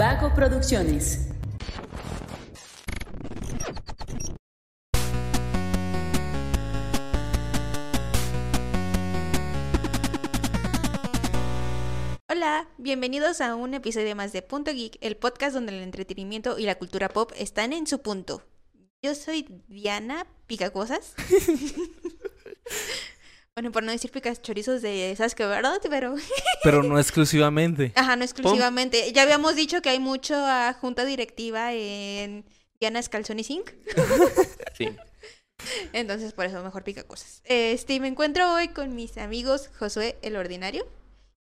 Vago Producciones. Hola, bienvenidos a un episodio más de Punto Geek, el podcast donde el entretenimiento y la cultura pop están en su punto. Yo soy Diana Picacosas. bueno, por no decir picas chorizos de Sasuke, ¿verdad? Pero, Pero no exclusivamente. ajá, no exclusivamente. Ya habíamos dicho que hay mucho a junta directiva en Diana Calzones Inc. Sí. Entonces, por eso mejor pica cosas. Este, me encuentro hoy con mis amigos Josué el Ordinario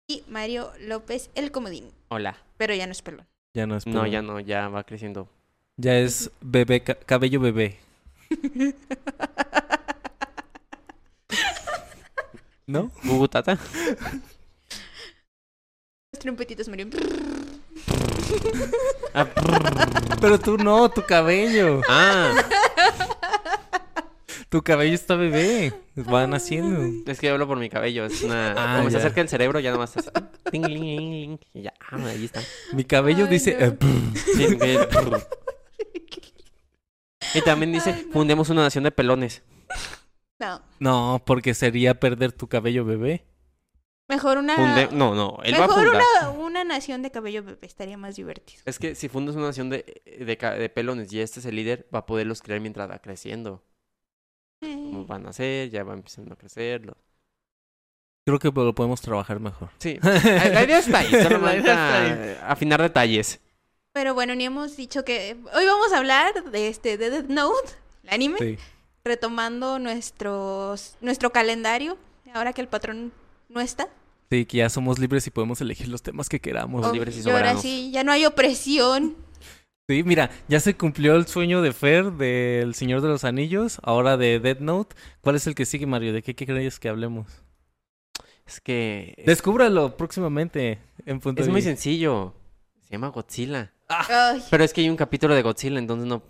y Mario López el Comodín. Hola. Pero ya no es pelón. Ya no es No, pelón. ya no, ya va creciendo. Ya es bebé, ca- cabello bebé. ¿No? Bugutata. Los trompetitos Mario. Ah. Pero tú no, tu cabello. Ah, Tu cabello está bebé. Van haciendo. es que hablo por mi cabello. Es una. Ah, como se ya. acerca el cerebro, ya nomás hace. ting, ling, ling, ling, y ya, ah, ahí está. Mi cabello Ay, dice. no. eh, brr. Sí, y también dice, Ay, no. fundemos una nación de pelones. No, no, porque sería perder tu cabello bebé. mejor una. Funde- No, no, él va a mejor fundar. una, una nación de cabello bebé estaría más divertido. Es que si fundas una nación de, de, pelones y este es el líder, va a poderlos crear mientras va creciendo. Como van a ser, ya va empezando a crecer. lo- Creo que lo podemos trabajar mejor. Sí, la idea está ahí, solo La idea está falta afinar detalles. Pero bueno, ni hemos dicho que. Hoy vamos a hablar de este de Death Note, el anime, Sí. Retomando nuestros, nuestro calendario, ahora que el patrón no está. Sí, que ya somos libres y podemos elegir los temas que queramos. Oh. libres y y ahora soberanos. sí, ya no hay opresión. Sí, mira, ya se cumplió el sueño de Fer del Señor de los Anillos, ahora de Dead Note. ¿Cuál es el que sigue, Mario? ¿De qué, qué crees que hablemos? Es que Descúbralo próximamente en punto es muy sencillo. Se llama Godzilla. Ay. Pero es que hay un capítulo de Godzilla, entonces no.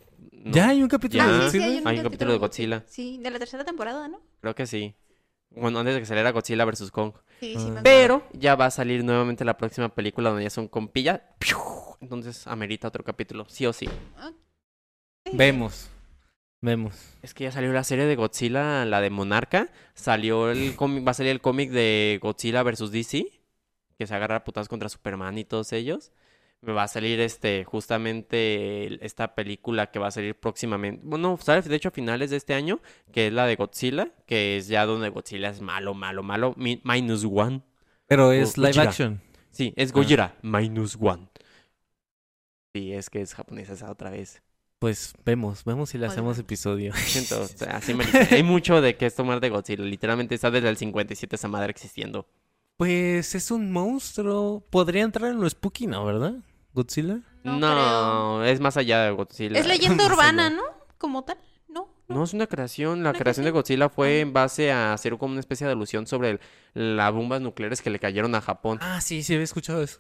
No. Ya hay un capítulo Ya. de Ah, sí, sí, Godzilla? hay un Hay un capítulo de Godzilla. Sí, de la tercera temporada, ¿no? Creo que sí. Bueno, antes de que saliera Godzilla vs. Kong. Sí, sí, Ah. Pero ya va a salir nuevamente la próxima película donde ya son compillas. Entonces amerita otro capítulo, sí o sí. Vemos. Vemos. Es que ya salió la serie de Godzilla, la de Monarca. Salió el cómic, va a salir el cómic de Godzilla vs. DC. Que se agarra a putas contra Superman y todos ellos. Me va a salir este, justamente esta película que va a salir próximamente. Bueno, sale de hecho a finales de este año. Que es la de Godzilla. Que es ya donde Godzilla es malo, malo, malo. mi- Minus one. Pero es Go- live Gojira. action. Sí, es Ah. Gojira. Minus one. Sí, es que es japonesa esa otra vez. Pues vemos, vemos si le hacemos episodio. Siento, o sea, así me Hay mucho de qué es tomar de Godzilla. Literalmente está desde el 57 esa madre existiendo. Pues es un monstruo. Podría entrar en lo spooky, ¿no? ¿Verdad? Godzilla. No No, es más allá de Godzilla. Es leyenda urbana. ¿no? Como tal, ¿no? No, es una creación. La ¿Una creación de? Godzilla fue en base a hacer como una especie de alusión sobre las bombas nucleares que le cayeron a Japón. Ah, sí, sí había escuchado eso.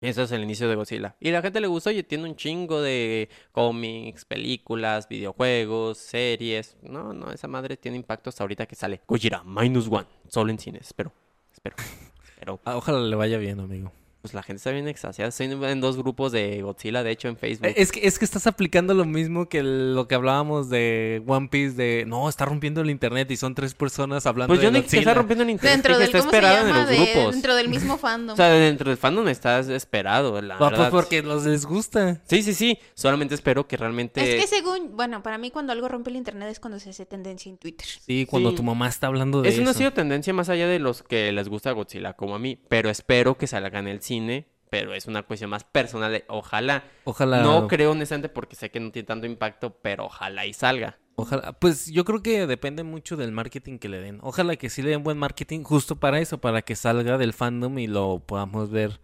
Eso es el inicio de Godzilla. Y la gente le gustó y tiene un chingo de cómics, películas, videojuegos, series. No, no, esa madre tiene impacto hasta ahorita que sale. Gojira, minus one. Solo en cines, espero. Espero. Pero Ah, ojalá le vaya bien, amigo. Pues la gente está bien extasiada. Estoy en dos grupos de Godzilla, de hecho, en Facebook. Es que, es que estás aplicando lo mismo que el- lo que hablábamos de One Piece, de no, está rompiendo el internet y son tres personas hablando Pues yo de no dije que Godzilla. está rompiendo el internet. Dentro del, está ¿cómo se esperado en llama? los De- grupos. dentro del mismo fandom. O sea, dentro del fandom estás esperado, la Ah, pues verdad. porque los les gusta. Sí, sí, sí. Solamente espero que realmente... Es que según, bueno, para mí cuando algo rompe el internet es cuando se hace tendencia en Twitter. Sí, cuando Sí. tu mamá está hablando de Eso no ha eso. sido tendencia más allá de los que les gusta Godzilla, como a mí. Pero espero que salga en el cine. Pero es una cuestión más personal de ojalá. Ojalá. No creo honestamente porque sé que no tiene tanto impacto, pero ojalá y salga. Ojalá, pues yo creo que depende mucho del marketing que le den. Ojalá que sí le den buen marketing justo para eso, para que salga del fandom y lo podamos ver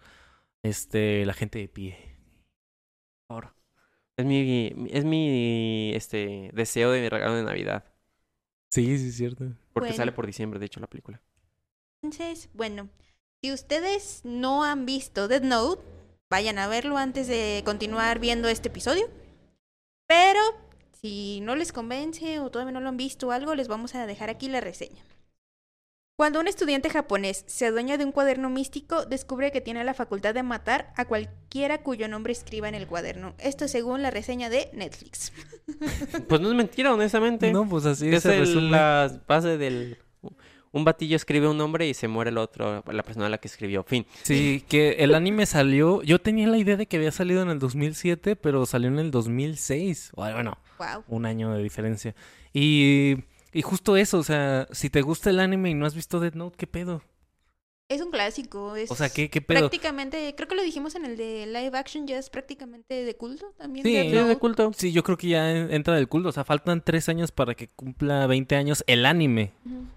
este la gente de pie. Ahora. Es mi, es mi este deseo de mi regalo de Navidad. Sí, sí es cierto. Porque Bueno. sale por diciembre, de hecho, la película. Entonces, bueno, si ustedes no han visto Dead Note, vayan a verlo antes de continuar viendo este episodio. Pero si no les convence o todavía no lo han visto o algo, les vamos a dejar aquí la reseña. Cuando un estudiante japonés se adueña de un cuaderno místico, descubre que tiene la facultad de matar a cualquiera cuyo nombre escriba en el cuaderno. Esto según la reseña de Netflix. Pues no es mentira, honestamente. No, pues así es el- resume. la base del... Un batillo escribe un nombre y se muere el otro, la persona a la que escribió. Fin. Sí, que el anime salió. Yo tenía la idea de que había salido en el 2007, pero salió en el 2006. O, Bueno, Wow. un año de diferencia. Y, y justo eso, o sea, si te gusta el anime y no has visto Death Note, ¿qué pedo? Es un clásico. Es O sea, ¿qué, qué pedo? prácticamente, creo que lo dijimos en el de live action, ya es prácticamente de culto también. Sí, Death es de culto. Sí, yo creo que ya en- entra del culto. O sea, faltan tres años para que cumpla 20 años el anime.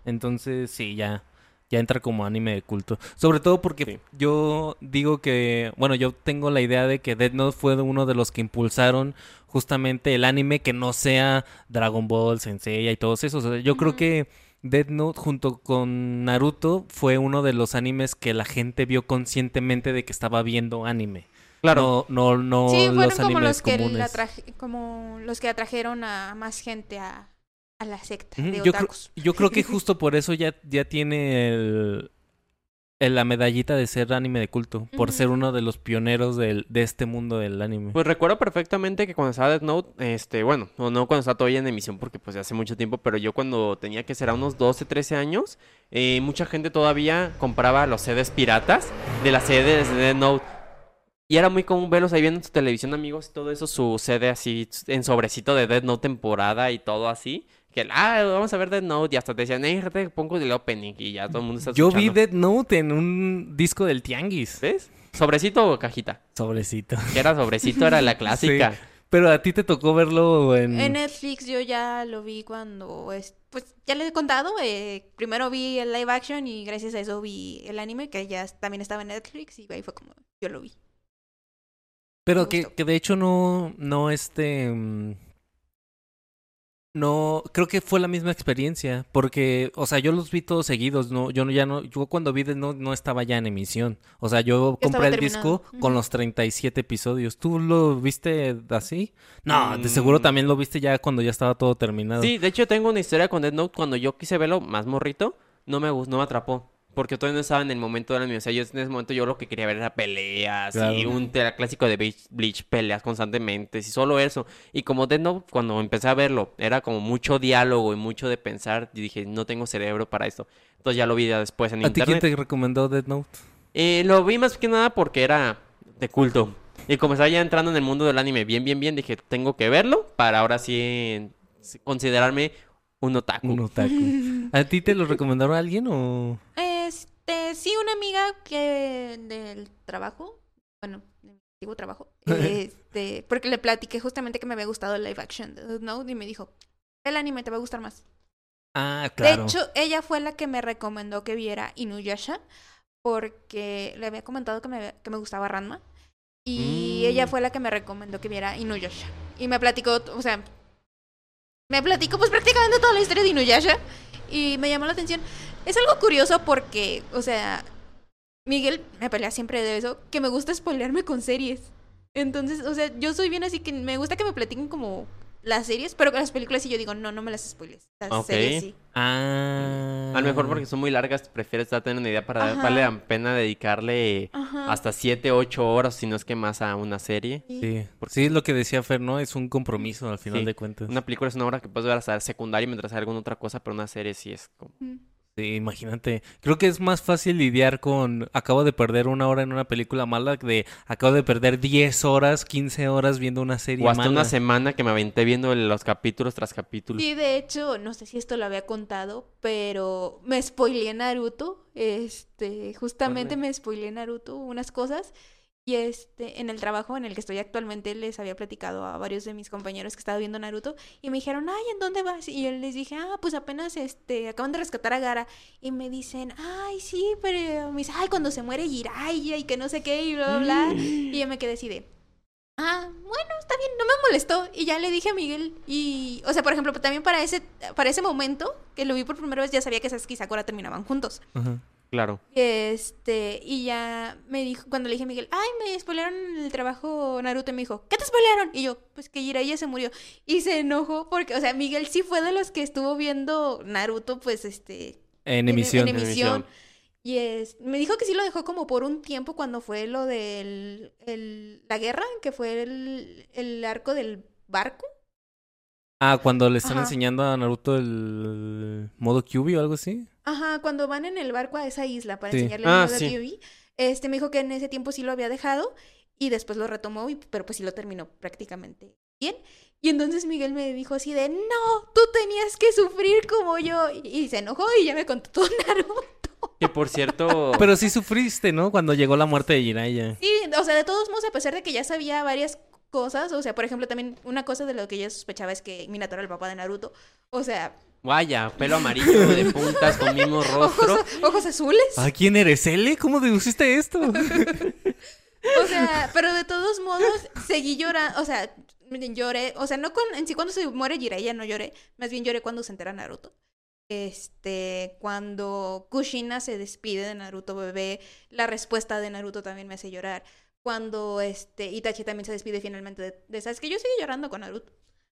Entonces, sí, ya, ya entra como anime de culto. Sobre todo porque Sí. yo digo que, bueno, yo tengo la idea de que Death Note fue uno de los que impulsaron justamente el anime que no sea Dragon Ball, Sensei y todos esos. O sea, yo creo que Death Note junto con Naruto fue uno de los animes que la gente vio conscientemente de que estaba viendo anime. Claro. No, no, no sí, fueron los como animes los que comunes. la traje- como los que atrajeron a más gente a, a la secta de yo, creo, yo creo que justo por eso ya, ya tiene el, el- la medallita de ser anime de culto, por ser uno de los pioneros del, de este mundo del anime. Pues recuerdo perfectamente que cuando estaba Death Note, este, bueno, o no cuando estaba todavía en emisión porque pues hace mucho tiempo, pero yo cuando tenía que ser a unos 12, 13 años, eh, mucha gente todavía compraba los CDs piratas de las CDs de Death Note. Y era muy común verlos ahí viendo en su televisión, amigos, y todo eso, su CD así en sobrecito de Death Note temporada y todo así. Que, ah, vamos a ver Death Note, y hasta te decían, hey, te pongo el opening, y ya todo el mundo está Yo vi. Death Note en un disco del Tianguis. ¿Ves? ¿Sobrecito o cajita? Sobrecito. Que era sobrecito, era la clásica. Pero a ti te tocó verlo en... En Netflix yo ya lo vi cuando, es- pues ya le he contado, eh, primero vi el live action y gracias a eso vi el anime que ya también estaba en Netflix y ahí fue como yo lo vi. Pero que, que de hecho no, no este... No, creo que fue la misma experiencia, porque, o sea, yo los vi todos seguidos, no, yo no, ya no, yo cuando vi Note no estaba ya en emisión, o sea, yo compré el disco terminado. con Ujú. los 37 episodios, ¿tú lo viste así? No, de seguro Mm. también lo viste ya cuando ya estaba todo terminado. Sí, de hecho tengo una historia con Note. Cuando yo quise verlo más morrito, no me gustó, no me atrapó. Porque todavía no estaba en el momento de la universidad. Yo en ese momento yo lo que quería ver era peleas y Claro. un tela clásico de Bleach, Bleach, peleas constantemente. Y solo eso. Y como Death Note, cuando empecé a verlo, era como mucho diálogo y mucho de pensar. Y dije, no tengo cerebro para esto. Entonces ya lo vi ya después en ¿A ti quién internet. te recomendó Death Note? Eh, lo vi más que nada porque era de culto. Y como estaba ya entrando en el mundo del anime bien, bien, bien, dije, tengo que verlo para ahora sí eh, considerarme un otaku. Un otaku. ¿A ti te lo recomendaron alguien o...? Este, sí, una amiga que del trabajo, bueno, de mi antiguo trabajo, este, porque le platiqué justamente que me había gustado el live action de Note y me dijo, el anime te va a gustar más. Ah, claro. De hecho, ella fue la que me recomendó que viera Inuyasha porque le había comentado que me, que me gustaba Ranma y Mm. ella fue la que me recomendó que viera Inuyasha y me platicó, o sea, me platicó pues prácticamente toda la historia de Inuyasha y me llamó la atención. Es algo curioso porque, o sea, Miguel me pelea siempre de eso, que me gusta spoilearme con series. Entonces, o sea, yo soy bien así que me gusta que me platiquen como las series, pero con las películas sí yo digo, no, no me las spoiles. Las series sí. Ah. A lo mejor porque son muy largas, prefieres tener una idea para Ajá. vale la pena dedicarle Ajá. hasta 7, 8 horas, si no es que más a una serie. Sí, sí, es lo que decía Fer, ¿no? Es un compromiso al final Sí. de cuentas. Una película es una hora que puedes ver hasta secundaria mientras haces alguna otra cosa, pero una serie sí es como... Mm. Sí, imagínate. Creo que es más fácil lidiar con acabo de perder una hora en una película mala de acabo de perder 10 horas, 15 horas viendo una serie O hasta mala. una semana que me aventé viendo los capítulos tras capítulos. Sí, de hecho, no sé si esto lo había contado, pero me spoileé Naruto. Este, justamente me spoileé Naruto unas cosas. Y este, en el trabajo en el que estoy actualmente les había platicado a varios de mis compañeros que estaba viendo Naruto y me dijeron, ay, ¿en dónde vas? Y yo les dije, ah, pues apenas este, acaban de rescatar a Gara. Y me dicen, ay, sí, pero me dice, ay, cuando se muere Jiraiya y que no sé qué y bla, bla, bla. Y yo me quedé así de, ah, bueno, está bien, no me molestó. Y ya le dije a Miguel. Y, o sea, por ejemplo, también para ese, para ese momento que lo vi por primera vez, ya sabía que Sasuke y Sakura terminaban juntos. Ajá. Claro. Este, y ya me dijo, cuando le dije a Miguel, ay, me spoilearon el trabajo Naruto, y me dijo, ¿qué te spoilearon? Y yo, pues que Jiraiya se murió. Y se enojó porque, o sea, Miguel sí fue de los que estuvo viendo Naruto, pues, este, En emisión. en En emisión. emisión. Y es, me dijo que sí lo dejó como por un tiempo cuando fue lo de la guerra, que fue el, el arco del barco. Ah, cuando le están Ajá. enseñando a Naruto el modo Kyuubi o algo así. Ajá, cuando van en el barco a esa isla para Sí. enseñarle Ah, el modo sí. Este me dijo que en ese tiempo sí lo había dejado y después lo retomó, y, pero pues sí lo terminó prácticamente bien. Y entonces Miguel me dijo así de, no, tú tenías que sufrir como yo. Y, y se enojó y ya me contó todo Naruto. Que por cierto, Pero sí sufriste, ¿no? Cuando llegó la muerte de Jiraiya. Sí, o sea, de todos modos, a pesar de que ya sabía varias cosas, o sea, por ejemplo, también una cosa de lo que yo sospechaba es que Minato era el papá de Naruto. O sea, vaya, pelo amarillo de puntas con mismo rostro. ojos, ojos azules. ¿Ah, quién eres, L? ¿Cómo deduciste esto? O sea, pero de todos modos, seguí llorando, o sea, lloré, o sea, no con, en sí cuando se muere Jiraiya no lloré, más bien lloré cuando se entera Naruto. Este, cuando Kushina se despide de Naruto bebé, la respuesta de Naruto también me hace llorar. Cuando este Itachi también se despide finalmente de, de sabes que yo sigo llorando con Naruto.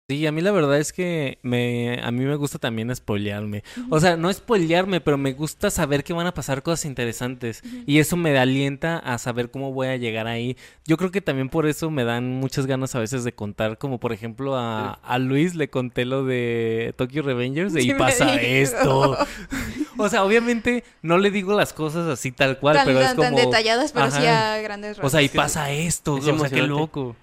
Sí, a mí la verdad es que me, a mí me gusta también spoilearme. O sea, no spoilearme, pero me gusta saber que van a pasar cosas interesantes. Y eso me alienta a saber cómo voy a llegar ahí. Yo creo que también por eso me dan muchas ganas a veces de contar, como por ejemplo a, a Luis le conté lo de Tokyo Revengers y pasa esto. O sea, obviamente no le digo las cosas así tal cual, tan, pero es tan- como... tan detalladas, pero sí a grandes rasgos. O sea, y Es pasa esto, es o sea, qué loco.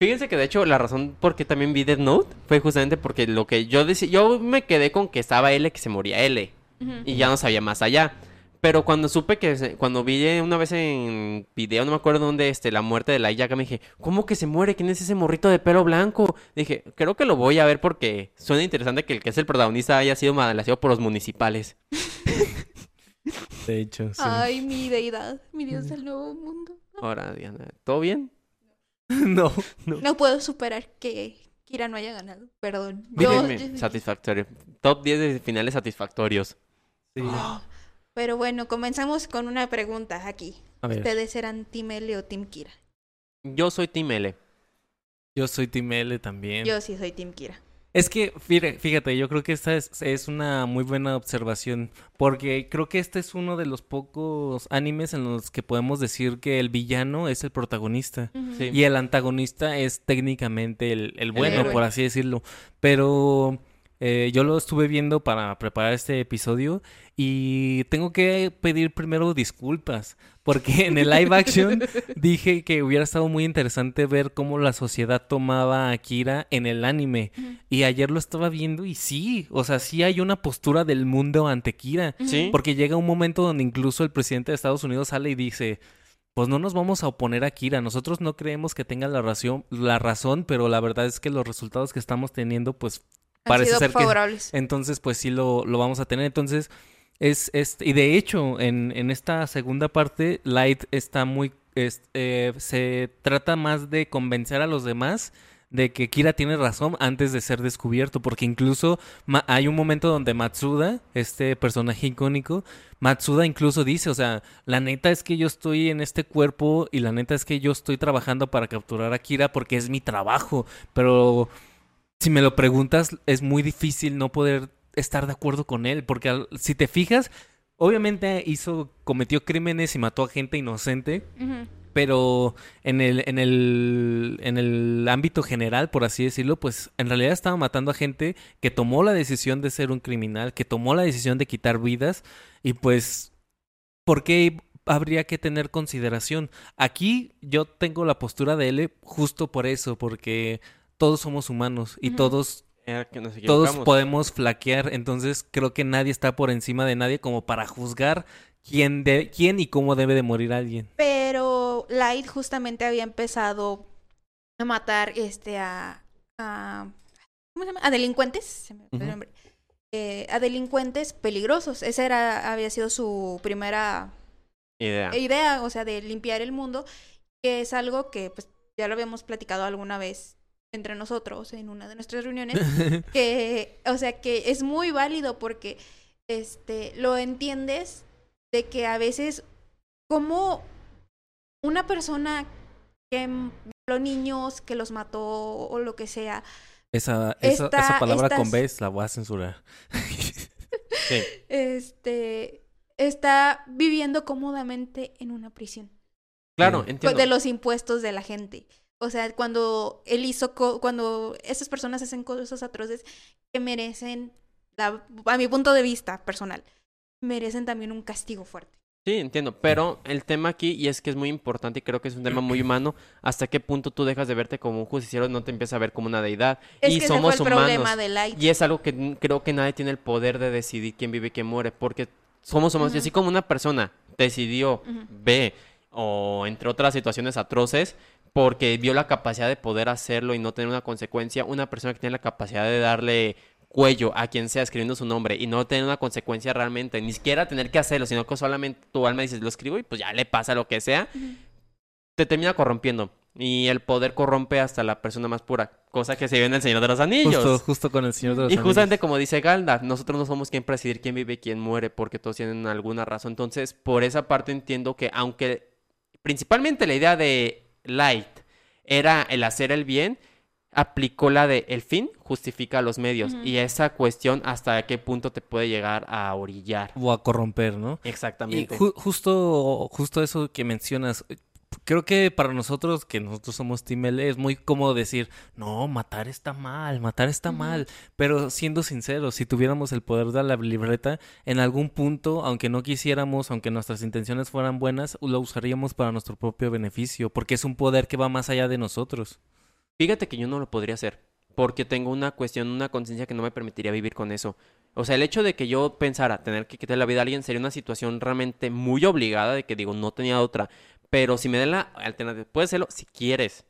Fíjense que de hecho la razón por qué también vi Death Note fue justamente porque lo que yo decía, yo me quedé con que estaba L que se moría L Ujú. y ya no sabía más allá. Pero cuando supe que, cuando vi una vez en video, no me acuerdo dónde, este, la muerte de la Yaga, me dije, ¿cómo que se muere? ¿Quién es ese morrito de pelo blanco? Dije, creo que lo voy a ver porque suena interesante que el que es el protagonista haya sido malaseado por los municipales. De hecho, sí. Ay, mi deidad, mi dios del nuevo mundo. Ahora, Diana, ¿todo bien? no. No puedo superar que Kira no haya ganado. Perdón. Satisfactorio. Top 10 de finales satisfactorios. Sí. Pero bueno, comenzamos con una pregunta aquí. A ver, ¿Ustedes eran Team L o Team Kira? Yo soy Team L. yo soy Team L también. Yo sí soy Team Kira. Es que, fíjate, yo creo que esta es, es una muy buena observación, porque creo que este es uno de los pocos animes en los que podemos decir que el villano es el protagonista Sí. y el antagonista es técnicamente el, el bueno, por así decirlo. Pero eh, yo lo estuve viendo para preparar este episodio y tengo que pedir primero disculpas, porque en el live action dije que hubiera estado muy interesante ver cómo la sociedad tomaba a Kira en el anime. Y ayer lo estaba viendo y sí, o sea, sí hay una postura del mundo ante Kira. Sí. Porque llega un momento donde incluso el presidente de Estados Unidos sale y dice, pues no nos vamos a oponer a Kira, nosotros no creemos que tenga la razón, la razón, pero la verdad es que los resultados que estamos teniendo, pues Han parece sido ser que favorables. entonces, pues sí lo, lo vamos a tener. Entonces, es, es y de hecho, en, en esta segunda parte, Light está muy, es- eh, se trata más de convencer a los demás de que Kira tiene razón antes de ser descubierto, porque incluso hay un momento donde Matsuda, este personaje icónico, Matsuda incluso dice, o sea, la neta es que yo estoy en este cuerpo y la neta es que yo estoy trabajando para capturar a Kira porque es mi trabajo, pero si me lo preguntas, es muy difícil no poder estar de acuerdo con él, porque al- si te fijas, obviamente hizo, cometió crímenes y mató a gente inocente, pero en el, en el, en el ámbito general, por así decirlo, pues en realidad estaba matando a gente que tomó la decisión de ser un criminal, que tomó la decisión de quitar vidas, y pues, ¿por qué habría que tener consideración? Aquí yo tengo la postura de L justo por eso, porque todos somos humanos y todos todos podemos flaquear, entonces creo que nadie está por encima de nadie como para juzgar quién, de, quién y cómo debe de morir alguien. Pero Light justamente había empezado a matar este a, a ¿cómo se llama? A delincuentes, se me. Eh, a delincuentes peligrosos. Esa era había sido su primera Idea. idea, o sea, de limpiar el mundo, que es algo que pues ya lo habíamos platicado alguna vez entre nosotros en una de nuestras reuniones, que, o sea, que es muy válido porque este lo entiendes de que a veces como una persona que violó niños, que los mató o lo que sea, Esa, esa, Esta- esa palabra con B la voy a censurar. Sí. este, está viviendo cómodamente en una prisión. Claro, entiendo. de los impuestos de la gente. O sea, cuando él hizo, co- cuando esas personas hacen cosas atroces que merecen, la- a mi punto de vista personal, merecen también un castigo fuerte. Sí, entiendo. Pero el tema aquí, y es que es muy importante y creo que es un tema muy humano, hasta qué punto tú dejas de verte como un justiciero y no te empiezas a ver como una deidad. Es y que somos ese fue el humanos. problema de Light. Y es algo que creo que nadie tiene el poder de decidir quién vive y quién muere, porque somos humanos. Y así como una persona decidió Ujú. B o entre otras situaciones atroces, porque vio la capacidad de poder hacerlo y no tener una consecuencia, una persona que tiene la capacidad de darle cuello a quien sea escribiendo su nombre y no tener una consecuencia realmente, ni siquiera tener que hacerlo, sino que solamente tu alma dices, lo escribo y pues ya le pasa lo que sea, te termina corrompiendo. Y el poder corrompe hasta la persona más pura, cosa que se ve en el Señor de los Anillos. Justo, justo con el Señor de los Y justamente Anillos. como dice Galda, nosotros no somos quien para decidir quién vive y quién muere, porque todos tienen alguna razón. Entonces, por esa parte entiendo que aunque principalmente la idea de Light era el hacer el bien, aplicó la de el fin justifica los medios. Y esa cuestión hasta qué punto te puede llegar a orillar. O a corromper, ¿no? Y Exactamente. ju- justo, justo eso que mencionas, creo que para nosotros, que nosotros somos Team L, es muy cómodo decir, no, matar está mal, matar está mal. Pero siendo sinceros, si tuviéramos el poder de la libreta, en algún punto, aunque no quisiéramos, aunque nuestras intenciones fueran buenas, lo usaríamos para nuestro propio beneficio, porque es un poder que va más allá de nosotros. Fíjate que yo no lo podría hacer, porque tengo una cuestión, una conciencia que no me permitiría vivir con eso. O sea, el hecho de que yo pensara tener que quitar la vida a alguien sería una situación realmente muy obligada, de que digo, no tenía otra. Pero si me dan la alternativa, puedes hacerlo si quieres.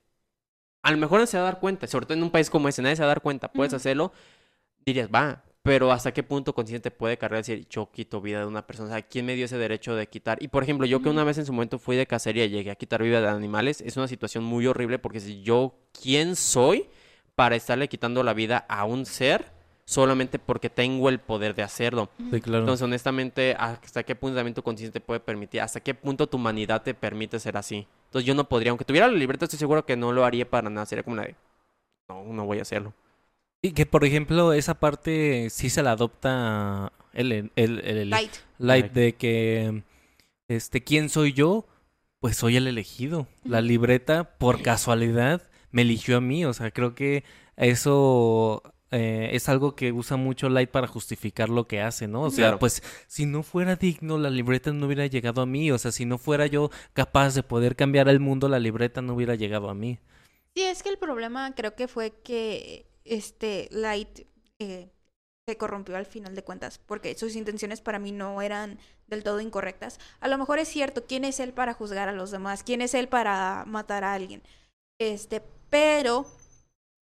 A lo mejor nadie se va a dar cuenta, sobre todo en un país como ese, nadie se va a dar cuenta, puedes Ujú. hacerlo, dirías, va, pero hasta qué punto consciente puede cargar decir, yo quito vida de una persona, o sea, ¿quién me dio ese derecho de quitar? Y por ejemplo, yo que una vez en su momento fui de cacería y llegué a quitar vida de animales, es una situación muy horrible porque si yo, ¿quién soy para estarle quitando la vida a un ser solamente porque tengo el poder de hacerlo? Sí, claro. Entonces, honestamente, ¿hasta qué punto también tu conciencia te puede permitir? ¿Hasta qué punto tu humanidad te permite ser así? Entonces, yo no podría, aunque tuviera la libertad, estoy seguro que no lo haría para nada. Sería como la de, no, no voy a hacerlo. Y que, por ejemplo, esa parte sí se la adopta el, el, el- el- Light. Light de que, este, ¿quién soy yo? Pues soy el elegido. La libreta, por casualidad, me eligió a mí. O sea, creo que eso eh, es algo que usa mucho Light para justificar lo que hace, ¿no? O sea, Claro. pues si no fuera digno, la libreta no hubiera llegado a mí. O sea, si no fuera yo capaz de poder cambiar el mundo, la libreta no hubiera llegado a mí. Sí, es que el problema creo que fue que este Light eh, se corrompió al final de cuentas, porque sus intenciones para mí no eran del todo incorrectas. A lo mejor es cierto, ¿quién es él para juzgar a los demás? ¿Quién es él para matar a alguien? Este, pero,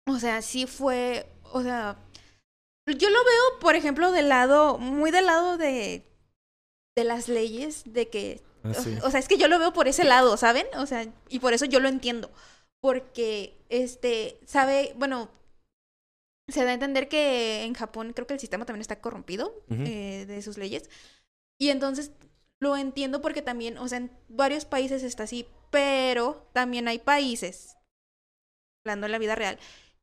o sea, sí fue, o sea, yo lo veo, por ejemplo, del lado, muy del lado de, de las leyes, de que Así. o sea, es que yo lo veo por ese lado, ¿saben? O sea, y por eso yo lo entiendo. Porque, este, sabe, bueno, se da a entender que en Japón creo que el sistema también está corrompido eh, de sus leyes. Y entonces lo entiendo porque también, o sea, en varios países está así, pero también hay países, hablando en la vida real,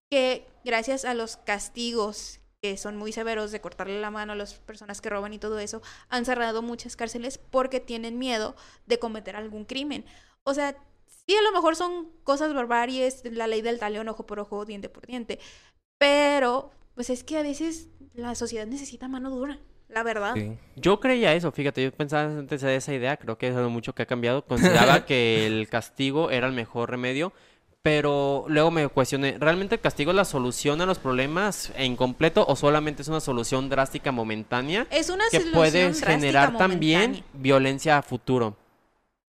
que gracias a los castigos que son muy severos de cortarle la mano a las personas que roban y todo eso, han cerrado muchas cárceles porque tienen miedo de cometer algún crimen. O sea, sí, a lo mejor son cosas barbaries, la ley del talión, ojo por ojo, diente por diente, pero pues es que a veces la sociedad necesita mano dura, la verdad. Sí. Yo creía eso, fíjate, yo pensaba antes de esa idea, creo que es algo mucho que ha cambiado. Consideraba que el castigo era el mejor remedio, pero luego me cuestioné, ¿realmente el castigo es la solución a los problemas en completo o solamente es una solución drástica momentánea Es una que solución puede drástica generar también momentánea. violencia a futuro?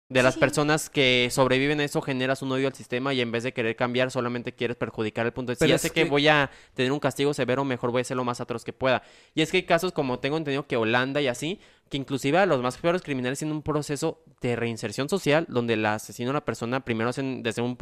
De Sí, las personas que sobreviven a eso generas un odio al sistema y en vez de querer cambiar solamente quieres perjudicar el punto de si ya sé que que- voy a tener un castigo severo, mejor voy a hacer lo más atroz que pueda. Y es que hay casos como tengo entendido que Holanda y así, que inclusive a los más peores criminales tienen un proceso de reinserción social donde el asesino o la persona primero hacen desde un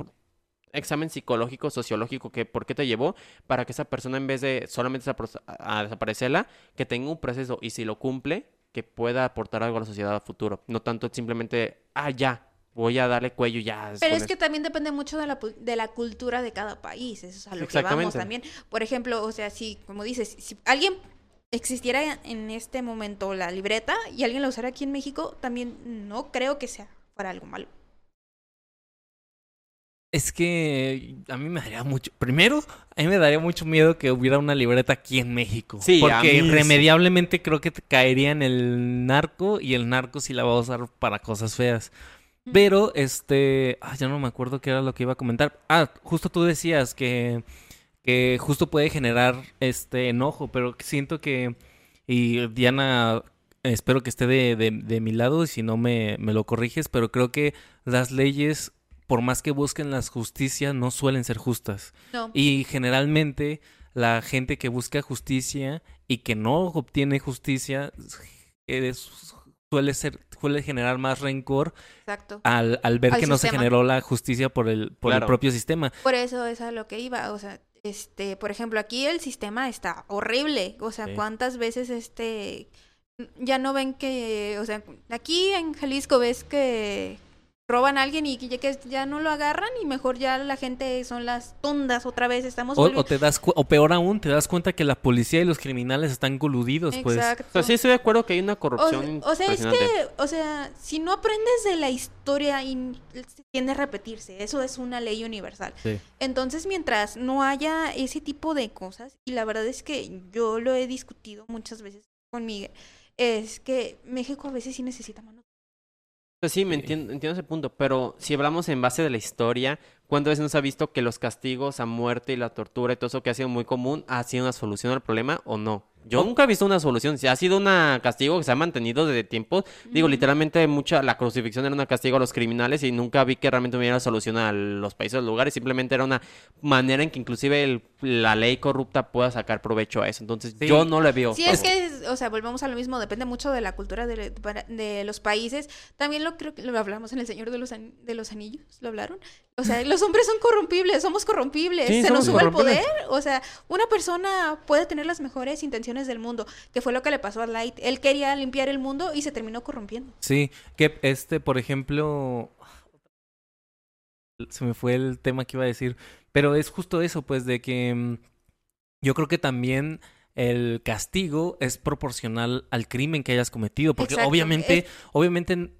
examen psicológico, sociológico, que por qué te llevó, para que esa persona en vez de solamente a desaparecerla, que tenga un proceso y si lo cumple, que pueda aportar algo a la sociedad a futuro. No tanto simplemente, ah, ya, voy a darle cuello ya. Pero es que eso". también depende mucho de la, de la cultura de cada país, eso es a lo que vamos también. Por ejemplo, o sea, si, como dices, si alguien existiera en este momento la libreta y alguien la usara aquí en México, también no creo que sea para algo malo. Es que a mí me daría mucho. Primero, a mí me daría mucho miedo que hubiera una libreta aquí en México. Sí, a porque sí. irremediablemente creo que te caería en el narco y el narco sí la va a usar para cosas feas. Pero, este. ah, ya no me acuerdo qué era lo que iba a comentar. Ah, justo tú decías que. Que justo puede generar este enojo, pero siento que. Y Diana, espero que esté de, de- de mi lado y si no me, me lo corriges, pero creo que las leyes, por más que busquen la justicia, no suelen ser justas. No. Y generalmente la gente que busca justicia y que no obtiene justicia es- suele ser suele generar más rencor Exacto. al, al ver Al que no se generó la justicia por el por el propio sistema. Por eso es a lo que iba, o sea, este, por ejemplo, aquí el sistema está horrible, o sea, Sí. cuántas veces este ya no ven que, o sea, aquí en Jalisco ves que roban a alguien y que ya, que ya no lo agarran y mejor ya la gente son las tundas otra vez, estamos O, te das cu- o peor aún, te das cuenta que la policía y los criminales están coludidos, pues. Exacto. O sea, sí estoy de acuerdo que hay una corrupción o sea, es que, o sea, si no aprendes de la historia y se tiende a repetirse, eso es una ley universal. Sí. Entonces, mientras no haya ese tipo de cosas, y la verdad es que yo lo he discutido muchas veces con Miguel, es que México a veces sí necesita mano. Pues sí, me entiendo, entiendo ese punto, pero si hablamos en base de la historia, ¿cuántas veces nos ha visto que los castigos a muerte y la tortura y todo eso que ha sido muy común ha sido una solución al problema o no? Yo O- nunca he visto una solución. Si ha sido un castigo que se ha mantenido desde tiempos, digo, literalmente mucha, la crucifixión era un castigo a los criminales y nunca vi que realmente hubiera solución a los países o los lugares. Simplemente era una manera en que inclusive el- la ley corrupta pueda sacar provecho a eso. Entonces Sí. yo no le veo. Sí, es que, o sea, volvemos a lo mismo, depende mucho de la cultura de, de los países. También lo creo que lo hablamos en El Señor de los, An- de los Anillos, ¿lo hablaron? O sea, los hombres son corrompibles, somos corrompibles, Sí, se nos sube el poder. O sea, una persona puede tener las mejores intenciones del mundo, que fue lo que le pasó a Light. Él quería limpiar el mundo y se terminó corrompiendo. Sí, que este, por ejemplo, se me fue el tema que iba a decir, pero es justo eso, pues, de que mm, yo creo que también el castigo es proporcional al crimen que hayas cometido, porque Exacto, obviamente, es- obviamente,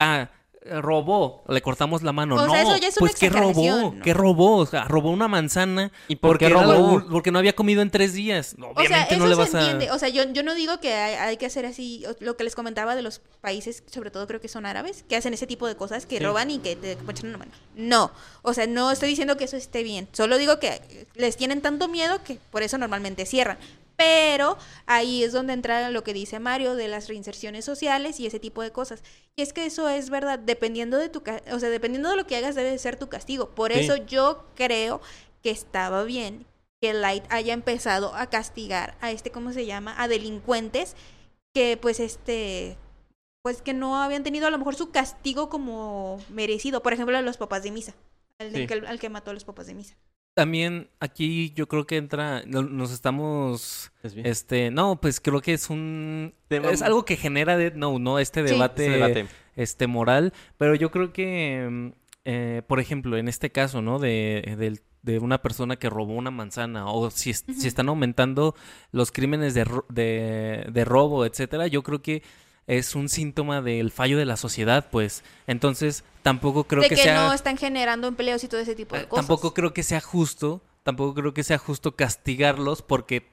ah, robó, le cortamos la mano, O sea, no, eso ya es una pues ¿qué robó? ¿no? ¿Qué robó? O sea, robó una manzana ¿Y por porque la robó? porque no había comido en tres días. O sea, Obviamente eso no le se vas a entiende. O sea, yo, yo no digo que hay, hay que hacer así, lo que les comentaba de los países, sobre todo creo que son árabes, que hacen ese tipo de cosas, que Sí. roban y que te echan una mano. No, o sea, no estoy diciendo que eso esté bien. Solo digo que les tienen tanto miedo que por eso normalmente cierran. Pero ahí es donde entra lo que dice Mario de las reinserciones sociales y ese tipo de cosas. Y es que eso es verdad, dependiendo de tu, o sea, dependiendo de lo que hagas debe ser tu castigo. Por Sí. eso yo creo que estaba bien que Light haya empezado a castigar a este, ¿cómo se llama? A delincuentes que pues este pues que no habían tenido a lo mejor su castigo como merecido. Por ejemplo, a los papás de misa. Al, Sí. que, al que mató a los papás de misa. También aquí yo creo que entra, no- nos estamos Es bien. Este, no, pues creo que es un Tema- es algo que genera de, no, no este Sí. debate, este moral, pero yo creo que eh, por ejemplo, en este caso, ¿no? De, del- de una persona que robó una manzana o si, es- si están aumentando los crímenes de, ro- de, de robo, etcétera, yo creo que es un síntoma del fallo de la sociedad, pues. Entonces, tampoco creo de que, que, sea no están generando empleos y todo ese tipo de eh, cosas. Tampoco creo que sea justo, tampoco creo que sea justo castigarlos porque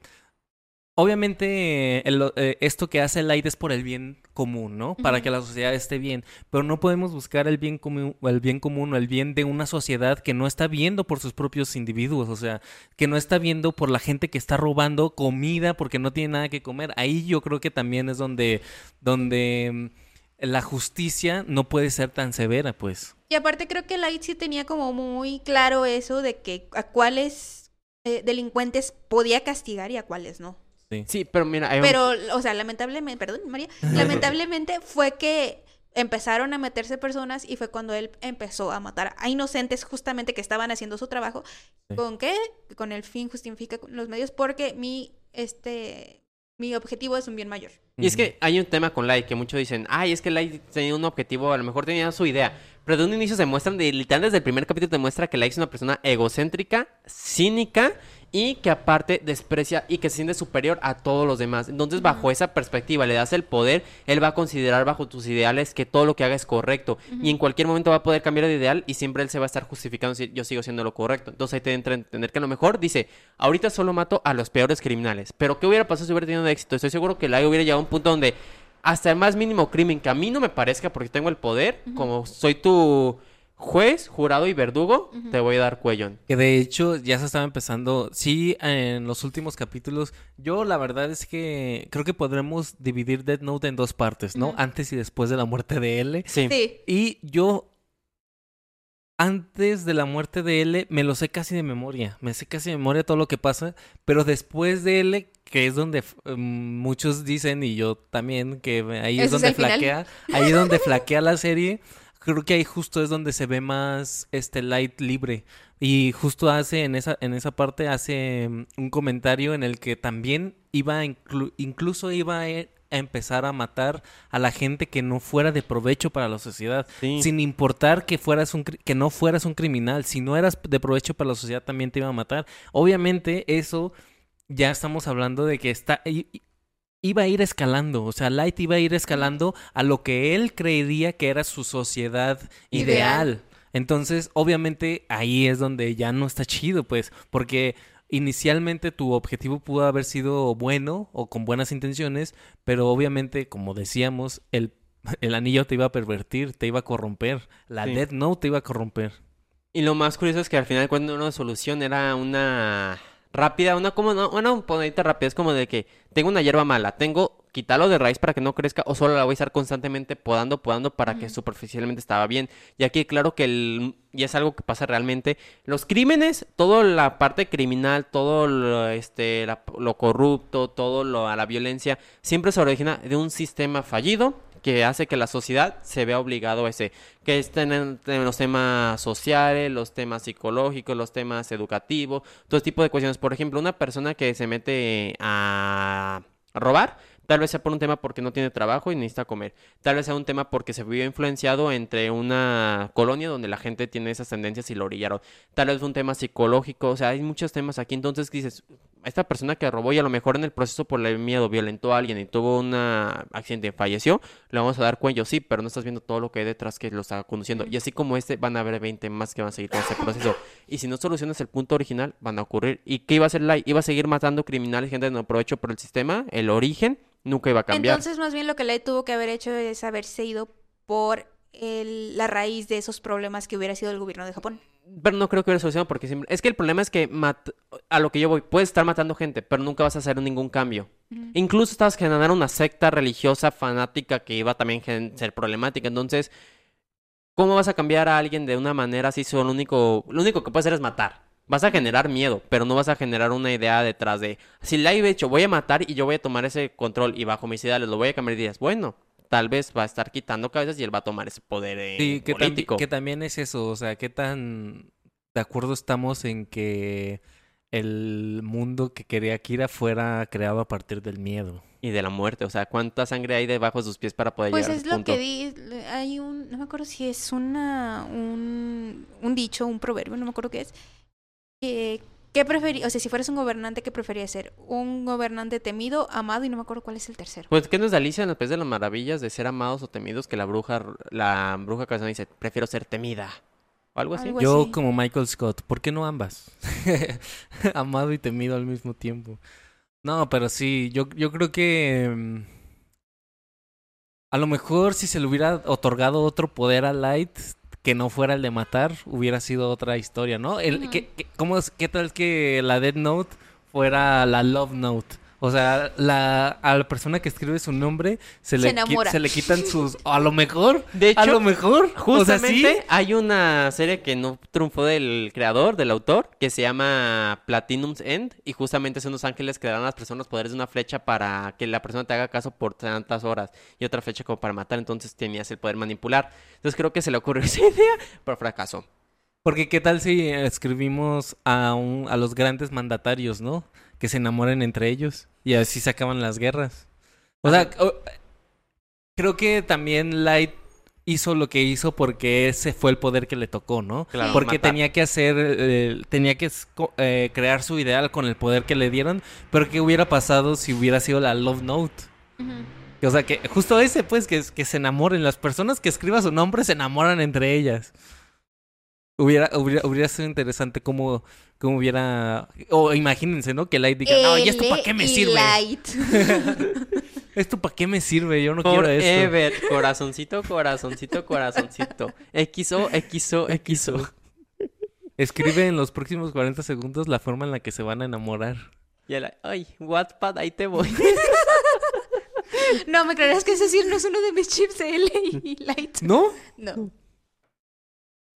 obviamente el- eh, esto que hace Light es por el bien común, ¿no? Para que la sociedad esté bien, pero no podemos buscar el bien común, el bien común o el bien de una sociedad que no está viendo por sus propios individuos, o sea, que no está viendo por la gente que está robando comida porque no tiene nada que comer. Ahí yo creo que también es donde donde mm, la justicia no puede ser tan severa, pues. Y aparte creo que Light sí tenía como muy claro eso de que a cuáles eh, delincuentes podía castigar y a cuáles no. Sí. Sí, pero mira, hay un- Pero, o sea, lamentablemente, perdón, María, lamentablemente fue que empezaron a meterse personas y fue cuando él empezó a matar a inocentes justamente que estaban haciendo su trabajo. Sí. ¿Con qué? Con el fin justifica los medios porque mi, este, mi objetivo es un bien mayor. Y es que hay un tema con Light que muchos dicen, ay, es que Light tenía un objetivo, a lo mejor tenía su idea, pero de un inicio se muestran, de, literal desde el primer capítulo te muestra que Light es una persona egocéntrica, cínica y que aparte desprecia y que se siente superior a todos los demás. Entonces, bajo esa perspectiva, le das el poder, él va a considerar bajo tus ideales que todo lo que haga es correcto. Y en cualquier momento va a poder cambiar de ideal y siempre él se va a estar justificando si yo sigo siendo lo correcto. Entonces ahí te entra a entender que a lo mejor dice, ahorita solo mato a los peores criminales. Pero ¿qué hubiera pasado si hubiera tenido éxito? Estoy seguro que la hubiera llegado a un punto donde hasta el más mínimo crimen que a mí no me parezca porque tengo el poder, como soy tu juez, jurado y verdugo, te voy a dar cuello. Que de hecho ya se estaba empezando. Sí, en los últimos capítulos. Yo la verdad es que creo que podremos dividir Dead Note en dos partes, ¿no? Antes y después de la muerte de L. Sí. Sí. Y yo. Antes de la muerte de L, me lo sé casi de memoria. Me sé casi de memoria todo lo que pasa. Pero después de L, que es donde mm, muchos dicen, y yo también, que ahí es donde final. flaquea. Ahí es donde flaquea la serie. Creo que ahí justo es donde se ve más este light libre. Y justo hace en esa, en esa parte hace mm, un comentario en el que también iba a inclu- incluso iba a, e- a empezar a matar a la gente que no fuera de provecho para la sociedad. Sí. Sin importar que fueras un que no fueras un criminal. Si no eras de provecho para la sociedad, también te iba a matar. Obviamente, eso ya estamos hablando de que está. Iba a ir escalando, o sea, Light iba a ir escalando a lo que él creería que era su sociedad ideal. Ideal. Entonces, obviamente, ahí es donde ya no está chido, pues, porque inicialmente tu objetivo pudo haber sido bueno o con buenas intenciones, pero obviamente, como decíamos, el, el anillo te iba a pervertir, te iba a corromper, la Sí. Death Note te iba a corromper. Y lo más curioso es que al final cuando una solución era una rápida, una como no, una ponedita rápida, es como de que tengo una hierba mala, tengo quitarlo de raíz para que no crezca o solo la voy a estar constantemente podando, podando para que superficialmente estaba bien. Y aquí claro que el y es algo que pasa realmente, los crímenes, toda la parte criminal, todo lo, este la- lo corrupto, todo lo a la violencia siempre se origina de un sistema fallido que hace que la sociedad se vea obligado a ese, que estén en, en los temas sociales, los temas psicológicos, los temas educativos, todo tipo de cuestiones. Por ejemplo, una persona que se mete a robar, tal vez sea por un tema porque no tiene trabajo y necesita comer. Tal vez sea un tema porque se vio influenciado entre una colonia donde la gente tiene esas tendencias y lo orillaron. Tal vez un tema psicológico, o sea, hay muchos temas aquí. Entonces dices, esta persona que robó y a lo mejor en el proceso por el miedo violentó a alguien y tuvo un accidente y falleció, le vamos a dar cuello, sí, pero no estás viendo todo lo que hay detrás que lo está conduciendo. Y así como este, van a haber 20 más que van a seguir con ese proceso. Y si no solucionas el punto original, van a ocurrir. ¿Y qué iba a hacer Light? Iba a seguir matando criminales, gente de no provecho por el sistema, el origen nunca iba a cambiar. Entonces, más bien lo que Light tuvo que haber hecho es haberse ido por el- la raíz de esos problemas que hubiera sido el gobierno de Japón. Pero no creo que hubiera solucionado porque siempre... Es que el problema es que mat- a lo que yo voy, puedes estar matando gente, pero nunca vas a hacer ningún cambio. Incluso estabas generando una secta religiosa fanática que iba también a ser problemática. Entonces, ¿cómo vas a cambiar a alguien de una manera así? Solo lo único, lo único que puedes hacer es matar. Vas a generar miedo, pero no vas a generar una idea detrás de... Si la he hecho, voy a matar y yo voy a tomar ese control y bajo mis ideales lo voy a cambiar y dirías, bueno, tal vez va a estar quitando cabezas y él va a tomar ese poder eh, Sí, que, político. que también es eso, o sea, qué tan de acuerdo estamos en que el mundo que quería Kira fuera creado a partir del miedo. Y de la muerte, o sea, ¿cuánta sangre hay debajo de sus pies para poder Pues llegar a es lo punto? que di, hay un, no me acuerdo si es una, un, un dicho, un proverbio, no me acuerdo qué es, que, ¿qué preferí, o sea, si fueras un gobernante, ¿qué preferías ser? ¿Un gobernante temido, amado y no me acuerdo cuál es el tercero? Pues, ¿qué nos da Alicia en el País de las Maravillas de ser amados o temidos que la bruja, la bruja cabezona dice, prefiero ser temida? O algo así. Algo Yo así. como Michael Scott, ¿por qué no ambas? Amado y temido al mismo tiempo. No, pero sí, yo, yo creo que mm, a lo mejor si se le hubiera otorgado otro poder a Light que no fuera el de matar, hubiera sido otra historia, ¿no? El, Ujú. ¿qué, qué- cómo es- ¿Qué tal que la Dead Note fuera la Love Note? O sea, la, a la persona que escribe su nombre se, Se le, qui- se le quitan sus... A lo mejor, De a hecho, lo mejor. o sea, sí. Justamente hay una serie que no triunfó del creador, del autor, que se llama Platinum's End, y justamente son unos ángeles que le dan a las personas los poderes de una flecha para que la persona te haga caso por tantas horas, y otra flecha como para matar, entonces tenías el poder manipular. Entonces creo que se le ocurrió esa idea, pero fracasó. Porque qué tal si escribimos a, un, a los grandes mandatarios, ¿no? Que se enamoren entre ellos y así se acaban las guerras. O sea, o- creo que también Light hizo lo que hizo porque ese fue el poder que le tocó, ¿no? Claro, porque matar. tenía que hacer, eh, tenía que eh, crear su ideal con el poder que le dieron, pero ¿qué hubiera pasado si hubiera sido la Love Note? O sea, que justo ese, pues, que, que se enamoren. Las personas que escriban su nombre se enamoran entre ellas. Hubiera, hubiera, hubiera sido interesante cómo, cómo hubiera... O imagínense, ¿no? Que Light diga, no, ¿y esto para qué me sirve? Light. ¿Esto para qué me sirve? Yo no quiero esto. Corazoncito, corazoncito, corazoncito. XO, XO, XO. Escribe en los próximos 40 segundos la forma en la que se van a enamorar. Y él, ay, Wattpad, ahí te voy. No, me creerás que ese sí no es uno de mis chips L y Light. ¿No? No.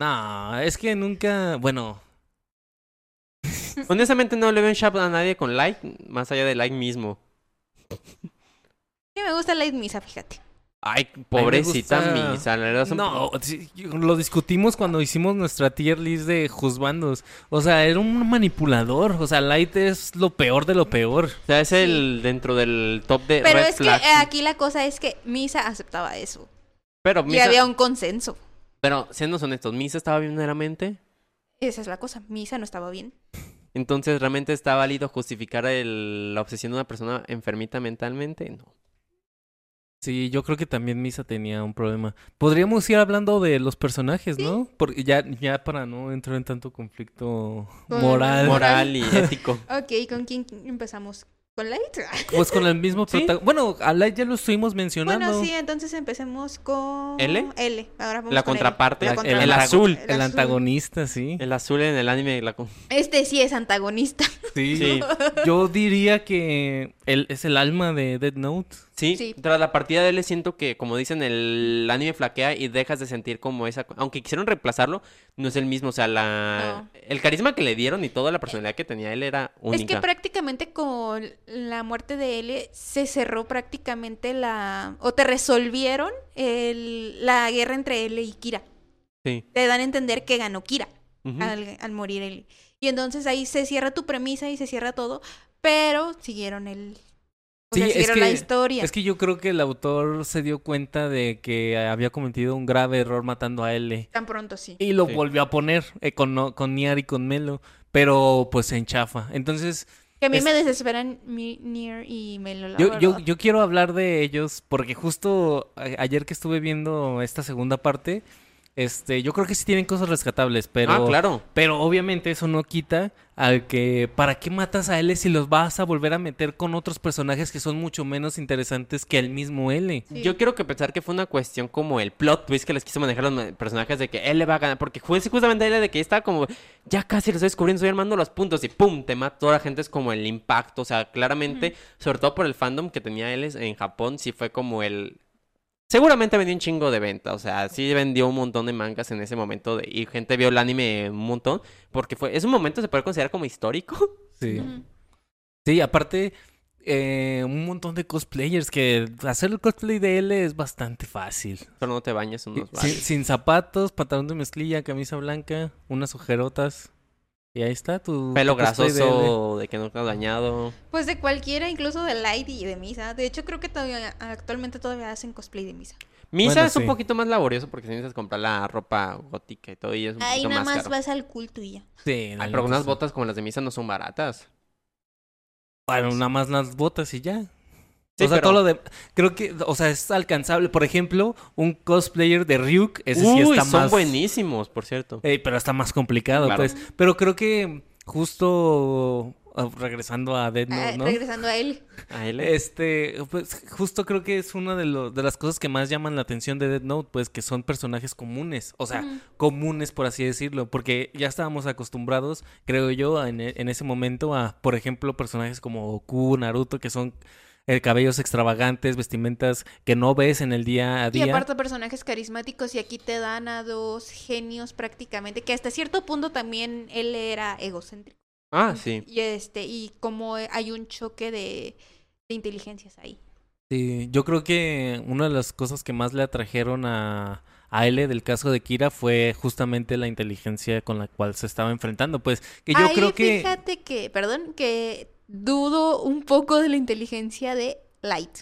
No, es que nunca... Bueno, Honestamente no le veo en Shop a nadie con like, más allá de like mismo. Sí me gusta Light Misa, fíjate. Ay, pobrecita gusta- misa. la verdad No, lo discutimos cuando hicimos nuestra tier list de juzbandos. O sea, era un manipulador. O sea, Light es lo peor de lo peor. O sea, es el dentro del top de Pero red es que eh, aquí la cosa es que Misa aceptaba eso. Pero, Y Misa- había un consenso. Pero siendo honestos, Misa estaba bien meramente. Esa es la cosa. Misa no estaba bien. Entonces, ¿realmente está válido justificar el- la obsesión de una persona enfermita mentalmente? No. Sí, yo creo que también Misa tenía un problema. Podríamos ir hablando de los personajes, ¿no? Porque ya, ya para no entrar en tanto conflicto Con- moral. Moral y ético. Ok, ¿con quién empezamos? ¿Con Light? Pues con el mismo Sí. protagonista. Bueno, a Light ya lo estuvimos mencionando. Bueno, sí, entonces empecemos con... ¿L? L. Ahora vamos La con L. contraparte, La el contraparte. azul. El antagonista, sí. El azul en el anime. La... Este sí es antagonista. Sí. Sí. Yo diría que él es el alma de Dead Note. Sí, Sí. tras la partida de él siento que, como dicen, el anime flaquea y dejas de sentir como esa... Aunque quisieron reemplazarlo, no es el mismo. O sea, la... el carisma que le dieron y toda la personalidad que tenía él era única. Es que prácticamente con la muerte de L se cerró prácticamente la... O te resolvieron el- la guerra entre L y Kira. Sí. Te dan a entender que ganó Kira al, al morir L. Y entonces ahí se cierra tu premisa y se cierra todo, pero siguieron el... O Sí, sea, es la que- historia. Es que yo creo que el autor se dio cuenta de que había cometido un grave error matando a L. Tan pronto sí. Y lo Sí. volvió a poner eh, con, no- con Niar y con Melo. Pero pues se enchafa. Entonces, Que a mí es- me desesperan Nier y Melo, la yo, yo, quiero hablar de ellos porque justo a- ayer que estuve viendo esta segunda parte, este, yo creo que sí tienen cosas rescatables, pero... Ah, claro. Pero obviamente eso no quita al que ¿para qué matas a L si los vas a volver a meter con otros personajes que son mucho menos interesantes que el mismo L? Sí. Yo quiero que pensar que fue una cuestión como el plot twist que les quiso manejar los personajes de que él le va a ganar. Porque fue justamente él de que estaba como, ya casi lo estoy descubriendo, estoy armando los puntos y pum, te mata toda la gente. Es como el impacto. O sea, claramente, sobre todo por el fandom que tenía él en Japón, sí fue como el. Seguramente vendió un chingo de venta, o sea, sí vendió un montón de mangas en ese momento de, y gente vio el anime un montón, porque fue, es un momento se puede considerar como histórico. Sí. Sí, aparte, eh, un montón de cosplayers que hacer el cosplay de L es bastante fácil. Solo no te bañes unos Sin, sin zapatos, pantalón de mezclilla, camisa blanca, unas ojerotas. Y ahí está tu Pelo tu de grasoso, de que no te has dañado. Pues de cualquiera, incluso de Light y de Misa. De hecho, creo que todavía, actualmente todavía hacen cosplay de Misa. Misa Bueno, es un poquito más laborioso porque si necesitas comprar la ropa gótica y todo y es un Ahí poquito nada más más caro. vas al culto y ya. Sí, Ay, neta pero unas botas como las de Misa no son baratas. Bueno, nada más las botas y ya. Sí, o sea, pero- todo lo de... Creo que, o sea, es alcanzable. Por ejemplo, un cosplayer de Ryuk, ese sí Uy, está son más... buenísimos, por cierto. Pero está más complicado, Claro. pues. Pero creo que justo ah, regresando a Dead Note, Ah, ¿no? Regresando a él. A él. Este, pues justo creo que es una de, lo- de las cosas que más llaman la atención de Dead Note, pues que son personajes comunes, o sea, comunes por así decirlo, porque ya estábamos acostumbrados, creo yo, en, e- en ese momento a, por ejemplo, personajes como Goku, Naruto, que son eh, cabellos extravagantes, vestimentas que no ves en el día a Y día. aparte personajes carismáticos y aquí te dan a dos genios prácticamente, que hasta cierto punto también él era egocéntrico. Ah, sí. Y este, y como hay un choque de, de inteligencias ahí. Sí, yo creo que una de las cosas que más le atrajeron a, a L del caso de Kira fue justamente la inteligencia con la cual se estaba enfrentando. Pues que yo Ahí creo que... fíjate que, perdón, que dudo un poco de la inteligencia de Light.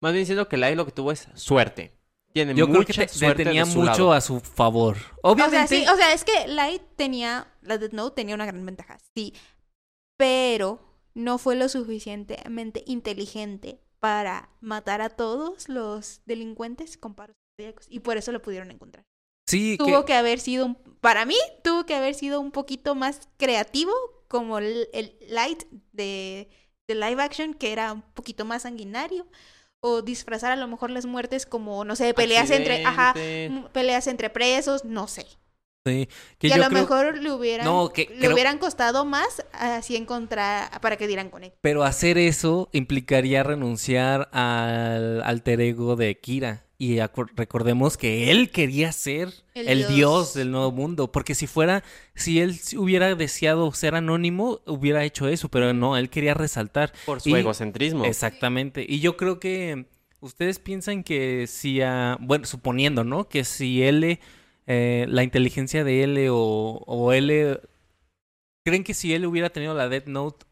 Más bien siento que Lai lo que tuvo es suerte. Tiene Yo creo que te- suerte tenía de su mucho lado. a su favor. O sea, Obviamente. sí, o sea, es que Light tenía, la Death Note tenía una gran ventaja, sí, pero no fue lo suficientemente inteligente para matar a todos los delincuentes con paros cardíacos y por eso lo pudieron encontrar. sí, Tuvo que- que haber sido, para mí, tuvo que haber sido un poquito más creativo como el, el Light de, de live action, que era un poquito más sanguinario, o disfrazar a lo mejor las muertes como, no sé, peleas entre, ajá, Accidente. m- peleas entre presos, no sé. sí, que y a yo lo creo- mejor le hubieran, No, que le creo- hubieran costado más así encontrar, para que dieran con él. Pero hacer eso implicaría renunciar al alter ego de Kira. Y recordemos que él quería ser el, El dios. dios. del nuevo mundo. Porque si fuera, si él hubiera deseado ser anónimo, hubiera hecho eso. Pero no, él quería resaltar. Por su Y- egocentrismo. Exactamente. Y yo creo que ustedes piensan que si, a- bueno, suponiendo, ¿no? Que si L, eh, la inteligencia de L o, o L, ¿creen que si él hubiera tenido la Death Note,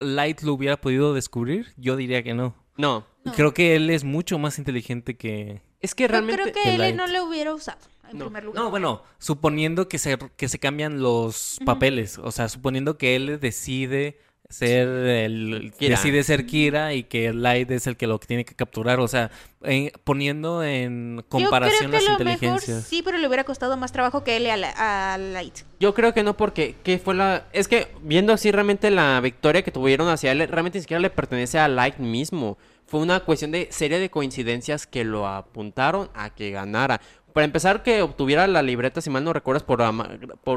Light lo hubiera podido descubrir? Yo diría que no. No. No. Creo que él es mucho más inteligente que... Es que Yo realmente. creo que que él Light. no lo hubiera usado, en No. primer lugar. No, bueno, suponiendo que se, que se cambian los papeles, o sea, suponiendo que él decide ser el Kira. decide ser Kira y que Light es el que lo tiene que capturar, o sea, en- poniendo en comparación Yo creo que las a lo inteligencias. mejor sí, pero le hubiera costado más trabajo que él a, la- a Light. Yo creo que no, porque ¿qué fue la. Es que viendo así realmente la victoria que tuvieron hacia él, realmente ni siquiera le pertenece a Light mismo. Fue una cuestión de serie de coincidencias que lo apuntaron a que ganara. Para empezar, que obtuviera la libreta, si mal no recuerdas, por,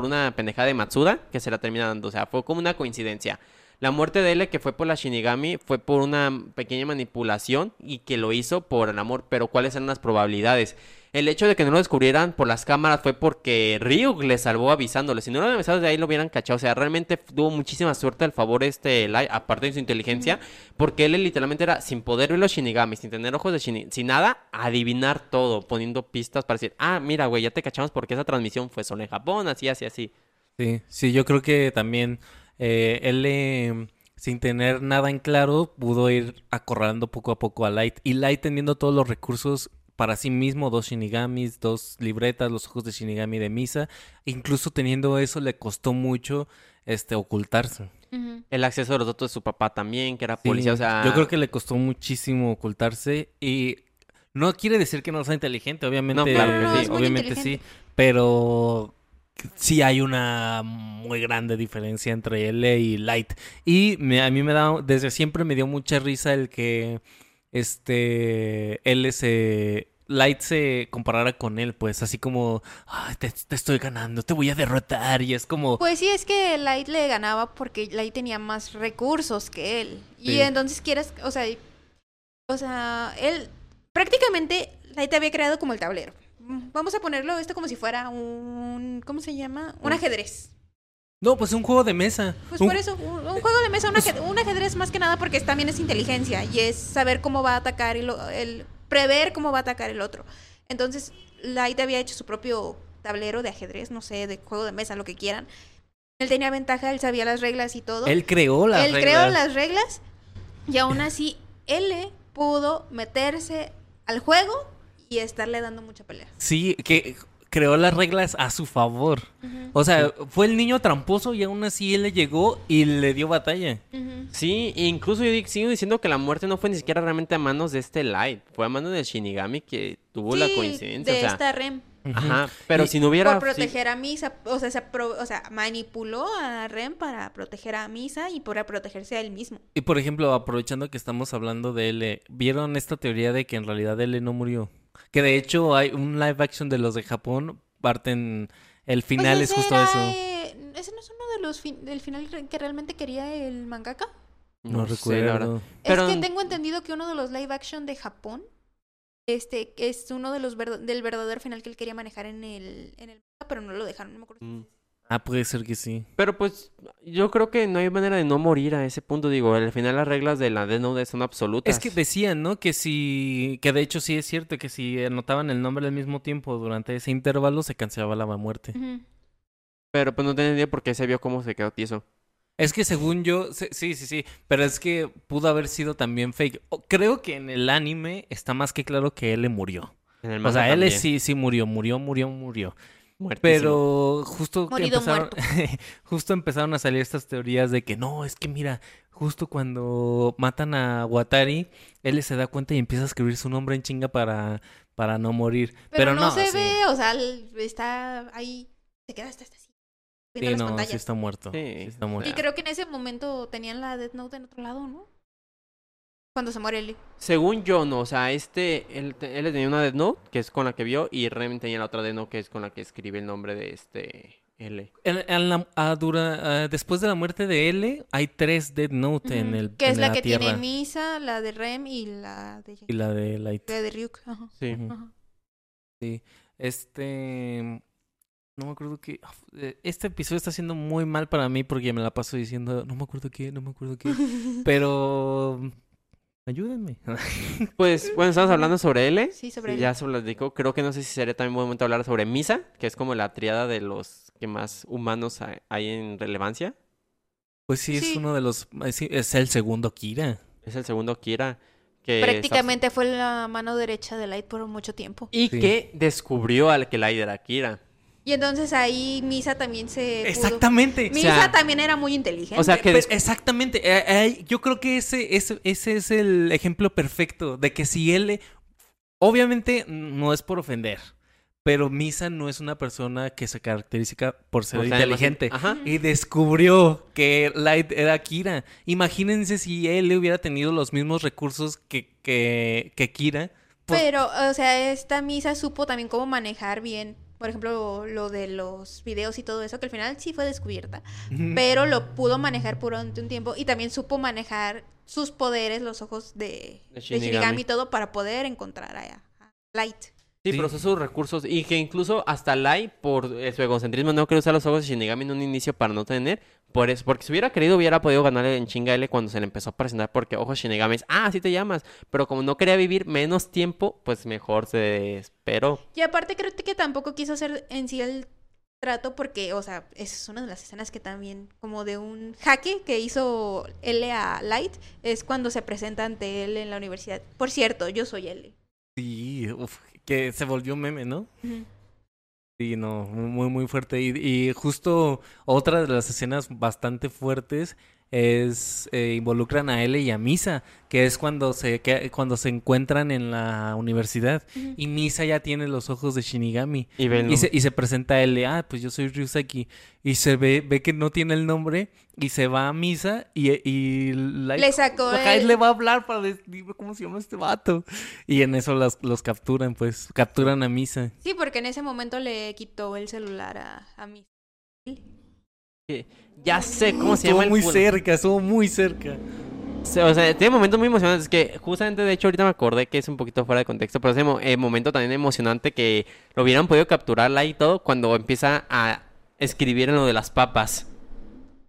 una pendejada de Matsuda, que se la termina dando. O sea, fue como una coincidencia. La muerte de L, que fue por la Shinigami, fue por una pequeña manipulación y que lo hizo por el amor. Pero ¿cuáles eran las probabilidades? El hecho de que no lo descubrieran por las cámaras fue porque Ryuk le salvó avisándole. Si no lo hubieran avisado, de ahí lo hubieran cachado. O sea, realmente tuvo muchísima suerte al favor este Light, aparte de su inteligencia, porque él literalmente era sin poder ver los Shinigami, sin tener ojos de Shinigami, sin nada, adivinar todo, poniendo pistas para decir, ah, mira, güey, ya te cachamos porque esa transmisión fue solo en Japón, así, así, así. Sí, sí, yo creo que también eh, él, eh, sin tener nada en claro, pudo ir acorralando poco a poco a Light. Y Light teniendo todos los recursos para sí mismo, dos Shinigamis, dos libretas, los ojos de Shinigami de Misa. Incluso teniendo eso le costó mucho este ocultarse. El acceso a los datos de su papá también, que era Sí, policía, o sea... Yo creo que le costó muchísimo ocultarse y no quiere decir que no sea inteligente, obviamente, No, claro que sí. obviamente sí, pero sí hay una muy grande diferencia entre él y Light. Y me- a mí me da, desde siempre me dio mucha risa el que este él se Light se comparara con él, pues así como, "Ay, te, te estoy ganando, te voy a derrotar y es como, Pues sí, es que Light le ganaba porque Light tenía más recursos que él. Sí. Y entonces quieres, o sea, o sea, él prácticamente Light había creado como el tablero. Vamos a ponerlo esto como si fuera un, ¿cómo se llama? Un- ajedrez. No, pues un juego de mesa. Pues Un- por eso, un, un juego de mesa, un ajedrez, un ajedrez más que nada porque es- también es inteligencia y es saber cómo va a atacar y lo- el prever cómo va a atacar el otro. Entonces, Light había hecho su propio tablero de ajedrez, no sé, de juego de mesa, lo que quieran. Él tenía ventaja, él sabía las reglas y todo. Él creó las él reglas. creó las reglas y aún así él pudo meterse al juego y estarle dando mucha pelea. Sí, que creó las reglas a su favor. O sea, fue el niño tramposo y aún así él le llegó y le dio batalla. Ujú. Sí, e incluso yo sigo diciendo que la muerte no fue ni siquiera realmente a manos de este Light, fue a manos del Shinigami que tuvo la Sí, coincidencia. de o sea, esta Rem. Ajá, pero Y- si no hubiera... por sí- proteger a Misa, o sea, se o sea, manipuló a Rem para proteger a Misa y para protegerse a él mismo. Y por ejemplo, aprovechando que estamos hablando de L, ¿vieron esta teoría de que en realidad L no murió? Que de hecho hay un live action de los de Japón, parten... El final Pues es ese justo era, eso. eh, ¿Ese no es uno de los fin- del final que realmente quería el mangaka? No, sé, recuerdo. Pero- Es que tengo entendido que uno de los live action de Japón este es uno de los del verdadero final que él quería manejar en el en el manga, pero no lo dejaron, no me acuerdo. Mm. Ah, puede ser que sí. Pero pues yo creo que no hay manera de no morir a ese punto. Digo, al final las reglas de la Death Note son absolutas. Es que decían, ¿no? Que si... Que de hecho sí es cierto que si anotaban el nombre al mismo tiempo durante ese intervalo se cancelaba la muerte. Pero pues no tenía idea por qué se vio cómo se quedó tieso. Es que según yo, sí, sí, sí, pero es que pudo haber sido también fake. Creo que en el anime está más que claro que L murió. En el O sea, L también. sí, sí murió, murió, murió, murió. Muertísimo. Pero justo empezaron, justo empezaron a salir estas teorías de que no, es que mira, justo cuando matan a Watari, él se da cuenta y empieza a escribir su nombre en chinga para, para no morir. Pero, Pero, no, se sí. ve, o sea, está ahí, se queda hasta, hasta así, Sí, no, sí está muerto. Sí. sí está muerto. Y creo que en ese momento tenían la Death Note en otro lado, ¿no? Cuando se muere L. Según yo, no. O sea, este, él, él tenía una Death Note, que es con la que vio, y Rem tenía la otra Death Note, que es con la que escribe el nombre de este L. En- en la- ah, dura- ah, después de la muerte de L, hay tres Dead Note en el Que es la que Tierra. tiene Misa, la de Rem y la de, Y la de Light. la de Ryuk. Ajá, Sí. Sí. Este. No me acuerdo qué. eh, Este episodio está siendo muy mal para mí porque me la paso diciendo, no me acuerdo qué, no me acuerdo qué. Pero. Ayúdenme. Pues, bueno, estamos hablando sobre L. Sí, sobre Ya se lo dijo. Creo que no sé si sería también buen momento hablar sobre Misa, que es como la triada de los que más humanos hay- en relevancia. Pues sí, es Sí. uno de los. sí, es el segundo Kira. Es el segundo Kira. Que está- Prácticamente fue la mano derecha de Light por mucho tiempo. Y Sí. que descubrió al que Light era Kira. Y entonces ahí Misa también se. pudo- Exactamente. Misa sea, también era muy inteligente. o sea, que des- exactamente. eh, eh, yo creo que ese, ese, ese es el ejemplo perfecto de que si él. Obviamente no es por ofender. Pero Misa no es una persona que se caracteriza por ser o sea, además- inteligente. Ajá. Y descubrió que Light era Kira. Imagínense si él hubiera tenido los mismos recursos que, que, que Kira. pues- Pero, o sea, esta Misa supo también cómo manejar bien. Por ejemplo, lo de los videos y todo eso, que al final sí fue descubierta. Pero lo pudo manejar por un tiempo. Y también supo manejar sus poderes, los ojos de, De de Shinigami. Shinigami y todo para poder encontrar a, a Light. Sí, Sí. pero son sus recursos. Y que incluso hasta Light, por eh, su egocentrismo, no quiere usar los ojos de Shinigami en un inicio para no tener. Por eso, porque si hubiera querido, hubiera podido ganarle en chinga L cuando se le empezó a presentar. Porque ojos Shinigami es, ah, así te llamas. Pero como no quería vivir menos tiempo, pues mejor se esperó. Y aparte creo que tampoco quiso hacer en sí el trato porque, o sea, esa es una de las escenas que también, como de un jaque que hizo L a Light, es cuando se presenta ante él en la universidad. Por cierto, yo soy L. Sí, uf, que se volvió meme, ¿no? Sí, no, muy, muy fuerte. Y, y justo otra de las escenas bastante fuertes es eh, involucran a L y a Misa, que es cuando se que- cuando se encuentran en la universidad. Y Misa ya tiene los ojos de Shinigami. Y ven, y se, y se presenta a L, ah, pues yo soy Ryusaki y se ve ve que no tiene el nombre y se va a Misa y, y Light- Le sacó el- le va a hablar para decir cómo se llama este vato y en eso los, los capturan, pues capturan a Misa. Sí, porque en ese momento le quitó el celular a, a mí. Ya sé cómo se Estuvo llama el muy cerca, estuvo muy cerca. O sea, tiene momentos muy emocionantes que justamente, de hecho, ahorita me acordé que es un poquito fuera de contexto, pero ese mo- eh, momento también emocionante que lo hubieran podido capturar y todo cuando empieza a escribir en lo de las papas.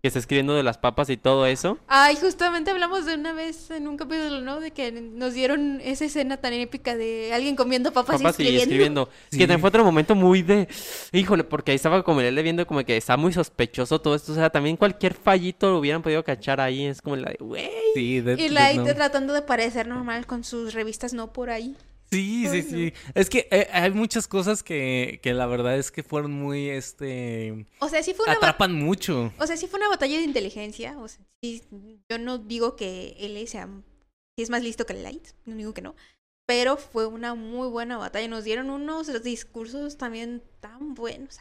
Que está escribiendo de las papas y todo eso. Ay, justamente hablamos de una vez en un capítulo, ¿no? De que nos dieron esa escena tan épica de alguien comiendo papas, Papas y y escribiendo. escribiendo. Sí. Que también fue otro momento muy de... Híjole, porque ahí estaba como él viendo como que está muy sospechoso todo esto. O sea, también cualquier fallito lo hubieran podido cachar ahí. Es como la de, güey. Sí, Y Death Light Note. tratando de parecer normal con sus revistas no por ahí. Sí, sí, sí. Es que eh, hay muchas cosas que, que la verdad es que fueron muy, este... O sea, sí fue una Atrapan mucho. o sea, sí fue una batalla de inteligencia. O sea, sí, yo no digo que él sea sí es más listo que Light, no digo que no. Pero fue una muy buena batalla. Nos dieron unos discursos también tan buenos.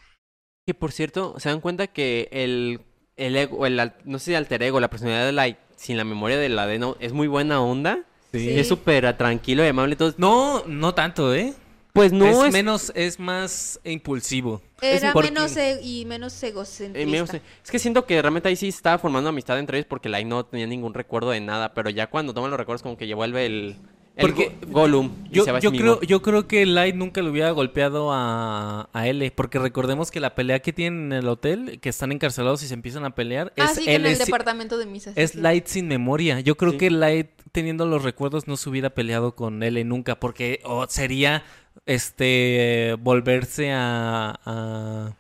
Que por cierto, ¿se dan cuenta que el, el ego, el, al- no sé si alter ego, la personalidad de Light, sin la memoria de la Deno, es muy buena onda? Sí. Es súper tranquilo y amable y todo. No, no tanto, ¿eh? Pues no es, es... menos, es más impulsivo. Era porque- menos e- y menos eh, egocentrista. menos- es que siento que realmente ahí sí estaba formando amistad entre ellos porque Light no tenía ningún recuerdo de nada, pero ya cuando toma los recuerdos como que ya vuelve el, el Porque Go- Gollum Yo, yo creo, yo creo que Light nunca le hubiera golpeado a, a L, porque recordemos que la pelea que tienen en el hotel, que están encarcelados y se empiezan a pelear, Ah, es sí, que en el si- departamento de misas. es sí. Light sin memoria. Yo creo Sí. que Light, teniendo los recuerdos, no se hubiera peleado con L nunca, porque oh, sería este volverse a, a-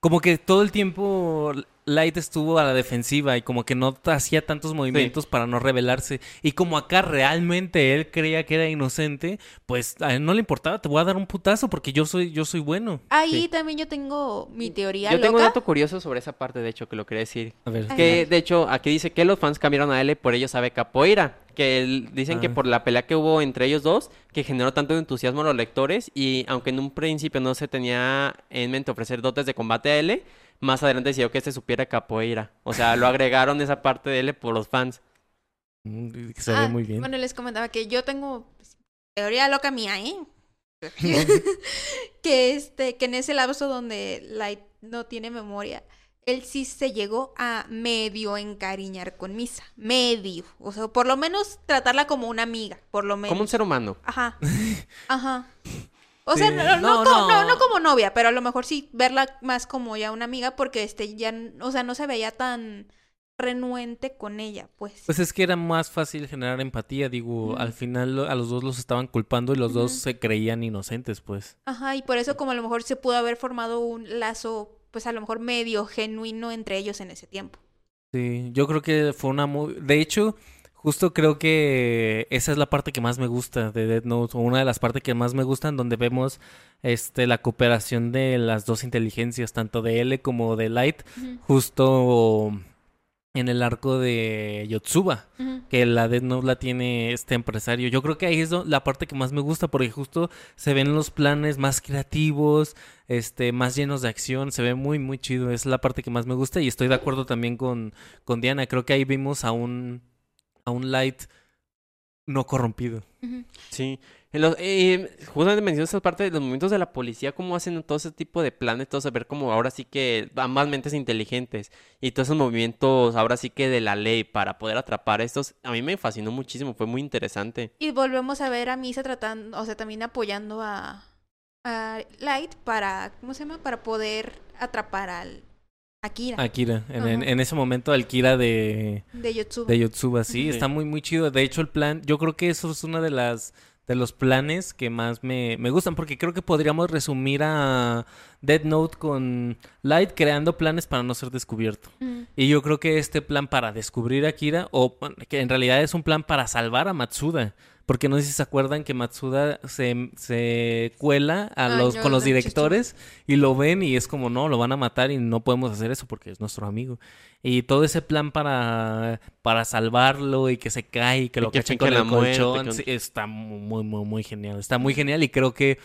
Como que todo el tiempo Light estuvo a la defensiva y como que no hacía tantos movimientos para no rebelarse. Y como acá realmente él creía que era inocente, pues a él no le importaba, te voy a dar un putazo porque yo soy, yo soy bueno. Ahí Sí. también yo tengo mi teoría Yo tengo un dato curioso sobre esa parte, de hecho, que lo quería decir. A ver. Que, de hecho, aquí dice que los fans cambiaron a L por ello sabe capoeira. Que el- dicen que por la pelea que hubo entre ellos dos, que generó tanto entusiasmo a los lectores. Y aunque en un principio no se tenía en mente ofrecer dotes de combate a L, más adelante decidió que este supiera capoeira. O sea, lo agregaron esa parte de L por los fans. Mm, Se Ah, ve muy bien. Bueno, les comentaba que yo tengo pues, teoría loca mía, ¿eh? que este, que en ese lapso donde Light no tiene memoria, él sí se llegó a medio encariñar con Misa. Medio. O sea, por lo menos tratarla como una amiga, por lo menos. Como un ser humano. Ajá. Ajá. O sea, no, no, No, co- no. no, no como novia, pero a lo mejor sí verla más como ya una amiga porque este ya, o sea, no se veía tan renuente con ella, pues. Pues es que era más fácil generar empatía, digo, al final lo- a los dos los estaban culpando y los dos se creían inocentes, pues. Ajá, y por eso como a lo mejor se pudo haber formado un lazo, pues a lo mejor medio genuino entre ellos en ese tiempo. Sí, yo creo que fue una muy... De hecho, justo creo que esa es la parte que más me gusta de Dead Note, o una de las partes que más me gustan, donde vemos este la cooperación de las dos inteligencias, tanto de L como de Light, justo en el arco de Yotsuba. Que la Death Note la tiene este empresario. Yo creo que ahí es la parte que más me gusta porque justo se ven los planes más creativos, este, más llenos de acción, se ve muy muy chido, es la parte que más me gusta y estoy de acuerdo también con, con Diana, creo que ahí vimos a un a un Light no corrompido. Sí. En los- eh, justamente mencionas esa parte de los movimientos de la policía, cómo hacen todo ese tipo de planes, todo saber como ahora sí que ambas mentes inteligentes y todos esos movimientos ahora sí que de la ley para poder atrapar a estos, a mí me fascinó muchísimo, fue muy interesante. Y volvemos a ver a Misa tratando, o sea, también apoyando a, a Light para, ¿cómo se llama? Para poder atrapar al Akira Akira, en, en- Ajá. en ese momento al Kira de, de Yotsuba. de Yotsuba, sí, está muy muy chido. De hecho, el plan, yo creo que eso es una de las de los planes que más me, me gustan, porque creo que podríamos resumir a Dead Note con Light creando planes para no ser descubierto. Ujú. Y yo creo que este plan para descubrir a Kira, o que en realidad es un plan para salvar a Matsuda. Porque no sé si se acuerdan que Matsuda se, se cuela a Ay, los, no, con los directores y lo ven y es como, no, lo van a matar y no podemos hacer eso porque es nuestro amigo. Y todo ese plan para, para salvarlo y que se cae y que Y lo que cachen con la el muerte, colchón, con- sí, está muy, muy, muy genial. Está muy genial y creo que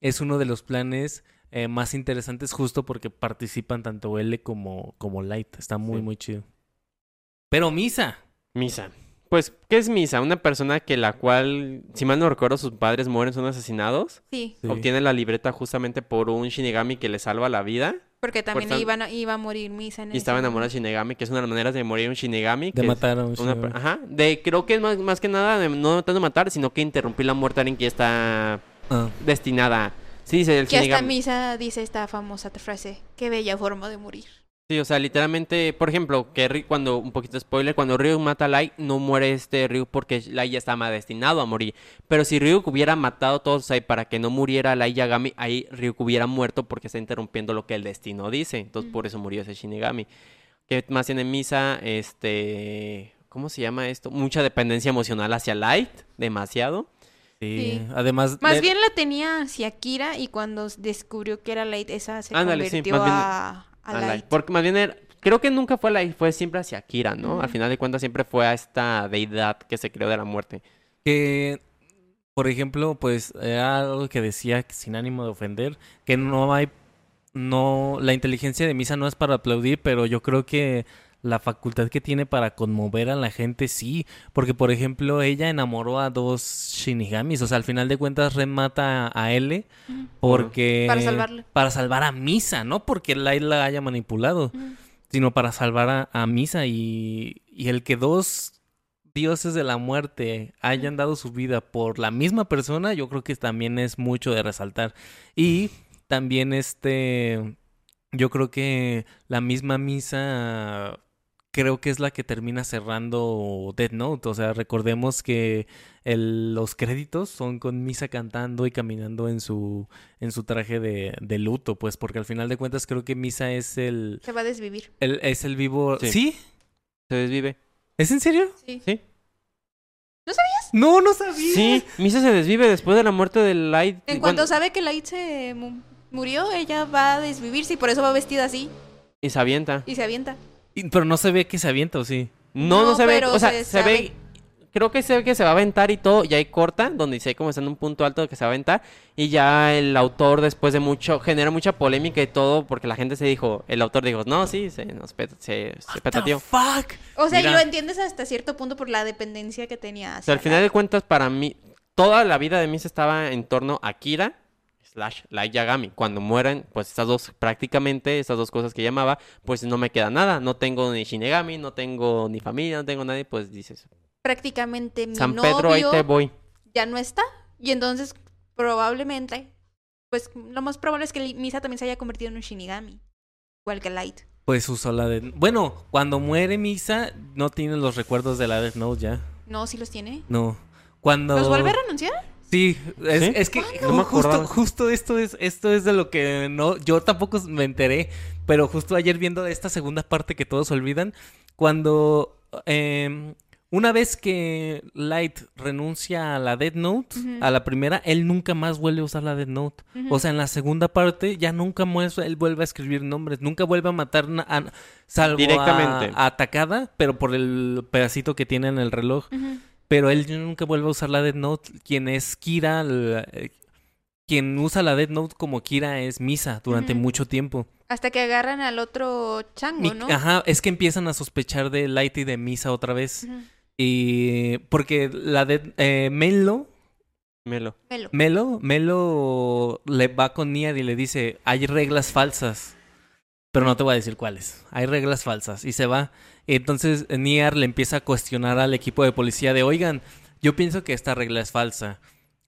es uno de los planes eh, más interesantes justo porque participan tanto L como, como Light. Está muy, Sí. muy chido. Pero Misa. Misa. Pues, ¿qué es Misa? Una persona que la cual, si mal no recuerdo, sus padres mueren, son asesinados. Sí, Sí. Obtiene la libreta justamente por un Shinigami que le salva la vida. porque también iban a- iba a morir Misa en Y estaba enamorada de Shinigami, que es una de las maneras de morir un Shinigami. De que matar a un una- Shinigami. Ajá. De, creo que es más, más que nada de no tanto matar, sino que interrumpir la muerte de alguien que ya está Ah, destinada. Sí, el Que hasta. Misa dice esta famosa frase, qué bella forma de morir. Sí, o sea, literalmente, por ejemplo, que Ry- cuando, un poquito de spoiler, cuando Ryu mata a Light, no muere este Ryu porque Light ya estaba destinado a morir. Pero si Ryu hubiera matado a todos ahí para que no muriera Light Yagami, ahí Ryu hubiera muerto porque está interrumpiendo lo que el destino dice. Entonces, por eso murió ese Shinigami. Que más tiene Misa, este... ¿Cómo se llama esto? Mucha dependencia emocional hacia Light, demasiado. Sí. Sí. Además. Más de- bien la tenía hacia Kira y cuando descubrió que era Light, esa se Ándale, sí, convirtió bien a, a a Light. Light. Porque más bien era- creo que nunca fue Light, fue siempre hacia Kira, ¿no? Al final de cuentas siempre fue a esta deidad que se creó de la muerte. Que, por ejemplo, pues era algo que decía sin ánimo de ofender, que no hay, no, la inteligencia de Misa no es para aplaudir, pero yo creo que la facultad que tiene para conmover a la gente sí, porque por ejemplo ella enamoró a dos Shinigamis, o sea, al final de cuentas Ren mata a L porque Para salvarle. para salvar a Misa, no porque Light la haya manipulado sino para salvar a, a Misa. Y, y el que dos dioses de la muerte hayan dado su vida por la misma persona, yo creo que también es mucho de resaltar. Y también este, yo creo que la misma Misa creo que es la que termina cerrando Death Note. O sea, recordemos que el- los créditos son con Misa cantando y caminando en su, en su traje de, de luto, pues, porque al final de cuentas creo que Misa es el, Se va a desvivir. el- es el vivo. Sí. ¿Sí? Se desvive. ¿Es en serio? Sí. Sí. No, no sabía. Sí, Misa se desvive después de la muerte de Light. En Bueno, cuanto sabe que Light se mu- murió, ella va a desvivirse y por eso va vestida así Y se avienta. y se avienta. Y- Pero no se ve que se avienta, ¿o sí? No, no, No, se ve. pero O sea, se se, ve. Creo que se ve que se va a aventar y todo. Y ahí corta, donde dice como está en un punto alto que se va a aventar. Y ya el autor, después de mucho. Genera mucha polémica y todo. Porque la gente se dijo. El autor dijo, no, sí, se nos peta- se, se the fuck? O sea, Mira. y lo entiendes hasta cierto punto por la dependencia que tenía. O hacia sea, al final de cuentas, para mí, toda la vida de Misa estaba en torno a Kira slash Light Yagami. Cuando mueren, pues estas dos, prácticamente, estas dos cosas que llamaba, pues no me queda nada. No tengo ni Shinigami, no tengo ni familia, no tengo nadie, pues dices, Prácticamente mi San novio Pedro, ahí te voy. ya no está. Y entonces, probablemente, pues lo más probable es que Misa también se haya convertido en un Shinigami. Igual que Light. Pues usó la de... Bueno, cuando muere Misa, no tiene los recuerdos de la Death Note ya. No, sí los tiene. No. Cuando... ¿Los vuelve a renunciar? Sí, es, ¿Sí? es que No me ju- justo, justo esto es, esto es de lo que no, yo tampoco me enteré, pero justo ayer viendo esta segunda parte que todos olvidan, cuando em, una vez que Light renuncia a la Death Note, a la primera, él nunca más vuelve a usar la Death Note. O sea, en la segunda parte ya nunca más él vuelve a escribir nombres, nunca vuelve a matar a, salvo Directamente. a atacada, pero por el pedacito que tiene en el reloj. Ujú. Pero él nunca vuelve a usar la Death Note. Quien es Kira, la- eh, quien usa la Death Note como Kira es Misa durante mucho tiempo. Hasta que agarran al otro chango, Mi- ¿no? Ajá, es que empiezan a sospechar de Light y de Misa otra vez. Y porque la de eh, Melo, Melo. Melo. Melo, Melo le va con Nier y le dice, hay reglas falsas. Pero no te voy a decir cuáles. Hay reglas falsas. Y se va. Entonces Nier le empieza a cuestionar al equipo de policía de, oigan, yo pienso que esta regla es falsa.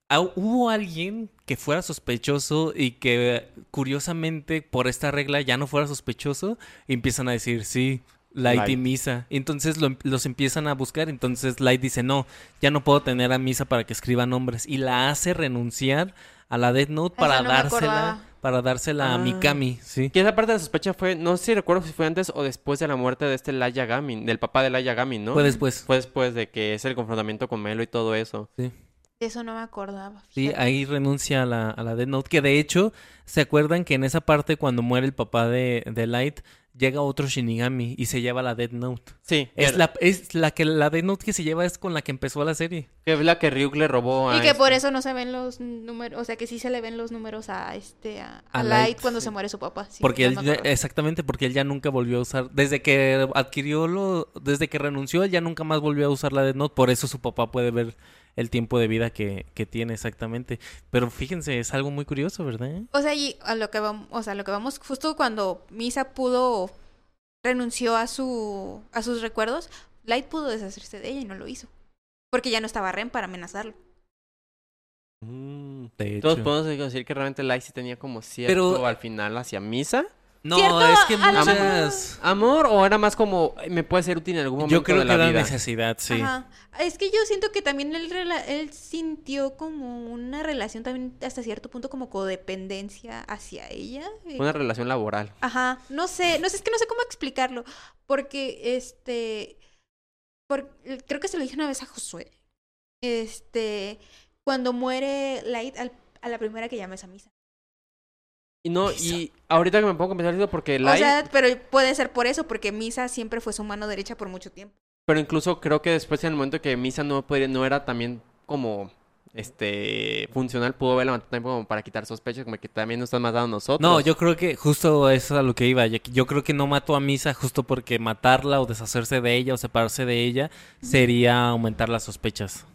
Ah, ¿Hubo alguien que fuera sospechoso y que curiosamente por esta regla ya no fuera sospechoso? Y empiezan a decir, sí, Light, y. Misa. Y entonces lo- los empiezan a buscar. Entonces Light dice, no, ya no puedo tener a Misa para que escriba nombres. Y la hace renunciar a la Death Note para no dársela. Para dársela a Ah. Mikami, sí. Que esa parte de la sospecha fue, no sé si recuerdo si fue antes o después de la muerte de este Light Yagami, del papá de Light Yagami, ¿no? Fue después. Fue después de que es el confrontamiento con Melo y todo eso. Sí. Eso no me acordaba. Sí, ahí renuncia a la, a la Death Note. Que de hecho, ¿se acuerdan que en esa parte cuando muere el papá de, de Light, llega otro Shinigami y se lleva la Death Note? Sí, Es la, es la que la Death Note que se lleva es con la que empezó la serie. que es la que Ryuk le robó a Y que este- por eso no se ven los números, o sea que sí se le ven los números a este a, a A Light, Light, cuando sí. se muere su papá. Sí, porque él exactamente, porque él ya nunca volvió a usar, desde que adquirió lo, desde que renunció, él ya nunca más volvió a usar la Death Note, por eso su papá puede ver el tiempo de vida que, que tiene exactamente. Pero fíjense, es algo muy curioso, ¿verdad? O sea, y a lo que vamos, o sea, a lo que vamos justo cuando Misa pudo renunció a su a sus recuerdos, Light pudo deshacerse de ella y no lo hizo. Porque ya no estaba Ren para amenazarlo. Mm. De Todos podemos decir que realmente Light sí tenía como cierto Pero- al final hacia Misa. No, Cierto, es que a muchas... ¿Amor o era más como me puede ser útil en algún momento Yo creo de que la era vida? necesidad, sí. Ajá. Es que yo siento que también él, él sintió como una relación también hasta cierto punto como codependencia hacia ella. eh, Una relación laboral. Ajá, no sé, no sé, es que no sé cómo explicarlo, porque este, por- creo que se lo dije una vez a Josué, este, cuando muere Light al- a la primera que llama esa misa. Y no, y ahorita que me pongo a pensar eso porque O Light, sea, pero puede ser por eso, porque Misa siempre fue su mano derecha por mucho tiempo. pero incluso creo que después en el momento que Misa no podía, no era también como este funcional, pudo haber levantado también como para quitar sospechas, como que también nos están matando a nosotros. No, yo creo que justo eso es a lo que iba. Yo, yo creo que no mató a Misa justo porque matarla o deshacerse de ella o separarse de ella sería aumentar las sospechas.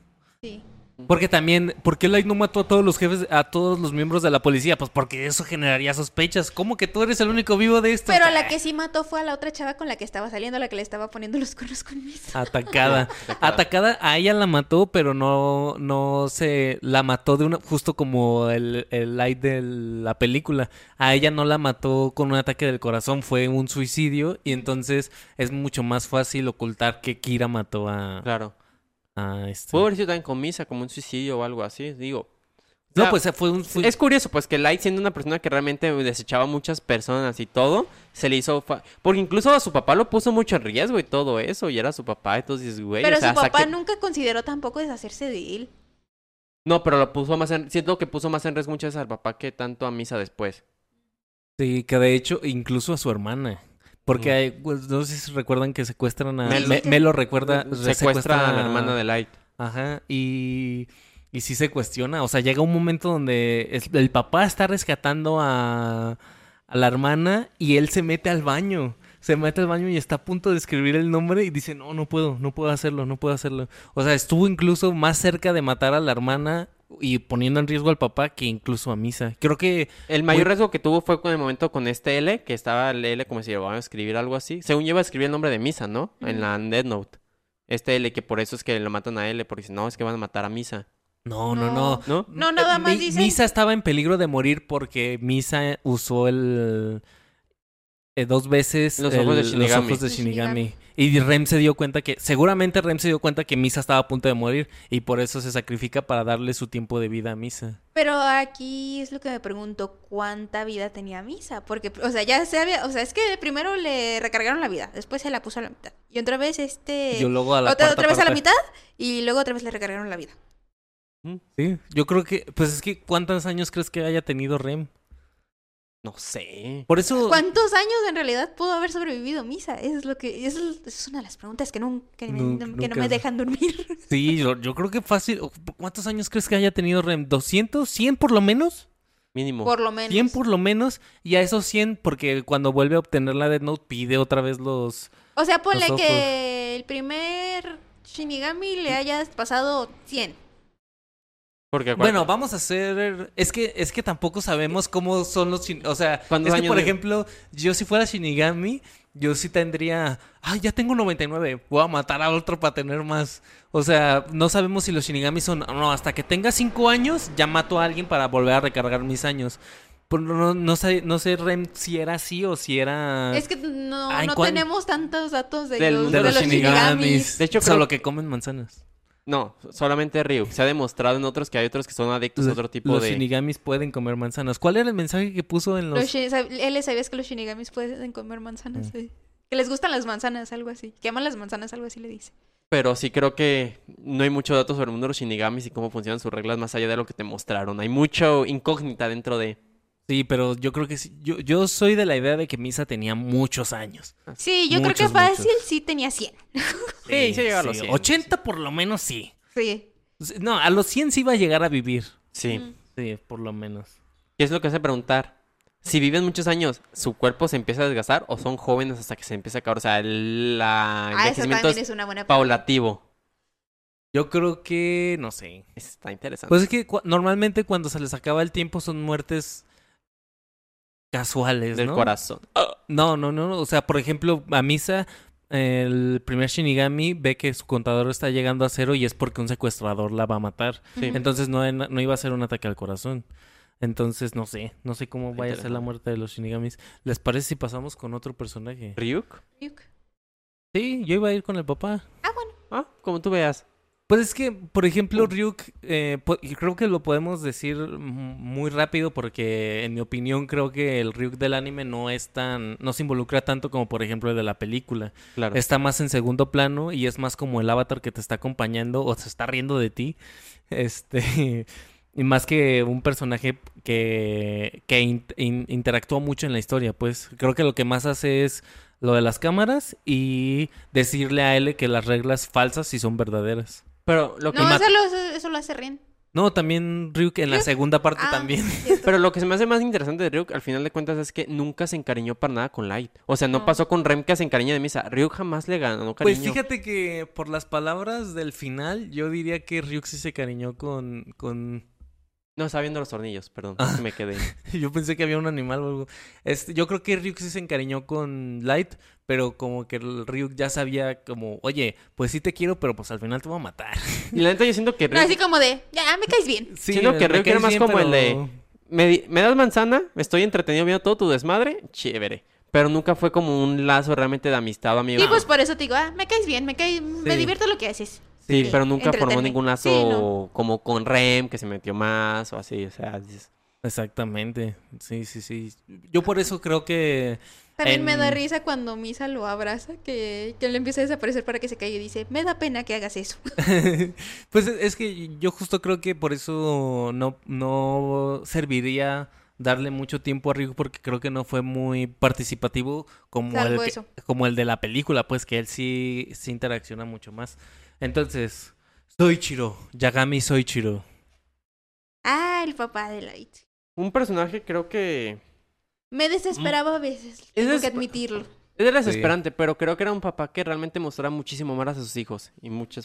Sí. Porque también, ¿por qué Light no mató a todos los jefes, a todos los miembros de la policía? Pues porque eso generaría sospechas. ¿Cómo que tú eres el único vivo de esto? Pero a la que sí mató fue a la otra chava con la que estaba saliendo, la que le estaba poniendo los cuernos con misa. Atacada. Atacada, a ella la mató, pero no, no se la mató de una, justo como el, el light de la película. A ella no la mató con un ataque del corazón, fue un suicidio y entonces es mucho más fácil ocultar que Kira mató a, Claro. A este. Pudo haber sido también con misa, como un suicidio o algo así, digo. O No, sea, pues fue un... fue- Es curioso, pues, que Light, siendo una persona que realmente desechaba a muchas personas y todo, se le hizo... fa- Porque incluso a su papá lo puso mucho en riesgo y todo eso, y era su papá, entonces, güey... Pero o sea, su papá que- nunca consideró tampoco deshacerse de él. No, pero lo puso más en... Siento que puso más en riesgo muchas veces al papá que tanto a misa después. Sí, que de hecho, incluso a su hermana. Porque hay- pues, no sé si recuerdan que secuestran a... Mel- Me, me lo recuerda... Secuestra a la hermana de Light. Ajá, y, y sí se cuestiona. O sea, llega un momento donde es- el papá está rescatando a, a la hermana y él se mete al baño. Se mete al baño y está a punto de escribir el nombre y dice, no, no puedo, no puedo hacerlo, no puedo hacerlo. O sea, estuvo incluso más cerca de matar a la hermana y poniendo en riesgo al papá que incluso a Misa. Creo que El mayor riesgo que tuvo fue con el momento con este L, que estaba el L como si lo van a escribir algo así. Según lleva a escribir el nombre de Misa, ¿no? En la Dead Note. Este L, que por eso es que lo matan a L, porque si no, es que van a matar a Misa. no, no, no. ¿No? No, nada más Mi- dicen- Misa estaba en peligro de morir porque Misa usó el eh, dos veces Los el- ojos de Shinigami. ojos de De Shinigami. Y Rem se dio cuenta que, seguramente Rem se dio cuenta que Misa estaba a punto de morir y por eso se sacrifica para darle su tiempo de vida a Misa. Pero aquí es lo que me pregunto, ¿cuánta vida tenía Misa? Porque, o sea, ya se había, o sea, es que primero le recargaron la vida, después se la puso a la mitad. Y otra vez este... Yo luego a la otra, otra vez a la mitad y luego otra vez le recargaron la vida. Sí, yo creo que, pues es que, ¿cuántos años crees que haya tenido Rem? No sé. Por eso, ¿Cuántos años en realidad pudo haber sobrevivido Misa? Eso es lo que, eso es, es una de las preguntas que, nun- que, me- no nunca- me dejan dormir. sí, yo, yo creo que fácil, ¿cuántos años crees que haya tenido Rem? ¿200? ¿100 por lo menos? Mínimo. Por lo menos. 100 por lo menos, y a esos 100, porque cuando vuelve a obtener la Death Note pide otra vez los... O sea, ponle Los ojos. que el primer Shinigami le hayas pasado 100. Porque Bueno, vamos a hacer... Es que, es que tampoco sabemos cómo son los... shin- O sea, ¿Cuántos es que, por de- ejemplo, yo si fuera Shinigami, yo sí tendría... Ay, ya tengo 99, voy a matar a otro para tener más. O sea, no sabemos si los Shinigami son... No, hasta que tenga 5 años, ya mato a alguien para volver a recargar mis años. Pero no, no sé, no sé, Rem, si era así o si era... Es que no, Ay, no ¿cuán- tenemos tantos datos de, Del los, de los Shinigamis. Shinigamis. De hecho, Solo creo- que comen manzanas. No, solamente Ryuk. Se ha demostrado en otros que hay otros que son adictos a Los, otro tipo los de... Shinigamis pueden comer manzanas. ¿Cuál era el mensaje que puso en los... Los shi- sab- Él sabías que los Shinigamis pueden comer manzanas. Mm. sí. Que les gustan las manzanas, algo así. Que aman las manzanas, algo así le dice. Pero sí creo que no hay mucho datos sobre el mundo de los Shinigamis y cómo funcionan sus reglas más allá de lo que te mostraron. Hay mucho incógnita dentro de... Sí, pero yo creo que sí. Yo, yo soy de la idea de que Misa tenía muchos años. Sí, yo Muchos, creo que fácil muchos. sí tenía 100. Sí, sí llega a los 100, 80 por lo menos sí. Sí. No, a los 100 sí iba a llegar a vivir. Sí. Mm. Sí, por lo menos. ¿Qué es lo que hace preguntar? Si viven muchos años, ¿su cuerpo se empieza a desgastar o son jóvenes hasta que se empieza a acabar? O sea, el la Ah, eso envejecimiento también es es una buena pregunta. paulativo. Yo creo que, no sé. Está interesante. Pues es que cu- normalmente cuando se les acaba el tiempo son muertes casuales, del ¿no? corazón. No, no, no. O sea, por ejemplo, a Misa, el primer Shinigami ve que su contador está llegando a cero y es porque un secuestrador la va a matar. Sí. Entonces no, no iba a ser un ataque al corazón. Entonces no sé, no sé cómo vaya a ser la muerte de los Shinigamis. ¿Les parece si pasamos con otro personaje? ¿Ryuk? Ryuk. Sí, yo iba a ir con el papá. Ah, bueno. Ah, como tú veas. Pues es que, por ejemplo, Ryuk, eh, creo que lo podemos decir muy rápido porque, en mi opinión, creo que el Ryuk del anime no es tan, no se involucra tanto como, por ejemplo, el de la película. Claro. Está más en segundo plano y es más como el avatar que te está acompañando o se está riendo de ti. Este. Y más que un personaje que, que in- in- interactúa mucho en la historia, pues creo que lo que más hace es lo de las cámaras y decirle a él que las reglas falsas sí son verdaderas. Pero lo que No, más... eso lo, eso lo hace Rin. No, también Ryuk en la segunda parte Ah, también. cierto. Pero lo que se me hace más interesante de Ryuk, al final de cuentas, es que nunca se encariñó para nada con Light. O sea, no, No. pasó con Rem que se encariña de Misa. Ryuk jamás le ganó cariño. Pues fíjate que por las palabras del final, yo diría que Ryuk sí se cariñó con, con... No, estaba viendo los tornillos, perdón. Ah. me quedé. Yo pensé que había un animal o algo. Este, yo creo que Ryuk sí se encariñó con Light, pero como que el Ryuk ya sabía como, oye, pues sí te quiero, pero pues al final te voy a matar. Y la neta yo siento que No, Ryuk... así como de, ya, me caes bien. Sí, Siento que me Ryuk era caes más bien, como el de- me, me das manzana, me estoy entretenido viendo todo tu desmadre, chévere. Pero nunca fue como un lazo realmente de amistad o amigo. Y pues por eso te digo, ah, me caes bien, me cae, me Sí. divierte lo que haces. Sí, Sí, pero nunca formó ningún lazo Sí, no. como con Rem, que se metió más o así, o sea... Exactamente, sí, sí, sí. Yo por eso creo que... También me da risa cuando Misa lo abraza, que, que le empieza a desaparecer para que se caiga y dice, me da pena que hagas eso. pues es que yo justo creo que por eso no, no serviría darle mucho tiempo a Ryuk porque creo que no fue muy participativo como el, que- como el de la película, pues que él sí, sí interacciona mucho más. Entonces, Soichiro, Yagami Soichiro. Ah, el papá de Light. Un personaje creo que... Me desesperaba a veces, tengo des- que admitirlo. Era desesperante, pero creo que era un papá que realmente mostraba muchísimo amor a sus hijos. Y muchas...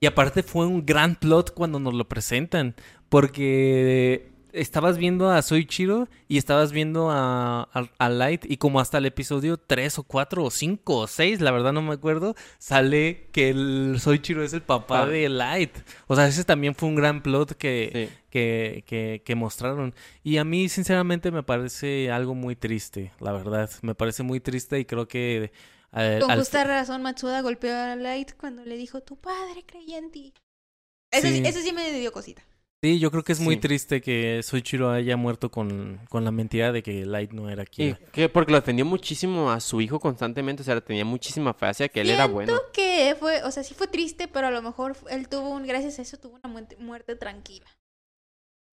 Y aparte fue un gran plot cuando nos lo presentan, porque estabas viendo a Soichiro y estabas viendo a, a, a Light y como hasta el episodio 3 o 4 o 5 o 6, la verdad no me acuerdo, sale que el Soichiro es el papá Ah. de Light. O sea, ese también fue un gran plot que, Sí. que, que, que mostraron. Y a mí sinceramente me parece algo muy triste, la verdad. Me parece muy triste y creo que... eh, Con al- justa razón Matsuda golpeó a Light cuando le dijo, tu padre creía en ti. Sí, Sí. ese sí me dio cosita. Sí, yo creo que es muy Sí. triste que Soichiro haya muerto con, con la mentira de que Light no era Y Kira. que porque lo defendió muchísimo a su hijo constantemente, o sea, tenía muchísima fe hacia que él era Siento bueno. que fue, o sea, sí fue triste, pero a lo mejor él tuvo un, gracias a eso tuvo una muerte, muerte tranquila.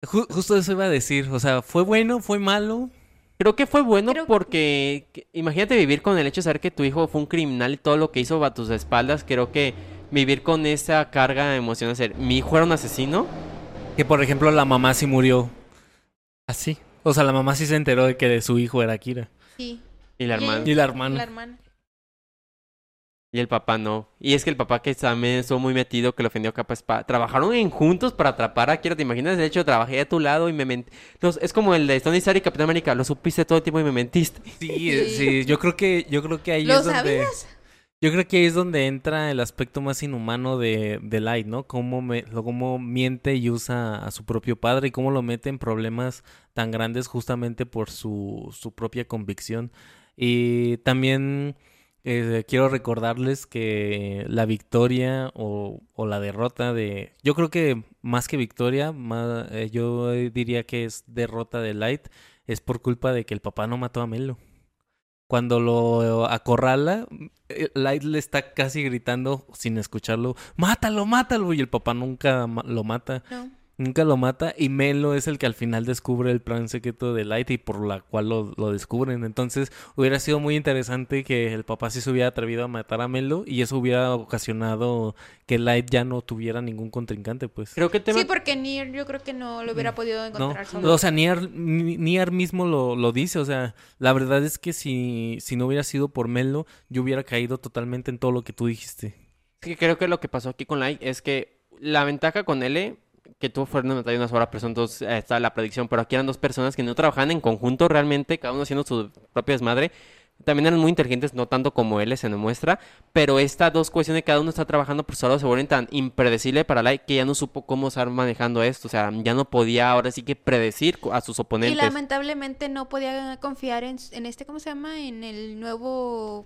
Ju- justo eso iba a decir, o sea, ¿fue bueno, fue malo? Creo que fue bueno Creo porque que- imagínate vivir con el hecho de saber que tu hijo fue un criminal y todo lo que hizo a tus espaldas, creo que vivir con esa carga de ser, mi hijo era un asesino, Que por ejemplo la mamá sí murió. Así. O sea, la mamá sí se enteró de que de su hijo era Kira. Sí. y la hermana, Y la hermana. La hermana. y el papá no. Y es que el papá que también estuvo muy metido, que lo ofendió capaz pa- Trabajaron en juntos para atrapar a Kira, ¿te imaginas? De hecho, trabajé a tu lado y me mentí. Es como el de Tony Stark y Capitán América, lo supiste todo el tiempo y me mentiste. Sí, eh, sí, yo creo que yo creo que ahí ¿Lo es donde sabías? Yo creo que ahí es donde entra el aspecto más inhumano de, Light, ¿no? Cómo me, cómo miente y usa a su propio padre y cómo lo mete en problemas tan grandes justamente por su, propia convicción. Y también eh, quiero recordarles que la victoria o, la derrota de... Yo creo que más que victoria, eh, yo diría que es derrota de Light, es por culpa de que el papá no mató a Melo. Cuando lo acorrala, eh, Light le está casi gritando sin escucharlo, mátalo, mátalo, y el papá nunca lo mata. No. Nunca lo mata y Melo es el que al final descubre el plan secreto de Light y por la cual lo, lo descubren. Entonces hubiera sido muy interesante que el papá sí se hubiera atrevido a matar a Melo y eso hubiera ocasionado que Light ya no tuviera ningún contrincante, pues. Creo que tema... Sí, porque Nier yo creo que no lo hubiera podido No, encontrar solo. o sea, Nier, Ni- Nier mismo lo, lo dice, o sea, la verdad es que si, si no hubiera sido por Melo, yo hubiera caído totalmente en todo lo que tú dijiste. Que creo que lo que pasó aquí con Light es que la ventaja con L, que tuvo fueron una batalla de una sola persona, entonces eh, está la predicción, pero aquí eran dos personas que no trabajaban en conjunto realmente, cada uno haciendo su propia desmadre. También eran muy inteligentes, no tanto como él se demuestra, pero estas dos cuestiones, cada uno está trabajando por su lado, se vuelven tan impredecible para Light que ya no supo cómo estar manejando esto, o sea, ya no podía ahora sí que predecir a sus Y oponentes. lamentablemente no podía confiar en, en este, ¿cómo se llama? En el nuevo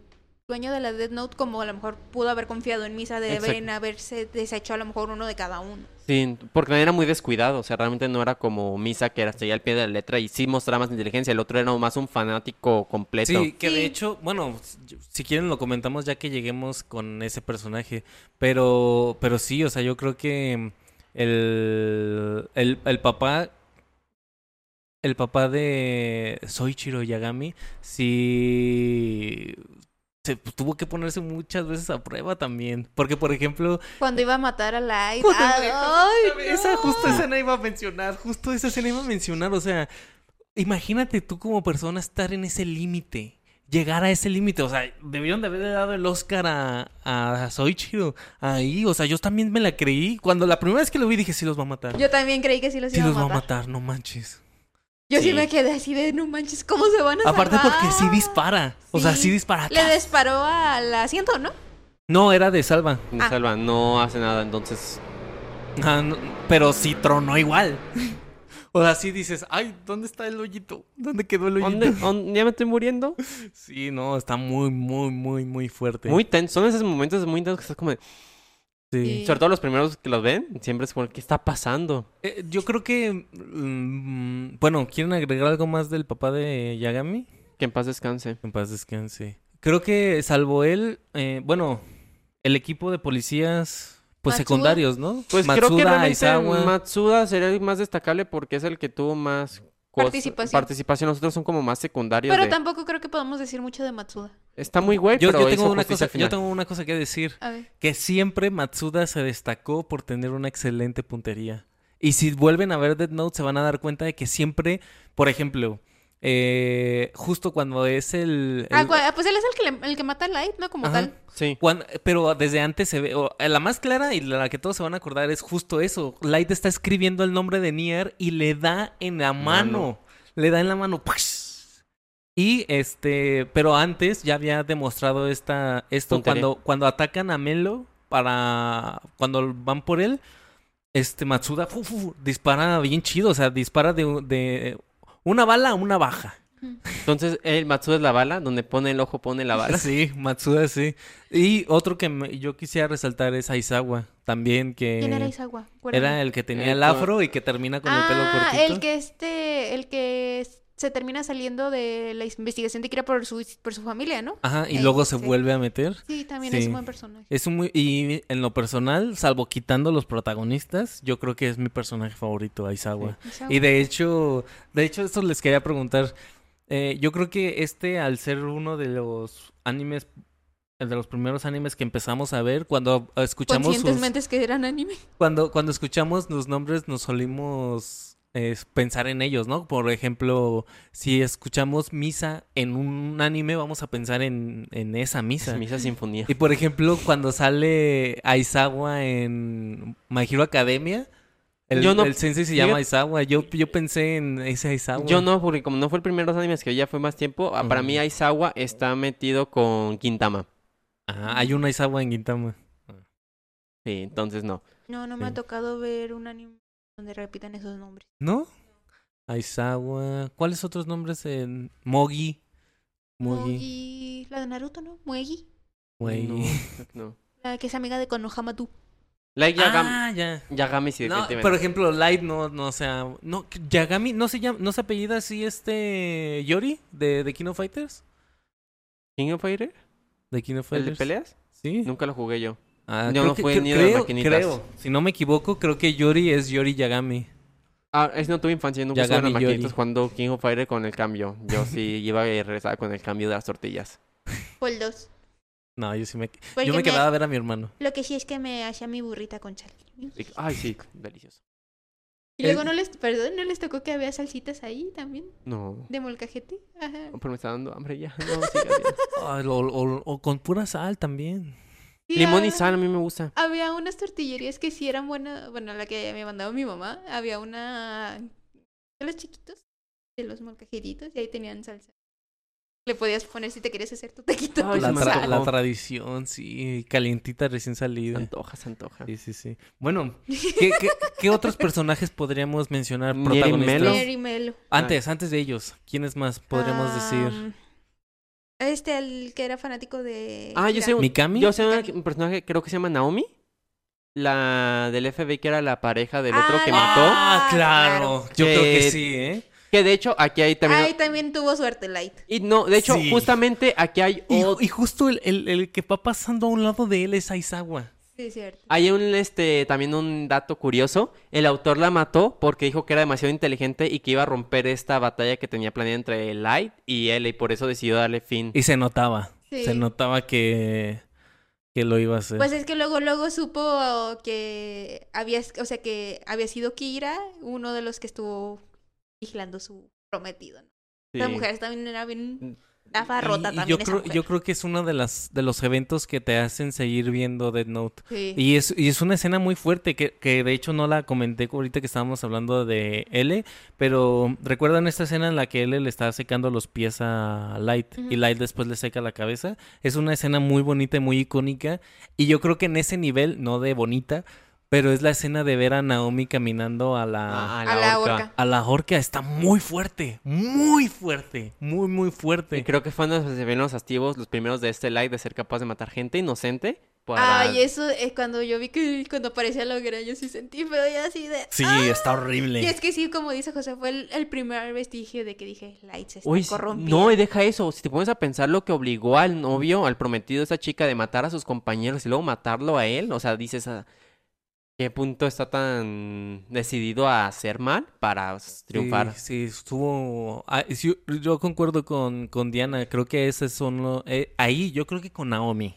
dueño de la Death Note como a lo mejor pudo haber confiado en Misa de Exacto. haberse deshecho a lo mejor uno de cada uno. Sí, porque era muy descuidado, o sea, realmente no era como Misa que era seguía al pie de la letra y sí mostraba más inteligencia, el otro era más un fanático completo. Sí, que de hecho, bueno, si- si quieren lo comentamos ya que lleguemos con ese personaje, pero, pero sí, o sea, yo creo que el, el, el papá, el papá de Soichiro Yagami, sí, se pues, tuvo que ponerse muchas veces a prueba también. Porque, por ejemplo, Cuando iba a matar a Light. Puta, Ay, güey, esa no. justo escena iba a mencionar, justo esa escena iba a mencionar, o sea, imagínate tú como persona estar en ese límite, llegar a ese límite, o sea, debieron de haberle dado el Oscar a, a Soichiro ahí, o sea, yo también me la creí, cuando la primera vez que lo vi dije, sí los va a matar, Yo también creí que sí los sí iba los a va a matar. matar, no manches. Yo sí. Sí. me quedé así de no manches, ¿cómo se van a Aparte salvar? porque sí dispara, o sea, sí dispara. Le disparó al asiento, ¿no? No, era de salva, No Ah. salva, no hace nada, entonces. Ah, no, pero sí tronó igual. O sea, sí dices, ay, ¿dónde está el hoyito? ¿Dónde quedó el hoyito? ¿Dónde, dónde- ya me estoy muriendo? Sí, no, está muy, muy, muy, muy fuerte. Muy tenso. Son esos momentos muy intensos que estás como de... Sí. Sí. Sobre todo los primeros que los ven, siempre es como, ¿qué está pasando? Eh, yo creo que. mm, bueno, ¿quieren agregar algo más del papá de Yagami? Que en paz descanse. En paz descanse. Creo que salvo él, eh, bueno, el equipo de policías, pues Matsuda. secundarios, ¿no? Pues creo que Matsuda, realmente Aizawa. Matsuda sería el más destacable porque es el que tuvo más Participación. participación. Los otros son como más secundarios. Pero de- tampoco creo que podamos decir mucho de Matsuda. Está muy güey, Yo, pero yo tengo una cosa, yo tengo una cosa que decir. A ver. Que siempre Matsuda se destacó por tener una excelente puntería. Y si vuelven a ver Dead Note, se van a dar cuenta de que siempre, por ejemplo, eh, justo cuando es el. Ah, el- ah, pues él es el que, le- el que mata a Light, ¿no? Como Ajá. tal. Sí. cuando- pero desde antes se ve. o, la más clara y la que todos se van a acordar es justo eso. Light está escribiendo el nombre de Nier y le da en la mano. Mano. Le da en la mano. ¡push! Y este. Pero antes ya había demostrado esta. Esto cuando, cuando atacan a Melo. Para. Cuando van por él. Este Matsuda fu, fu, dispara bien chido. O sea, dispara de, de una bala una baja. Entonces, el Matsuda es la bala, donde pone el ojo, pone la bala. Sí, Matsuda sí. Y otro que me- yo quisiera resaltar es Aizawa. También que. ¿Quién era Isawa? Era el que tenía Eh, el afro y que termina con el pelo Ah, cortito. el que este, el que se termina saliendo de la investigación de Kira por su, por su familia, ¿no? Ajá, y Ey, luego se sí. vuelve a meter. Sí, también Sí. es un buen personaje. Es un muy. Y en lo personal, salvo quitando los protagonistas, yo creo que es mi personaje favorito, Aizawa. Isawa. Y de hecho, de hecho, esto les quería preguntar. Eh, yo creo que este, al ser uno de los animes, el de los primeros animes que empezamos a ver, cuando escuchamos sus, que eran anime. cuando, cuando escuchamos los nombres nos solimos eh, pensar en ellos, ¿no? Por ejemplo, si escuchamos misa en un anime, vamos a pensar en, en esa misa. Misa Sinfonía. Y por ejemplo, cuando sale Aizawa en My Hero Academia, el, Yo no- el sensei se llama Aizawa. Yo, yo pensé en ese Aizawa. Yo no, porque como no fue el primer dos animes que ya fue más tiempo, ah, para mí Aizawa está metido con Quintama. Ajá, hay un Aizawa en Gintama. Sí, entonces no. No, no me Sí. ha tocado ver un anime donde repitan esos nombres. ¿No? Aizawa. ¿Cuáles otros nombres en Mogi? Mogi. Muegi, la de Naruto, ¿no? Muegi, Güey. No, no. la que es amiga de Konohama tú. Like Yagami, Ah, ya. Yagami sí, No, por ejemplo, Light no, no, o sea, no, Yagami, ¿no se llama, no se apellida así este Yori de, de King of Fighters? ¿King of Fighter? ¿De King of ¿El de Fighters? peleas? Sí. Nunca lo jugué yo. Ah, No, creo no que- fue ni de las creo, maquinitas. creo. Si no me equivoco, creo que Yori es Yori Yagami. Ah, es no tuve infancia, nunca estuve en las Yagami maquinitas Yori. jugando King of Fighter con el cambio. Yo sí iba y regresaba con el cambio de las tortillas. Por dos. No, yo sí me, Porque yo me me- quedaba a ver a mi hermano. Lo que sí es que me hacía mi burrita con sal. Sí, Ay, sí, delicioso. Y luego El- no les, perdón, no les tocó que había salsitas ahí también, No. de molcajete. Ajá. Pero me está dando hambre ya. No, siga bien. Ay, o, o- o con pura sal también. Sí, Limón y sal a mí me gusta. Había unas tortillerías que sí eran buenas, bueno, la que me mandaba mi mamá, había una de los chiquitos, de los molcajetitos, y ahí tenían salsa. Le podías poner si te querías hacer tu taquito La, tra- la tradición, sí, calientita recién Se salida. antoja, se antoja. Sí, sí, sí. Bueno, ¿qué, qué, qué otros personajes podríamos mencionar protagonistas? Melo. Mary Melo. Antes, antes de ellos, ¿quiénes más podríamos decir? Este, el que era fanático de... Ah, yo sé un- ¿Mikami? Yo sé una- un personaje, creo que se llama Naomi. La del FBI que era la pareja del otro Ah, que la- mató. Ah, claro. Yo creo que Que- sí, ¿eh? Que de hecho aquí hay también... Ay, también tuvo suerte Light. Y no, de hecho, Sí. justamente aquí hay Y, y justo el, el- el que va pasando a un lado de él es Aizawa. Sí, es cierto. Hay un, este, también un dato curioso. El autor la mató porque dijo que era demasiado inteligente y que iba a romper esta batalla que tenía planeada entre Light y él y por eso decidió darle fin. Y se notaba. Sí. Se notaba que, que lo iba a hacer. Pues es que luego, luego supo que había, o sea, que había sido Kira, uno de los que estuvo vigilando su prometido. ¿no? Sí. mujer también era bien Mm. Estaba rota Y- también yo esa creo, mujer. yo creo que es uno de las de los eventos que te hacen seguir viendo Dead Note. Sí. Y es, y es una escena muy fuerte que, que de hecho no la comenté ahorita que estábamos hablando de L, pero recuerdan esta escena en la que L le está secando los pies a Light y. Light después le seca la cabeza. Es una escena muy bonita y muy icónica y yo creo que en ese nivel, no de bonita, pero es la escena de ver a Naomi caminando a la... Ah, a la horca. A la horca está muy fuerte, muy fuerte, muy, muy fuerte. Y creo que fue uno de se ven los activos, los primeros de este light, de ser capaz de matar gente inocente. Para... Ay, eso es cuando yo vi que cuando aparecía la hoguera, yo sí sentí feo y así de. Sí, ¡ah! está horrible. Y es que sí, como dice José, fue el, el primer vestigio de que dije, Light se está Uy, corrompiendo. no, y deja eso. Si te pones a pensar lo que obligó al novio, al prometido de esa chica, de matar a sus compañeros y luego matarlo a él, o sea, dices, ¿a qué punto está tan decidido a hacer mal para triunfar? Sí, sí, estuvo. ah, yo, yo concuerdo con, con Diana. Creo que ese son los. eh, ahí, yo creo que con Naomi.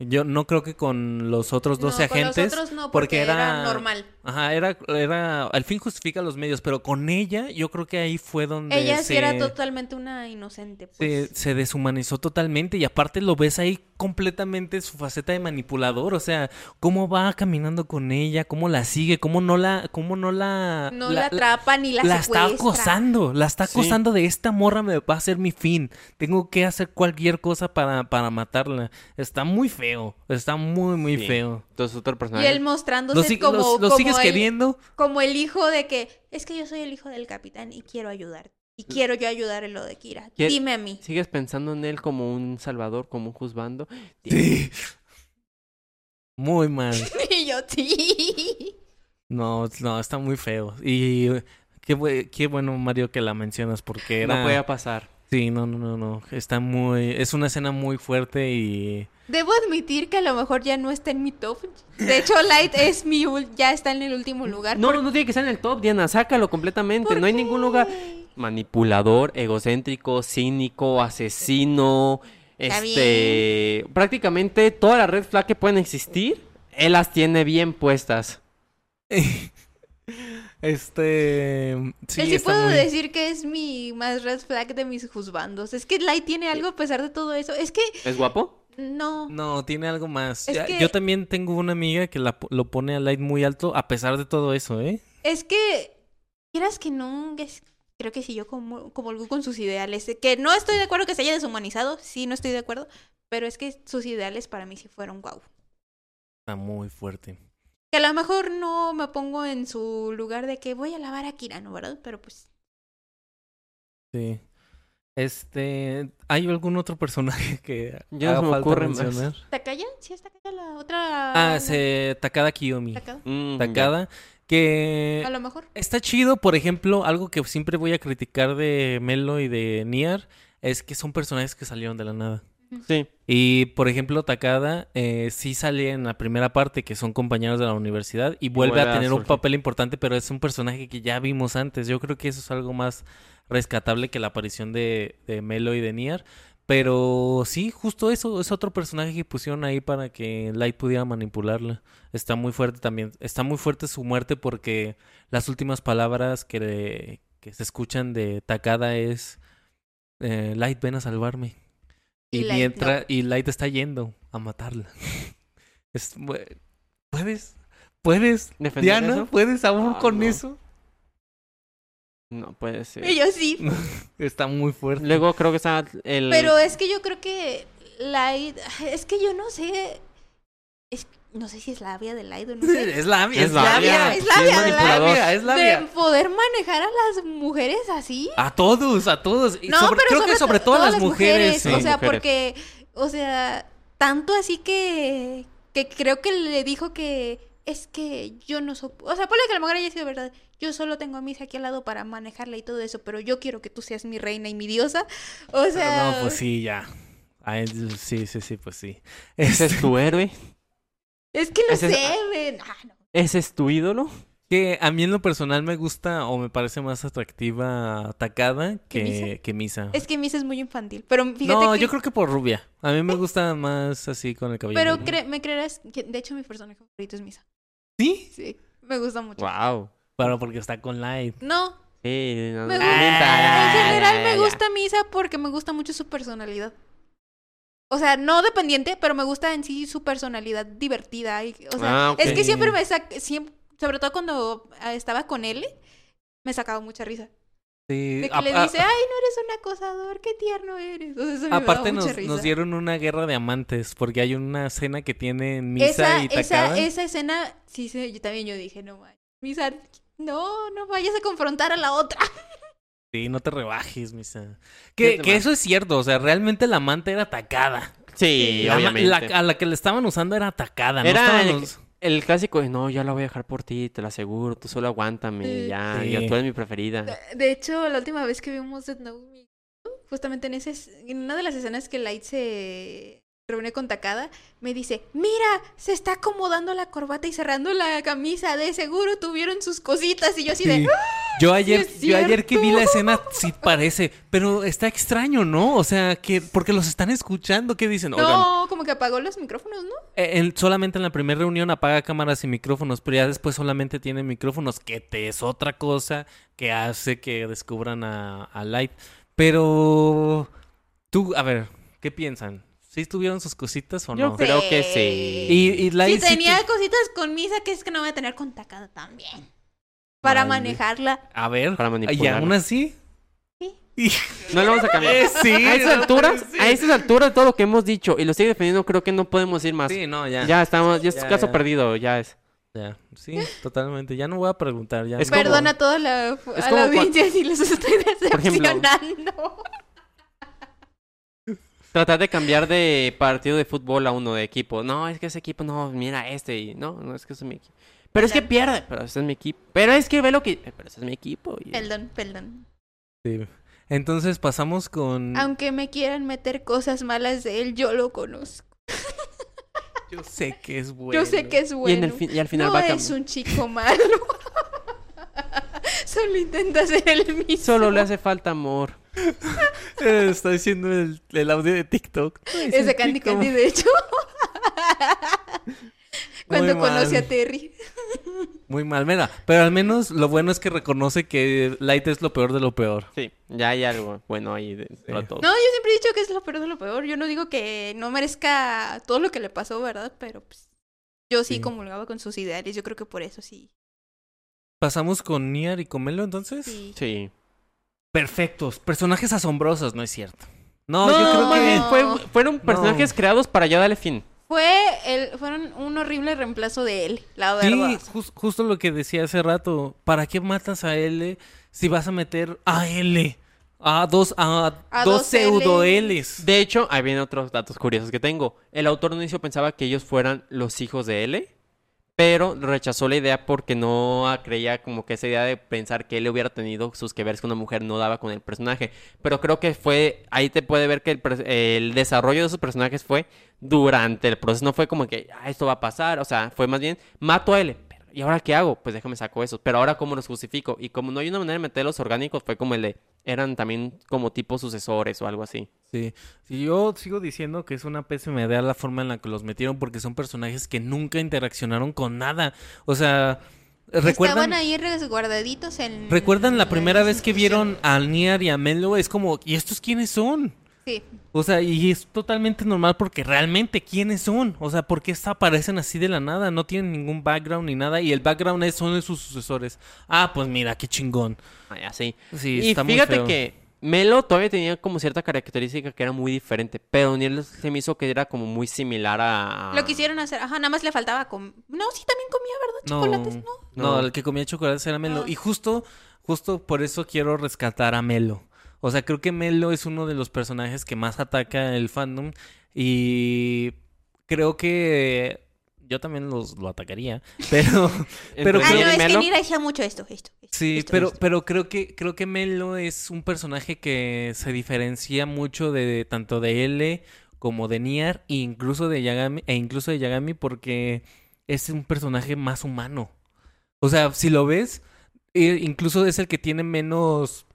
Yo no creo que con los otros 12 no, con los agentes. otros no, porque porque, era- era... normal. Ajá, era, era. Al fin justifica los medios, pero con ella, yo creo que ahí fue donde. Ella sí era totalmente una inocente. se, Pues. se deshumanizó totalmente. Y aparte lo ves ahí completamente su faceta de manipulador. O sea, cómo va caminando con ella, cómo la sigue, cómo no la. Cómo no la. no la, atrapa ni la, la está acosando, la está Sí. acosando de esta morra me va a ser mi fin. Tengo que hacer cualquier cosa para, para matarla. Está muy feo, está muy, muy Sí. feo. Entonces otro Y personaje. él mostrándose ¿Lo, sig- como, lo como sigues el, queriendo? como el hijo de que es que yo soy el hijo del capitán y quiero ayudar. Y quiero yo ayudar en lo de Kira. ¿Qué- Dime a mí. ¿Sigues pensando en él como un salvador, como un juzgando? Sí. Muy mal. y yo sí. No, no, está muy feo. Y qué, bue- qué bueno, Mario, que la mencionas porque era... No puede pasar. Sí, no, no, no, no. Está muy... Es una escena muy fuerte y... Debo admitir que a lo mejor ya no está en mi top. De hecho, Light es mi ul- ya está en el último lugar. No, ¿Por- no tiene que estar en el top, Diana. Sácalo completamente. No hay ningún lugar. Manipulador, egocéntrico, cínico, asesino. Está Este. Prácticamente todas las red flag que pueden existir, él las tiene bien puestas. Este... Sí, Él sí está puedo muy- decir que es mi más red flag de mis juzbandos. Es que Light tiene algo a pesar de todo eso. Es que ¿Es guapo? no. No, tiene algo más. Es Ya- que- Yo también tengo una amiga que la, lo pone a Light muy alto a pesar de todo eso, ¿eh? Es que, quieras que no, es- creo que sí, yo como, comulgo con sus ideales. de Que no estoy de acuerdo que se haya deshumanizado, sí, no estoy de acuerdo. Pero es que sus ideales para mí sí fueron guau. Está muy fuerte. Que a lo mejor no me pongo en su lugar de que voy a lavar a Kirano, ¿verdad? Pero pues, Sí. Este, ¿hay algún otro personaje que Ya haga me falta ocurre más. mencionar? ¿Takaya? Sí, es Takaya la otra. Ah, se Takada Kiyomi. Takada. Mm. Takada que A lo mejor. está chido, por ejemplo, algo que siempre voy a criticar de Melo y de Nier es que son personajes que salieron de la nada. Sí. Y por ejemplo, Takada eh, sí sale en la primera parte, que son compañeros de la universidad, y vuelve, vuelve a a tener un papel importante, pero es un personaje que ya vimos antes. Yo creo que eso es algo más rescatable que la aparición de, de Melo y de Nier. Pero sí, justo eso, es otro personaje que pusieron ahí para que Light pudiera manipularla. Está muy fuerte también. Está muy fuerte su muerte porque las últimas palabras que, le- que se escuchan de Takada es eh, Light, ven a salvarme. Y Y, Light, mientras, y Light está yendo a matarla. Es- ¿Puedes? ¿Puedes? ¿Defender Diana, eso? ¿puedes aún Ah, con no. eso? No puede ser. Y yo sí. Está muy fuerte. Luego creo que está el. Pero es que yo creo que Light. Es que yo no sé. Es, no sé si es labia de Light o no sé. Es labia, Es labia, es sí, labia, es ¿verdad? manipulador. labia, es De labia. poder manejar a las mujeres así. A todos, a todos. Y No, sobre- pero creo que sobre to- todo a las mujeres. sí. O sea, mujeres. porque. O sea, tanto así que. Que creo que le dijo que. Es que yo no soy. O sea, ponle que a lo mejor haya sido verdad. Yo solo tengo a Misa aquí al lado para manejarla y todo eso, pero yo quiero que tú seas mi reina y mi diosa. O sea. no, pues sí, ya. Ay, sí, sí, sí, pues sí. Ese es tu héroe. Es que lo Ese es- sé, ven. Ah, no. Ese es tu ídolo. Que a mí en lo personal me gusta o me parece más atractiva Takada ¿Que que, Misa? que Misa. Es que Misa es muy infantil. Pero fíjate No, que... yo creo que por rubia. A mí me gusta más así con el cabello. Pero cre- me creerás que de hecho mi personaje favorito es Misa. ¿Sí? Sí, me gusta mucho. Wow. Pero porque está con Light. No, Sí, no, me gusta. en ya, general ya, me gusta Misa porque me gusta mucho su personalidad. O sea, no dependiente, pero me gusta en sí su personalidad divertida. y- o sea, Ah, es que siempre me saca, siempre, sobre todo cuando ah, estaba con él, me sacaba mucha risa. Sí. De que a- le a- dice, ay, no eres un acosador, qué tierno eres. O sea, eso me daba aparte mucha nos, risa. nos dieron una guerra de amantes porque hay una escena que tienen Misa esa, y esa, Takada. esa escena, sí, sí, yo también yo dije, no, man, Misa, no, no vayas a confrontar a la otra. Sí, no te rebajes, Misa. Que, que eso es cierto, o sea, realmente la amante era atacada. Sí, La obviamente. la- a la que le estaban usando era atacada, no Era estaban el- clásico de, no, ya la voy a dejar por ti, te lo aseguro, tú solo aguántame, Sí. ya, Sí. ya tú eres mi preferida. De, de hecho, la última vez que vimos Death Note, justamente en, ese, es- en una de las escenas que Light se reúne con Takada, me dice, mira, se está acomodando la corbata y cerrando la camisa, de seguro tuvieron sus cositas. Y yo así de, Sí. Yo ayer, yo ayer que vi la escena, sí parece, pero está extraño, ¿no? O sea, que porque los están escuchando, ¿qué dicen? Oigan, no, como que apagó los micrófonos, ¿no? eh, en- solamente en la primera reunión apaga cámaras y micrófonos, pero ya después solamente tiene micrófonos, que te es otra cosa que hace que descubran a, a Light. Pero tú, a ver, ¿qué piensan? ¿Sí tuvieron sus cositas o Yo no? creo que sí. Y, y sí tenía tu- cositas con Misa, que es que no voy a tener con Takada también. Para Vale. manejarla. A ver, Para y manipularla. aún así. Sí. Y- No lo vamos a cambiar. Eh, sí, a esas no alturas, ser. a esas alturas todo lo que hemos dicho y lo sigue defendiendo, creo que no podemos ir más. Sí, no, ya. Ya estamos, ya es Ya, caso ya. perdido, ya es. Ya, sí, totalmente. Ya no voy a preguntar. Ya Es no. como- Perdona a toda la, a la audiencia si los estoy Por ejemplo, decepcionando. Tratar de cambiar de partido de fútbol a uno de equipo. No, es que ese equipo, no, mira este y no, no es que ese es mi equipo. Pero es que pierde, pero ese es mi equipo. Pero es que ve lo que, pero ese es mi equipo. y- Perdón, perdón. Sí. Entonces pasamos con. Aunque me quieran meter cosas malas de él, yo lo conozco. Yo sé que es bueno. Yo sé que es Y, bueno. en el fin- y al final no va a es cambiar. un chico malo. Solo intenta ser el mismo. Solo le hace falta amor. Está diciendo el, el audio de TikTok. Es de Candy Candy, de hecho. Cuando Muy conoce mal. a Terry. Muy mal, mira. Pero al menos lo bueno es que reconoce que Light es lo peor de lo peor. Sí, ya hay algo bueno ahí dentro Sí. de todo. No, yo siempre he dicho que es lo peor de lo peor. Yo no digo que no merezca todo lo que le pasó, ¿verdad? Pero pues, yo sí, Sí. comulgaba con sus ideales. Yo creo que por eso sí. Pasamos con Niar y con Melo, entonces. sí. Sí. Perfectos. Personajes asombrosos, no es cierto. No, No, yo creo que. fue- fueron personajes creados para ya darle fin. Fue el, fueron un horrible reemplazo de él, la Sí, verdad. jus- justo lo que decía hace rato. ¿Para qué matas a L si vas a meter a L? A dos, a, A dos dos pseudo. Ls. De hecho, ahí vienen otros datos curiosos que tengo. El autor no inicio pensaba que ellos fueran los hijos de L, pero rechazó la idea porque no creía como que esa idea de pensar que él hubiera tenido sus que veres con una mujer no daba con el personaje. Pero creo que fue, ahí te puede ver que el, el desarrollo de esos personajes fue durante el proceso, no fue como que "Ah, esto va a pasar, o sea, fue más bien, mato a L. ¿Y ahora qué hago? Pues déjame saco eso. Pero ahora, ¿cómo los justifico? Y como no hay una manera de meter los orgánicos, fue como el de. Eran también como tipo sucesores o algo así. Sí. Sí, yo sigo diciendo que es una pésima idea la forma en la que los metieron porque son personajes que nunca interaccionaron con nada. O sea, Estaban ¿recuerdan, ahí resguardaditos en... ¿recuerdan la primera vez que vieron a Niar y a Melo? Es como, ¿y estos quiénes son? Sí. O sea, y es totalmente normal porque realmente quiénes son. O sea, ¿por qué aparecen así de la nada? No tienen ningún background ni nada. Y el background es, son de sus sucesores. Ah, pues mira, qué chingón. Ay, así. Sí, y está muy fíjate feo. que Melo todavía tenía como cierta característica que era muy diferente. Pero Daniel se me hizo que era como muy similar a. Lo quisieron hacer. Ajá, nada más le faltaba com... No, sí, también comía, ¿verdad? Chocolates, ¿no? No, No. el que comía chocolates era Melo. Ah. Y justo, justo por eso quiero rescatar a Melo. O sea, creo que Melo es uno de los personajes que más ataca el fandom. Y creo que yo también los, lo atacaría. Pero, pero Ah, creo- no, es que Melo, Nira decía mucho esto, esto. esto, Sí, esto, pero, esto. pero creo que creo que Melo es un personaje que se diferencia mucho de tanto de L como de Niar e incluso de Yagami e incluso de Yagami porque es un personaje más humano. O sea, si lo ves, eh, incluso es el que tiene menos.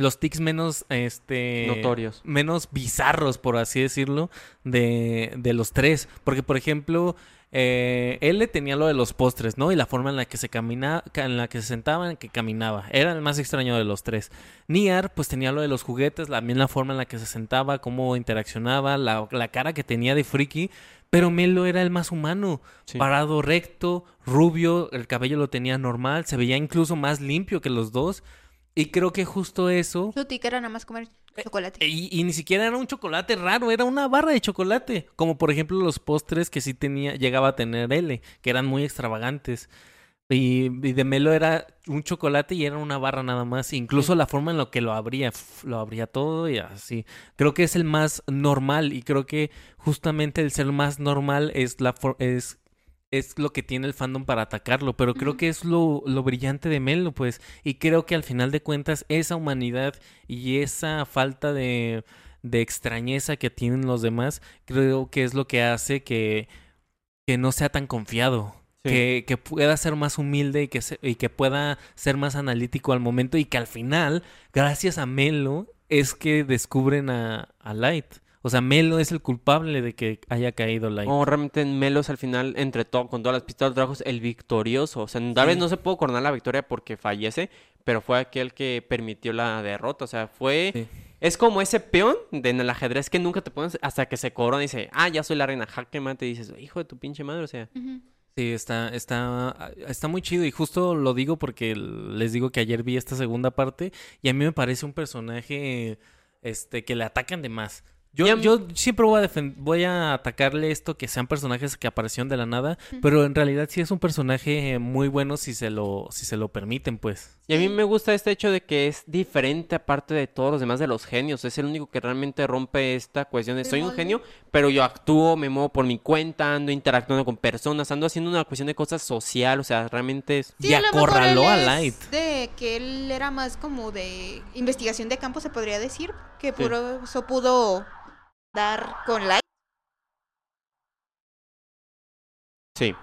Los tics menos. Este. Notorios. Menos bizarros, por así decirlo, de, de los tres. Porque, por ejemplo. Eh, él le tenía lo de los postres, ¿no? Y la forma en la que se caminaba, en la que se sentaba, en que caminaba. Era el más extraño de los tres. Niar, pues tenía lo de los juguetes, también la forma en la que se sentaba, cómo interaccionaba, la, la cara que tenía de friki. Pero Melo era el más humano, Sí. parado recto, rubio, el cabello lo tenía normal, se veía incluso más limpio que los dos. Y creo que justo eso Su era nada más comer chocolate. y, y ni siquiera era un chocolate raro, era una barra de chocolate. Como por ejemplo los postres que sí tenía, llegaba a tener L, que eran muy extravagantes. Y, y de Melo era un chocolate y era una barra nada más. Incluso la forma en la que lo abría, lo abría todo y así. Creo que es el más normal y creo que justamente el ser más normal es la for- es es lo que tiene el fandom para atacarlo, pero creo que es lo, lo brillante de Melo, pues, y creo que al final de cuentas esa humanidad y esa falta de, de extrañeza que tienen los demás, creo que es lo que hace que, que no sea tan confiado. Sí. Que, que pueda ser más humilde y que, se- y que pueda ser más analítico al momento y que al final, gracias a Melo, es que descubren a, a Light. O sea, Melo es el culpable de que haya caído Light. O realmente en Melos al final, entre todo, con todas las pistas de trabajos, el victorioso. O sea, tal vez Sí. no se pudo coronar la victoria porque fallece, pero fue aquel que permitió la derrota. O sea, fue. Sí. Es como ese peón de en el ajedrez que nunca te pones hasta que se corona y dice, ah, ya soy la reina. Jaque mate, y dices, hijo de tu pinche madre. O sea. Sí, está, está, está muy chido y justo lo digo porque les digo que ayer vi esta segunda parte y a mí me parece un personaje este, que le atacan de más. Yo, Y yo siempre voy a, voy a atacarle esto que sean personajes que aparecieron de la nada, pero en realidad sí es un personaje muy bueno si se lo, si se lo permiten, pues. Y a mí me gusta este hecho de que es diferente aparte de todos los demás de los genios. Es el único que realmente rompe esta cuestión de soy un genio, pero yo actúo, me muevo por mi cuenta, ando interactuando con personas, ando haciendo una cuestión de cosas social. O sea, realmente es... Y a lo mejor acorraló a Light. De que él era más como de investigación de campo, se podría decir. Que por eso pudo dar con Light. Sí.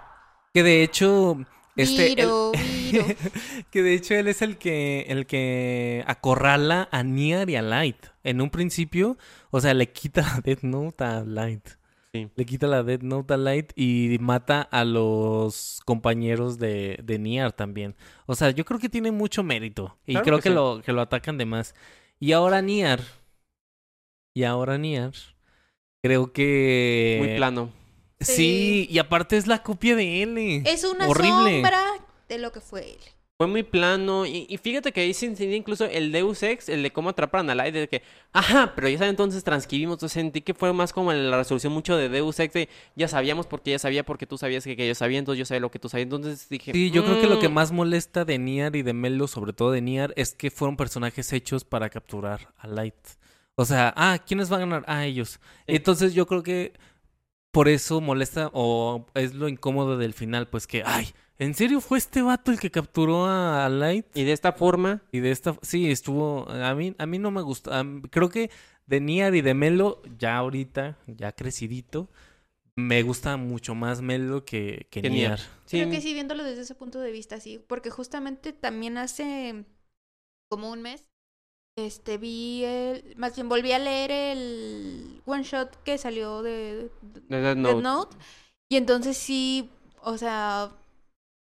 Que de hecho, este, él- Viro, Viro. que de hecho él es el que el que acorrala a Nier y a Light. En un principio, o sea, le quita la Death Note a Light. Sí. Le quita la Death Note a Light y mata a los compañeros de, de Nier también. O sea, yo creo que tiene mucho mérito. Y Claro creo que que, sí. lo, que lo atacan de más. Y ahora Nier. Y ahora Nier. Creo que. Muy plano. Sí, Sí. y aparte es la copia de L. Es una Horrible. sombra de lo que fue él. Fue muy plano. Y, y fíjate que ahí se enseña incluso el Deus Ex, el de cómo atraparon a Light, de que, ajá, pero ya saben, entonces transcribimos. Entonces sentí que fue más como la resolución mucho de Deus Ex, de ya sabíamos porque ella sabía, porque tú sabías que, que yo sabía, entonces yo sabía lo que tú sabías. Entonces dije, Sí, yo creo que lo que "Mm". más molesta de Nier y de Melo, sobre todo de Nier, es que fueron personajes hechos para capturar a Light. O sea, ah, ¿quiénes van a ganar? Ah, ellos. Sí. Entonces yo creo que por eso molesta o es lo incómodo del final, pues que, ay, ¿en serio fue este vato el que capturó a, a Light? Y de esta forma, Y de esta, sí, estuvo, a mí, a mí no me gustó, creo que de Nier y de Melo, ya ahorita, ya crecidito, me gusta mucho más Melo que, que Que sí, Creo que sí, viéndolo desde ese punto de vista, sí. Porque justamente también hace como un mes, este, vi el, más bien volví a leer el one shot que salió de, de Death Note. Note. Y entonces sí, o sea,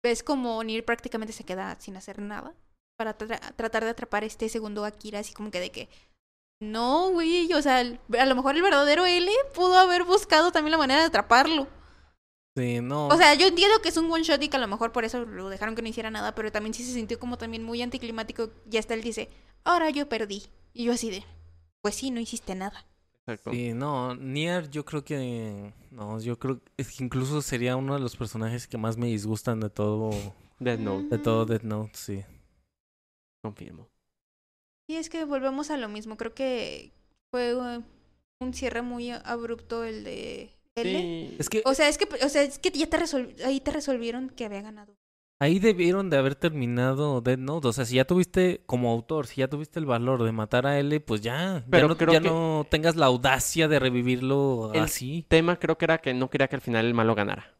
ves como Nier prácticamente se queda sin hacer nada para tra- tratar de atrapar este segundo Akira, así como que de que no, güey, o sea, el- a lo mejor el verdadero L pudo haber buscado también la manera de atraparlo. Sí, no. O sea, yo entiendo que es un one shot y que a lo mejor por eso lo dejaron que no hiciera nada, pero también sí se sintió como también muy anticlimático. Y hasta él dice, ahora yo perdí. Y yo así de, pues sí, no hiciste nada. Exacto. Sí, no, Nier yo creo que... No, yo creo es que incluso sería uno de los personajes que más me disgustan de todo... Death Note, De todo Death Note, sí. confirmo. Y es que volvemos a lo mismo. Creo que fue un cierre muy abrupto el de L. Sí. Es que O sea, es que, o sea, es que ya te resol- ahí te resolvieron que había ganado. Ahí debieron de haber terminado Death Note. O sea, si ya tuviste, como autor, si ya tuviste el valor de matar a L, pues ya. Pero ya no, creo ya que- no tengas la audacia de revivirlo El- así. tema creo que era que no quería que al final el malo ganara.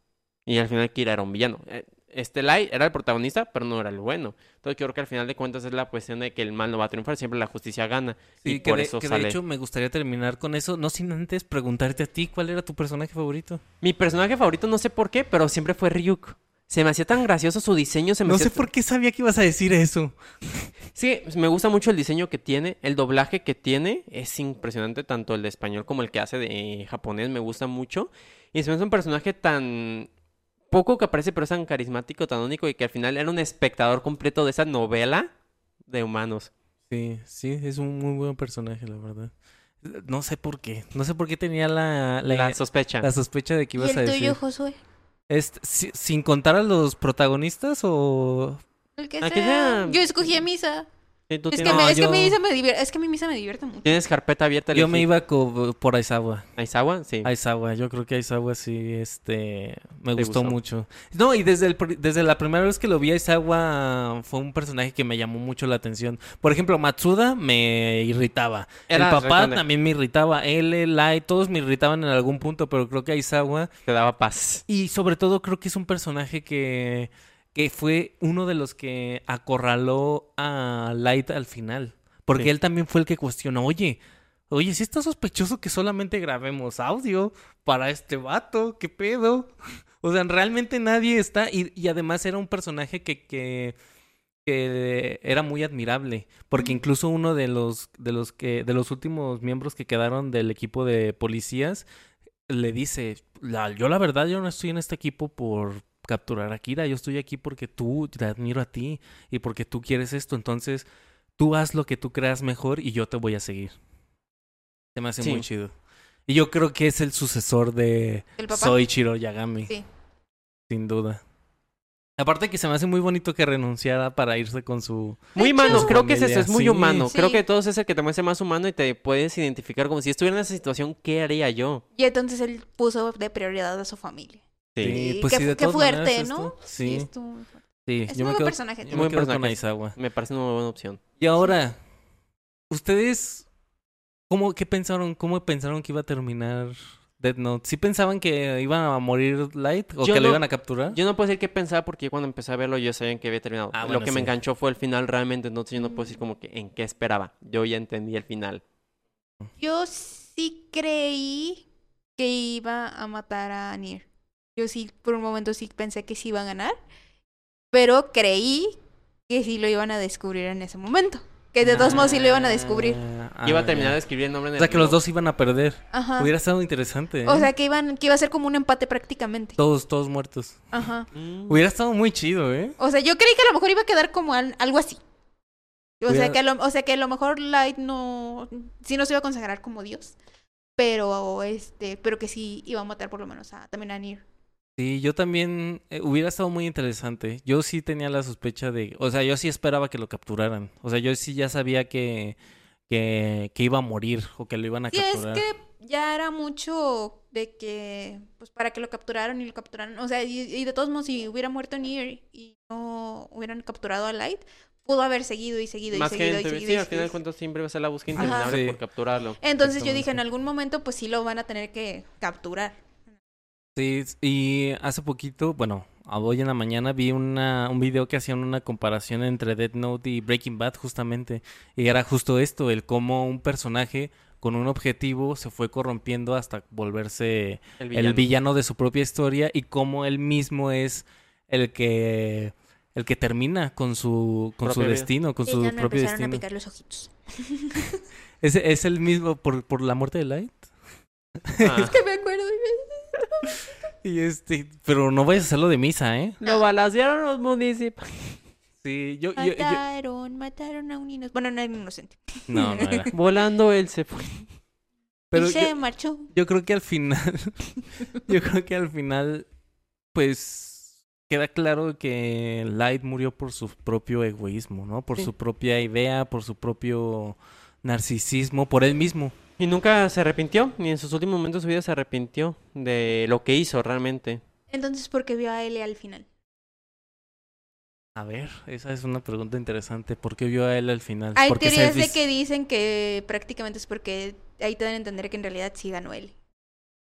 Y al final Kira era un villano. Eh, este Light era el protagonista, pero no era el bueno. Entonces creo que al final de cuentas es la cuestión de que el mal no va a triunfar, siempre la justicia gana. Sí, y que, por de, eso que de sale. hecho me gustaría terminar con eso, no sin antes preguntarte a ti cuál era tu personaje favorito. Mi personaje favorito no sé por qué, pero siempre fue Ryuk. Se me hacía tan gracioso su diseño, se me No sé por qué sabía que ibas a decir eso. Sí, me gusta mucho el diseño que tiene, el doblaje que tiene es impresionante, tanto el de español como el que hace de japonés, me gusta mucho. Y se me hace un personaje tan poco que aparece, pero es tan carismático, tan único, y que al final era un espectador completo de esa novela de humanos. Sí, sí, es un muy buen personaje, la verdad. No sé por qué, no sé por qué tenía la, la, La sospecha. la sospecha de que ¿Y ibas a el decir. tuyo, Josué? Este, si- ¿Sin contar a los protagonistas o...? El que sea. que sea. Yo escogí a Misa. Sí, tú Es que, me, No, es, que yo- mi misa me divierte, es que mi misa me divierte mucho. tienes carpeta abierta. Yo me iba co- por Aizawa. ¿Aizawa? Sí. Aizawa, yo creo que Aizawa sí, este, me ¿Te gustó, gustó? mucho. No, y desde, el, desde la primera vez que lo vi, Aizawa fue un personaje que me llamó mucho la atención. Por ejemplo, Matsuda me irritaba. Era el papá también me irritaba. L, Light, todos me irritaban en algún punto, pero creo que Aizawa... Te daba paz. Y sobre todo creo que es un personaje que, que fue uno de los que acorraló a Light al final. Porque Sí. él también fue el que cuestionó, oye, oye, si está sospechoso que solamente grabemos audio para este vato, ¿qué pedo? O sea, realmente nadie está, y, y además era un personaje que, que, que era muy admirable, porque incluso uno de los, de los que, de los últimos miembros que quedaron del equipo de policías, le dice, "La- yo la verdad, yo no estoy en este equipo por capturar a Kira, yo estoy aquí porque tú, te admiro a ti, y porque tú quieres esto, entonces tú haz lo que tú creas mejor y yo te voy a seguir. Se me hace Sí. muy chido. Y yo creo que es el sucesor de ¿El papá? Soichiro Yagami, Sí. sin duda. Aparte que se me hace muy bonito que renunciara para irse con su... Muy humano, creo que es eso, es muy sí. humano. Creo que todo es el que te muestra más humano y te puedes identificar como si estuviera en esa situación, ¿qué haría yo? Y entonces él puso de prioridad a su familia. Sí, pues qué, sí, de qué todas fuerte, maneras ¿no? esto- Sí, muy fuerte. sí. Es Yo un me quedo, personaje. yo me Buen quedo con personaje. Aizawa. Me parece una muy buena opción. Y ahora, ¿ustedes cómo, qué pensaron, cómo pensaron que iba a terminar Death Note? ¿Sí pensaban que iban a morir Light o Yo que lo no- iban a capturar? Yo no puedo decir qué pensaba porque cuando empecé a verlo yo sabía en qué había terminado. Ah, Lo bueno, que me enganchó fue el final realmente, entonces yo no puedo decir como que en qué esperaba. Yo ya entendí el final. Yo sí creí que iba a matar a Nier. Yo sí, por un momento sí pensé que sí iba a ganar. Pero creí que sí lo iban a descubrir en ese momento. Que de todos modos sí lo iban a descubrir. Ah, Iba a terminar de ya. escribir el nombre en O sea, que los dos iban a perder. Ajá. Hubiera estado interesante. ¿eh? O sea, que iban, que iba a ser como un empate prácticamente. Todos, todos muertos. Ajá. Mm. Hubiera estado muy chido, ¿eh? O sea, yo creí que a lo mejor iba a quedar como al- algo así. O Hubiera- sea, que a lo, o sea, que a lo mejor Light no... Sí no se iba a consagrar como Dios. Pero, este... Pero que sí iba a matar por lo menos a, también a Nier. Sí, yo también eh, hubiera estado muy interesante. Yo sí tenía la sospecha de, o sea, yo sí esperaba que lo capturaran. O sea, yo sí ya sabía que que, que iba a morir o que lo iban a Sí, es capturar. que ya era mucho de que... Pues para que lo capturaran y lo capturaran. O sea, y, y de todos modos, si hubiera muerto Nier y no hubieran capturado a Light... Pudo haber seguido y seguido y seguido y seguido. sí, y al final de cuentas siempre va a ser la búsqueda interminable Sí. por capturarlo. Entonces yo dije, en algún momento, pues sí lo van a tener que capturar. Sí, y hace poquito, bueno, hoy en la mañana vi una, un video que hacían una comparación entre Death Note y Breaking Bad justamente. Y era justo esto, el cómo un personaje con un objetivo se fue corrompiendo hasta volverse El el villano de su propia historia y cómo él mismo es el que el que termina con su con su vida. destino, con Y su ya me propio empezaron a destino. picar los ojitos. ¿Es, es el mismo por, por la muerte de Light? Ah, Que me acuerdo. Y este, pero no vayas a hacerlo de misa, ¿eh? Lo balacearon los municipios. Sí, yo, yo, yo- Mataron, mataron a un inocente. Bueno, no era inocente. no, no era. Volando él se fue. Pero y se yo, marchó. yo creo que al final, yo creo que al final, pues queda claro que Light murió por su propio egoísmo, ¿no? Por Sí. su propia idea, por su propio narcisismo, por él mismo. Y nunca se arrepintió, ni en sus últimos momentos de su vida se arrepintió de lo que hizo realmente. Entonces, ¿por qué vio a L al final? A ver, esa es una pregunta interesante. ¿Por qué vio a él al final? Hay Porque teorías de que dicen que prácticamente es porque ahí te dan a entender que en realidad sí ganó L.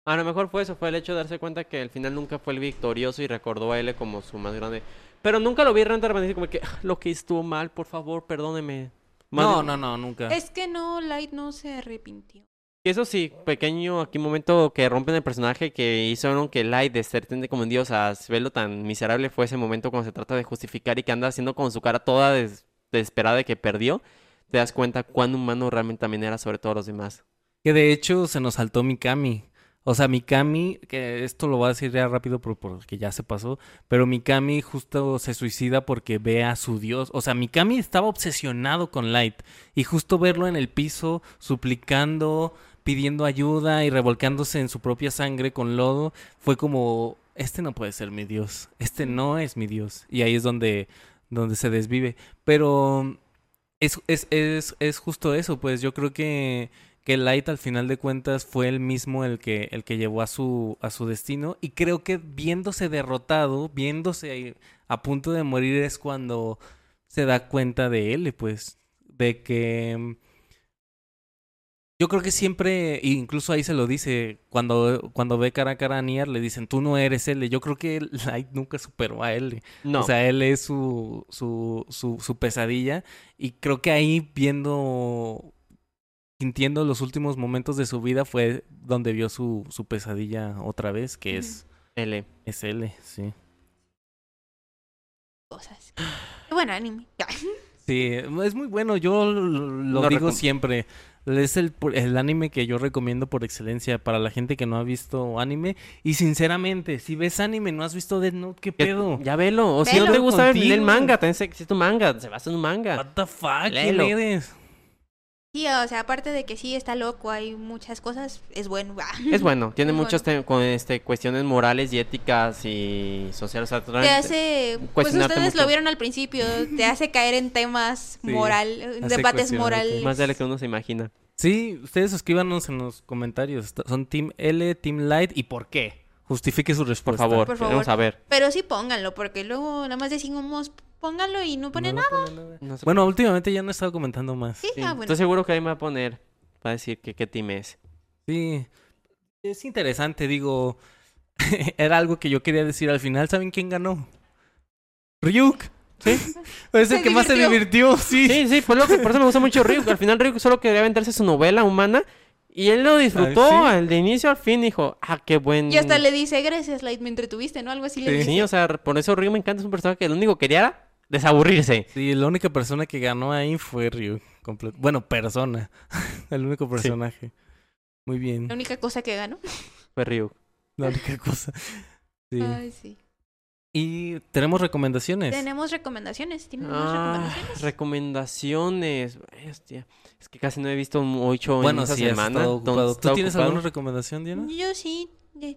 A lo mejor fue eso, fue el hecho de darse cuenta que al final nunca fue el victorioso y recordó a L como su más grande. Pero nunca lo vi realmente como que "Ah, lo que estuvo mal, por favor, perdóneme. Más No, no, no, nunca. Es que no, Light no se arrepintió. Y Eso sí, pequeño aquí momento que rompen el personaje que hicieron que Light de ser tende como un dios a verlo tan miserable fue ese momento cuando se trata de justificar y que anda haciendo con su cara toda des- desesperada de que perdió. Te das cuenta cuán humano realmente también era sobre todos los demás. Que de hecho se nos saltó Mikami. O sea, Mikami, que esto lo voy a decir ya rápido por- porque ya se pasó, pero Mikami justo se suicida porque ve a su dios. O sea, Mikami estaba obsesionado con Light y justo verlo en el piso suplicando, pidiendo ayuda y revolcándose en su propia sangre con lodo, fue como, este no puede ser mi dios, este no es mi dios. Y ahí es donde, donde se desvive. Pero es, es, es, es justo eso, pues yo creo que que Light al final de cuentas fue el mismo el que, el que llevó a su, a su destino. Y creo que viéndose derrotado, viéndose a punto de morir es cuando se da cuenta de él, pues, de que... Yo creo que siempre, incluso ahí se lo dice, cuando, cuando ve cara a cara a Nier, le dicen, tú no eres él. Yo creo que Light nunca superó a él. No. O sea, él es su, su, su, su pesadilla. Y creo que ahí viendo sintiendo los últimos momentos de su vida fue donde vio su, su pesadilla otra vez, que es, L. es él, sí. Cosas. Qué bueno anime. Sí, es muy bueno, yo lo, digo siempre. Es el, el anime que yo recomiendo por excelencia para la gente que no ha visto anime. Y sinceramente, si ves anime, no has visto Death Note, ¿qué Ya- pedo? Ya velo. O si no te gusta ver, el manga, también existe un manga, se basa en un manga. What the fuck, ¿quién Léelo. eres? Sí, o sea, aparte de que sí está loco, hay muchas cosas, es bueno. Es bueno, tiene Es muchas bueno. con, este, cuestiones morales y éticas y sociales. o sea, Te hace, pues ustedes mucho. lo vieron al principio, te hace caer en temas Sí, moral, debates morales. Más de lo que uno se imagina. Sí, ustedes escríbanos en los comentarios. ¿Son Team L, Team Light y por qué? Justifique su Por respuesta. favor, Por queremos favor. saber. Pero sí pónganlo, porque luego nada más decimos pónganlo y no nada. pone nada. No Bueno, últimamente ya no he estado comentando más. Sí, Sí, ah, bueno. Estoy seguro que ahí me va a poner para decir que qué team es. Sí, es interesante, digo, era algo que yo quería decir al final. ¿Saben quién ganó? Ryuk. Sí, es el que más se divirtió. divirtió, sí. Sí, sí, por, lo que, por eso me gusta mucho Ryuk. Al final Ryuk solo quería aventarse su novela humana y él lo disfrutó Ah, al de inicio al fin. Dijo, ah, qué buen... Y hasta le dice, gracias, Light, me entretuviste, ¿no? Algo así le Sí. dice. Sí, o sea, por eso Ryuk me encanta. Es un personaje que lo único que quería era desaburrirse. Sí, la única persona que ganó ahí fue Ryuk. comple- Bueno, persona. el único personaje. Muy bien. La única cosa que ganó. Fue Ryuk. La única cosa. Sí. Ay, sí. Y tenemos recomendaciones. Tenemos recomendaciones. ¿Tienen más Ah, recomendaciones? recomendaciones. Hostia, es que casi no he visto mucho en esa sí, semana. ¿Tú tienes ocupado. alguna recomendación, Diana? Yo sí,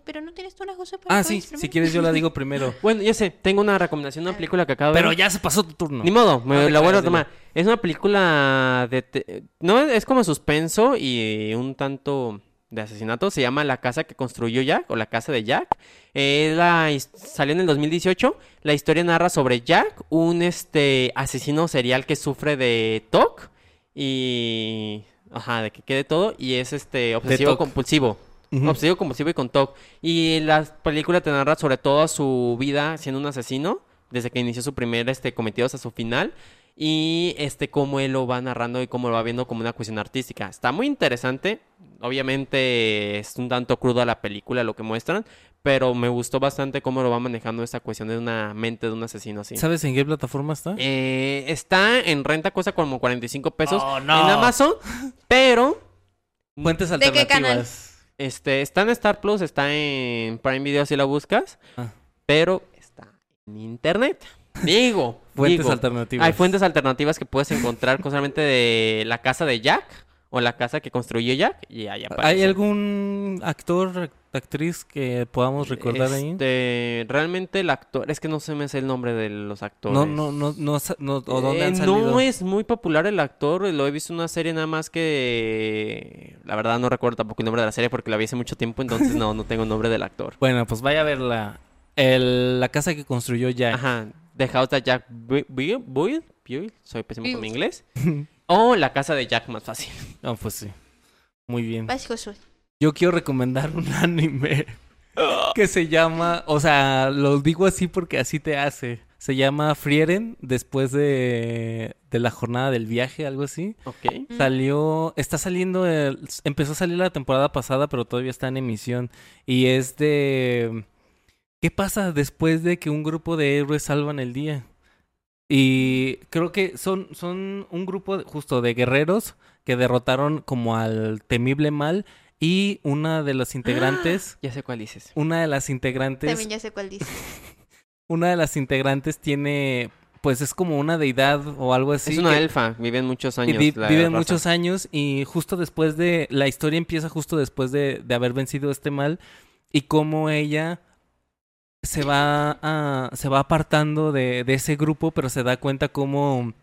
pero no tienes tú una cosa para Ah, sí, si quieres yo la digo primero. Bueno, ya sé, tengo una recomendación de una película que acabo de Pero ya se pasó tu turno. Ni modo, me No te la vuelvo a tomar. Es una película de... te- No, es como suspenso y un tanto de asesinato. Se llama La casa que construyó Jack o La casa de Jack. Eh, la salió en el 2018. La historia narra sobre Jack, un este asesino serial que sufre de TOC y... Ajá, de que quede todo y es este obsesivo compulsivo. Obsesivo compulsivo y con TOC. Y la película te narra sobre toda su vida siendo un asesino, desde que inició su primer este, cometido hasta su final. Y este cómo él lo va narrando y cómo lo va viendo como una cuestión artística. Está muy interesante. Obviamente es un tanto cruda la película lo que muestran. Pero me gustó bastante cómo lo va manejando esta cuestión de una mente de un asesino así. ¿Sabes en qué plataforma está? Eh, está en renta, cuesta como 45 pesos Oh, en. Amazon. Pero Fuentes ¿De qué canal? alternativas. este, está en Star Plus, está en Prime Video si la buscas, Ah. pero está en internet. Digo, Fuentes digo, alternativas. hay fuentes alternativas que puedes encontrar con solamente de la casa de Jack o la casa que construyó Jack y ahí ¿Hay algún actor, actriz que podamos recordar ahí? Este, realmente el actor, es que no se me sé el nombre de los actores. No, no, no, no, no- ¿o dónde Eh, han salido? No es muy popular el actor, lo he visto en una serie nada más que... La verdad no recuerdo tampoco el nombre de la serie porque la vi hace mucho tiempo, entonces no, no tengo el nombre del actor. Bueno, pues vaya a verla. El, la casa que construyó Jack. Ajá, The House that Jack Bu- Bu- Built, Built, soy pésimo con mi inglés. O La casa de Jack, más fácil. Ah, pues sí. Muy bien. Vas, Josué. yo quiero recomendar un anime que se llama, o sea, lo digo así porque así te hace. Se llama Frieren después de, de la jornada del viaje, algo así. Ok. Mm. Salió, está saliendo, el- empezó a salir la temporada pasada, pero todavía está en emisión. Y es de, ¿qué pasa después de que un grupo de héroes salvan el día? Y creo que son, son un grupo justo de guerreros que derrotaron como al temible mal y una de las integrantes, Ya sé cuál dices. una de las integrantes También ya sé cuál dice. una de las integrantes tiene, pues es como una deidad o algo así. es una que- elfa, viven muchos años. vi- la viven raza. muchos años y justo después de, la historia empieza justo después de, de haber vencido este mal y cómo ella se va, a- se va apartando de, ese grupo, pero se da cuenta cómo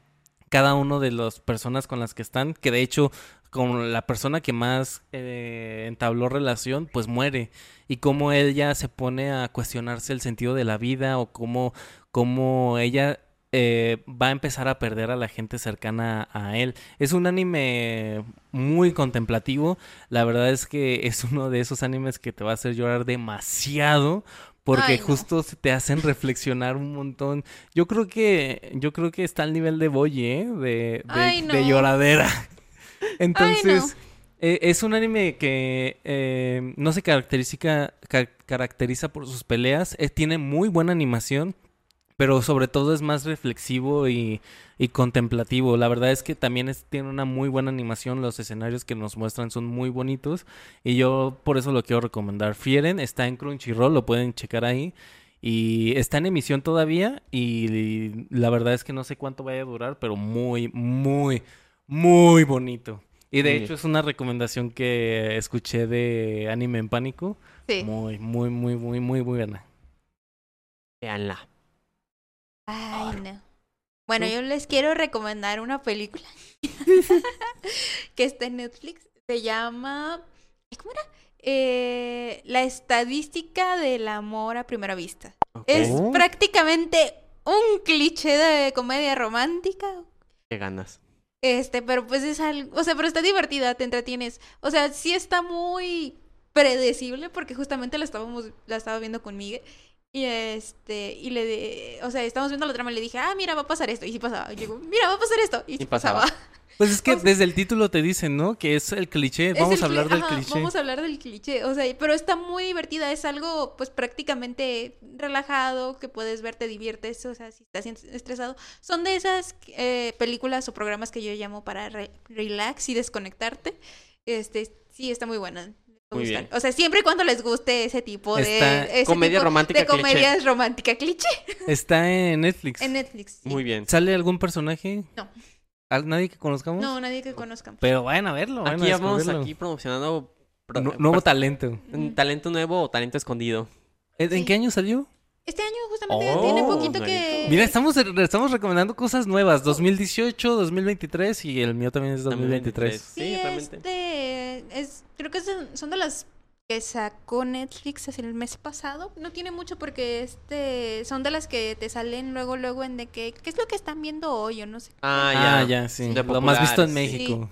cada uno de las personas con las que están, que de hecho con la persona que más eh, entabló relación, pues muere. Y cómo ella se pone a cuestionarse el sentido de la vida o cómo, cómo ella eh, va a empezar a perder a la gente cercana a él. Es un anime muy contemplativo. La verdad es que es uno de esos animes que te va a hacer llorar demasiado. Porque Ay, no. justo se te hacen reflexionar un montón. Yo creo que, yo creo que está al nivel de Boyi, ¿eh? De, de, Ay, de no. lloradera. Entonces, no. eh, es un anime que eh, no se caracteriza, ca- caracteriza por sus peleas. eh, tiene muy buena animación, pero sobre todo es más reflexivo y, y contemplativo. La verdad es que también es- tiene una muy buena animación. Los escenarios que nos muestran son muy bonitos. Y yo por eso lo quiero recomendar. Fieren está en Crunchyroll, lo pueden checar ahí. Y está en emisión todavía. Y la verdad es que no sé cuánto vaya a durar, pero muy, muy, muy bonito. Y de Muy hecho bien. es una recomendación que escuché de Anime en Pánico. Sí. Muy, muy, muy, muy, muy buena. Veanla. Ay, no. Bueno, yo les quiero recomendar una película que está en Netflix. Se llama. ¿Cómo era? Eh, la estadística del amor a primera vista. Es Oh. prácticamente un cliché de comedia romántica. Qué ganas. Este, pero pues es algo, o sea, pero está divertida, te entretienes. O sea, sí está muy predecible porque justamente la estábamos, la estaba viendo con Miguel. Y este, y le, de- o sea, estábamos viendo la trama y le dije, ah, mira, va a pasar esto. Y sí pasaba. Y digo, mira, va a pasar esto. Y sí Y pasaba. pasaba. Pues es que O sea- desde el título te dicen, ¿no? Que es el cliché. Es Vamos el a hablar cli- del ajá, cliché. Vamos a hablar del cliché. O sea, pero está muy divertida. Es algo, pues, prácticamente relajado, que puedes ver, te diviertes. O sea, si estás estresado. Son de esas eh, películas o programas que yo llamo para re- relax y desconectarte. Este, sí, está muy buena. Muy gustan. bien. O sea, siempre y cuando les guste ese tipo Está- de... ese Comedia tipo romántica De cliché. comedias romántica cliché. Está en Netflix. En Netflix. sí. Muy bien. ¿Sale algún personaje? No. ¿Al- ¿Nadie que conozcamos? No, nadie que conozcan. Pero vayan a verlo. vayan Aquí a vamos aquí promocionando pro- Nu- nuevo talento. un talento nuevo o talento escondido. ¿En en Sí. qué año salió? Este año justamente Oh, tiene poquito que... Mira, estamos, estamos recomendando cosas nuevas. 2018, 2023 y el mío también es 2023. Sí, Sí, realmente. este es, creo que son, son de las que sacó Netflix hace el mes pasado. No tiene mucho porque este son de las que te salen luego luego en de que qué es lo que están viendo hoy o no sé. Ah, Ah, ya. ya, sí. Lo más visto en México.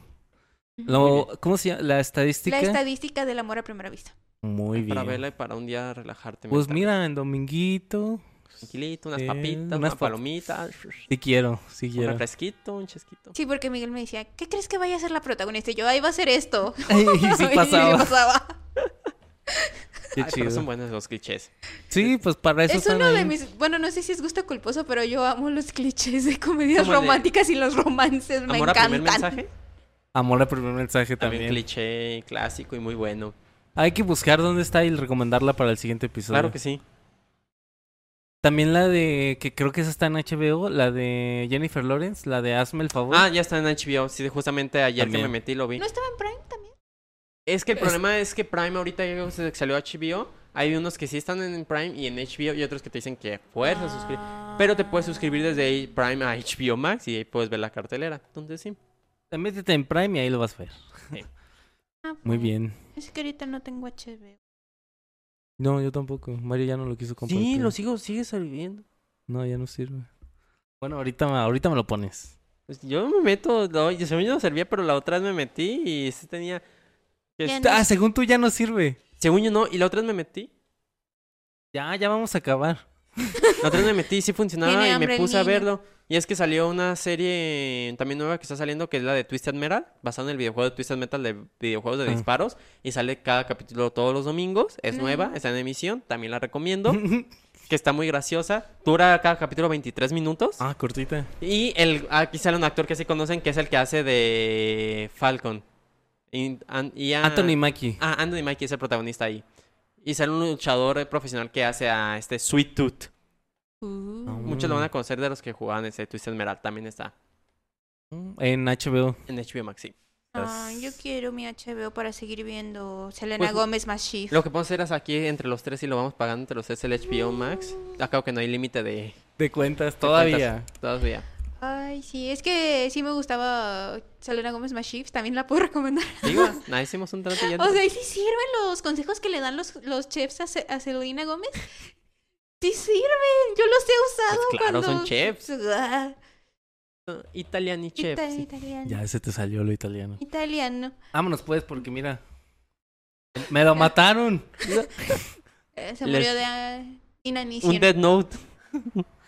Lo, ¿Cómo se llama? La estadística. La estadística del amor a primera vista. Muy bien. Para verla y para un día relajarte. Pues mira, en Dominguito. Tranquilito, unas Sí, papitas, unas unas pap- palomitas, Sí quiero, sí un quiero. refresquito, un chesquito. Sí, porque Miguel me decía, ¿qué crees que vaya a ser la protagonista? Y yo, ahí va a ser esto. y sí Y pasaba. pasaba. Qué Ay, pero chido. son buenos los clichés. Sí, pues para eso Es uno de mis, bueno, no sé si es gusto culposo, pero yo amo los clichés de comedias Como el de- románticas y los romances, me Amor a encantan. primer mensaje. Amor a primer mensaje También, también. cliché, clásico y muy bueno. Hay que buscar dónde está y recomendarla para el siguiente episodio. Claro que sí. También la de, que creo que esa está en HBO, la de Jennifer Lawrence, la de Hazme el favor. Ah, ya está en HBO. Sí, justamente ayer También. que me metí lo vi. ¿No estaba en Prime también? Es que el Es- problema es que Prime ahorita que salió HBO, hay unos que sí están en Prime y en HBO y otros que te dicen que fuerza suscribir. Pero te puedes suscribir desde Prime a HBO Max y ahí puedes ver la cartelera. Entonces sí. Te Métete en Prime y ahí lo vas a ver. Ah, Muy bien. Es que ahorita no tengo HBO. No, yo tampoco. Mario ya no lo quiso compartir. Sí, lo sigo, sigue sirviendo. No, ya no sirve. Bueno, ahorita, ahorita me lo pones. Pues yo me meto, no, yo según yo no servía, pero la otra vez me metí y sí tenía no Ah, según tú ya no sirve. Según yo no, y la otra vez me metí. Ya, ya vamos a acabar. La otra vez me metí, sí funcionaba y me puse a verlo. Y es que salió una serie también nueva que está saliendo, que es la de Twisted Metal, basada en el videojuego de Twisted Metal de videojuegos de Ah. disparos. Y sale cada capítulo todos los domingos. Es Mm. nueva, está en emisión, también la recomiendo. que está muy graciosa. Dura cada capítulo 23 minutos. ah, cortita. Y el, aquí sale un actor que sí conocen, que es el que hace de Falcon. Y, an- y a- Anthony Mackie. Ah, Anthony Mackie es el protagonista ahí. Y sale un luchador profesional que hace a este Sweet Tooth. Uh. Muchos lo van a conocer de los que jugaban ese Twisted Metal. También está En HBO. en HBO Max, sí. Ay, yo quiero mi HBO para seguir viendo Selena Pues, Gómez más Shift. Lo que podemos hacer es aquí entre los tres y lo vamos pagando entre los tres el HBO Max. Acabo que no hay límite de De cuentas de todavía. cuentas todavía. Ay, sí, es que sí me gustaba Selena Gómez más Shift. También la puedo recomendar. Digo, nada, hicimos un trato ya. O sea, ¿y sí sirven los consejos que le dan los, los chefs a, Ce- a Selena Gómez? Sí sirven, yo los he usado Pues claro, cuando... son chefs. Ah, Italiani chef. ita- sí. italiano. Ya se te salió lo italiano. Italiano. Vámonos pues, porque mira. Me lo mataron. Eh, se Les- murió de inanición. Un Dead Note.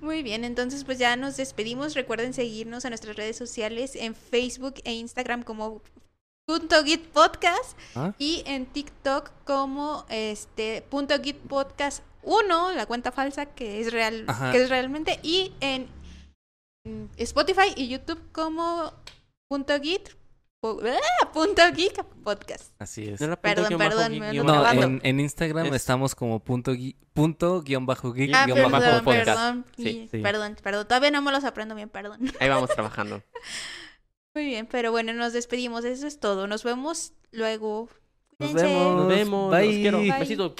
Muy bien, entonces pues ya nos despedimos. Recuerden seguirnos a nuestras redes sociales en Facebook e Instagram como punto git podcast ¿Ah? y en TikTok como este punto git podcast 1, la cuenta falsa que es real, Ajá. que es realmente y en Spotify y YouTube como punto git. Punto geek podcast. Así es. No era punto Perdón, bajo perdón, geek me No, bajo. en, en Instagram Es- estamos como punto, gui- punto guion bajo geek Ah, guion bajo perdón, podcast. perdón, Sí, sí. perdón, perdón, todavía no me los aprendo bien, perdón. Ahí vamos trabajando. Muy bien, pero bueno, nos despedimos. Eso es todo. Nos vemos luego. Nos Cuídense. vemos. Nos vemos. Bye. Los quiero. Bye. Besitos.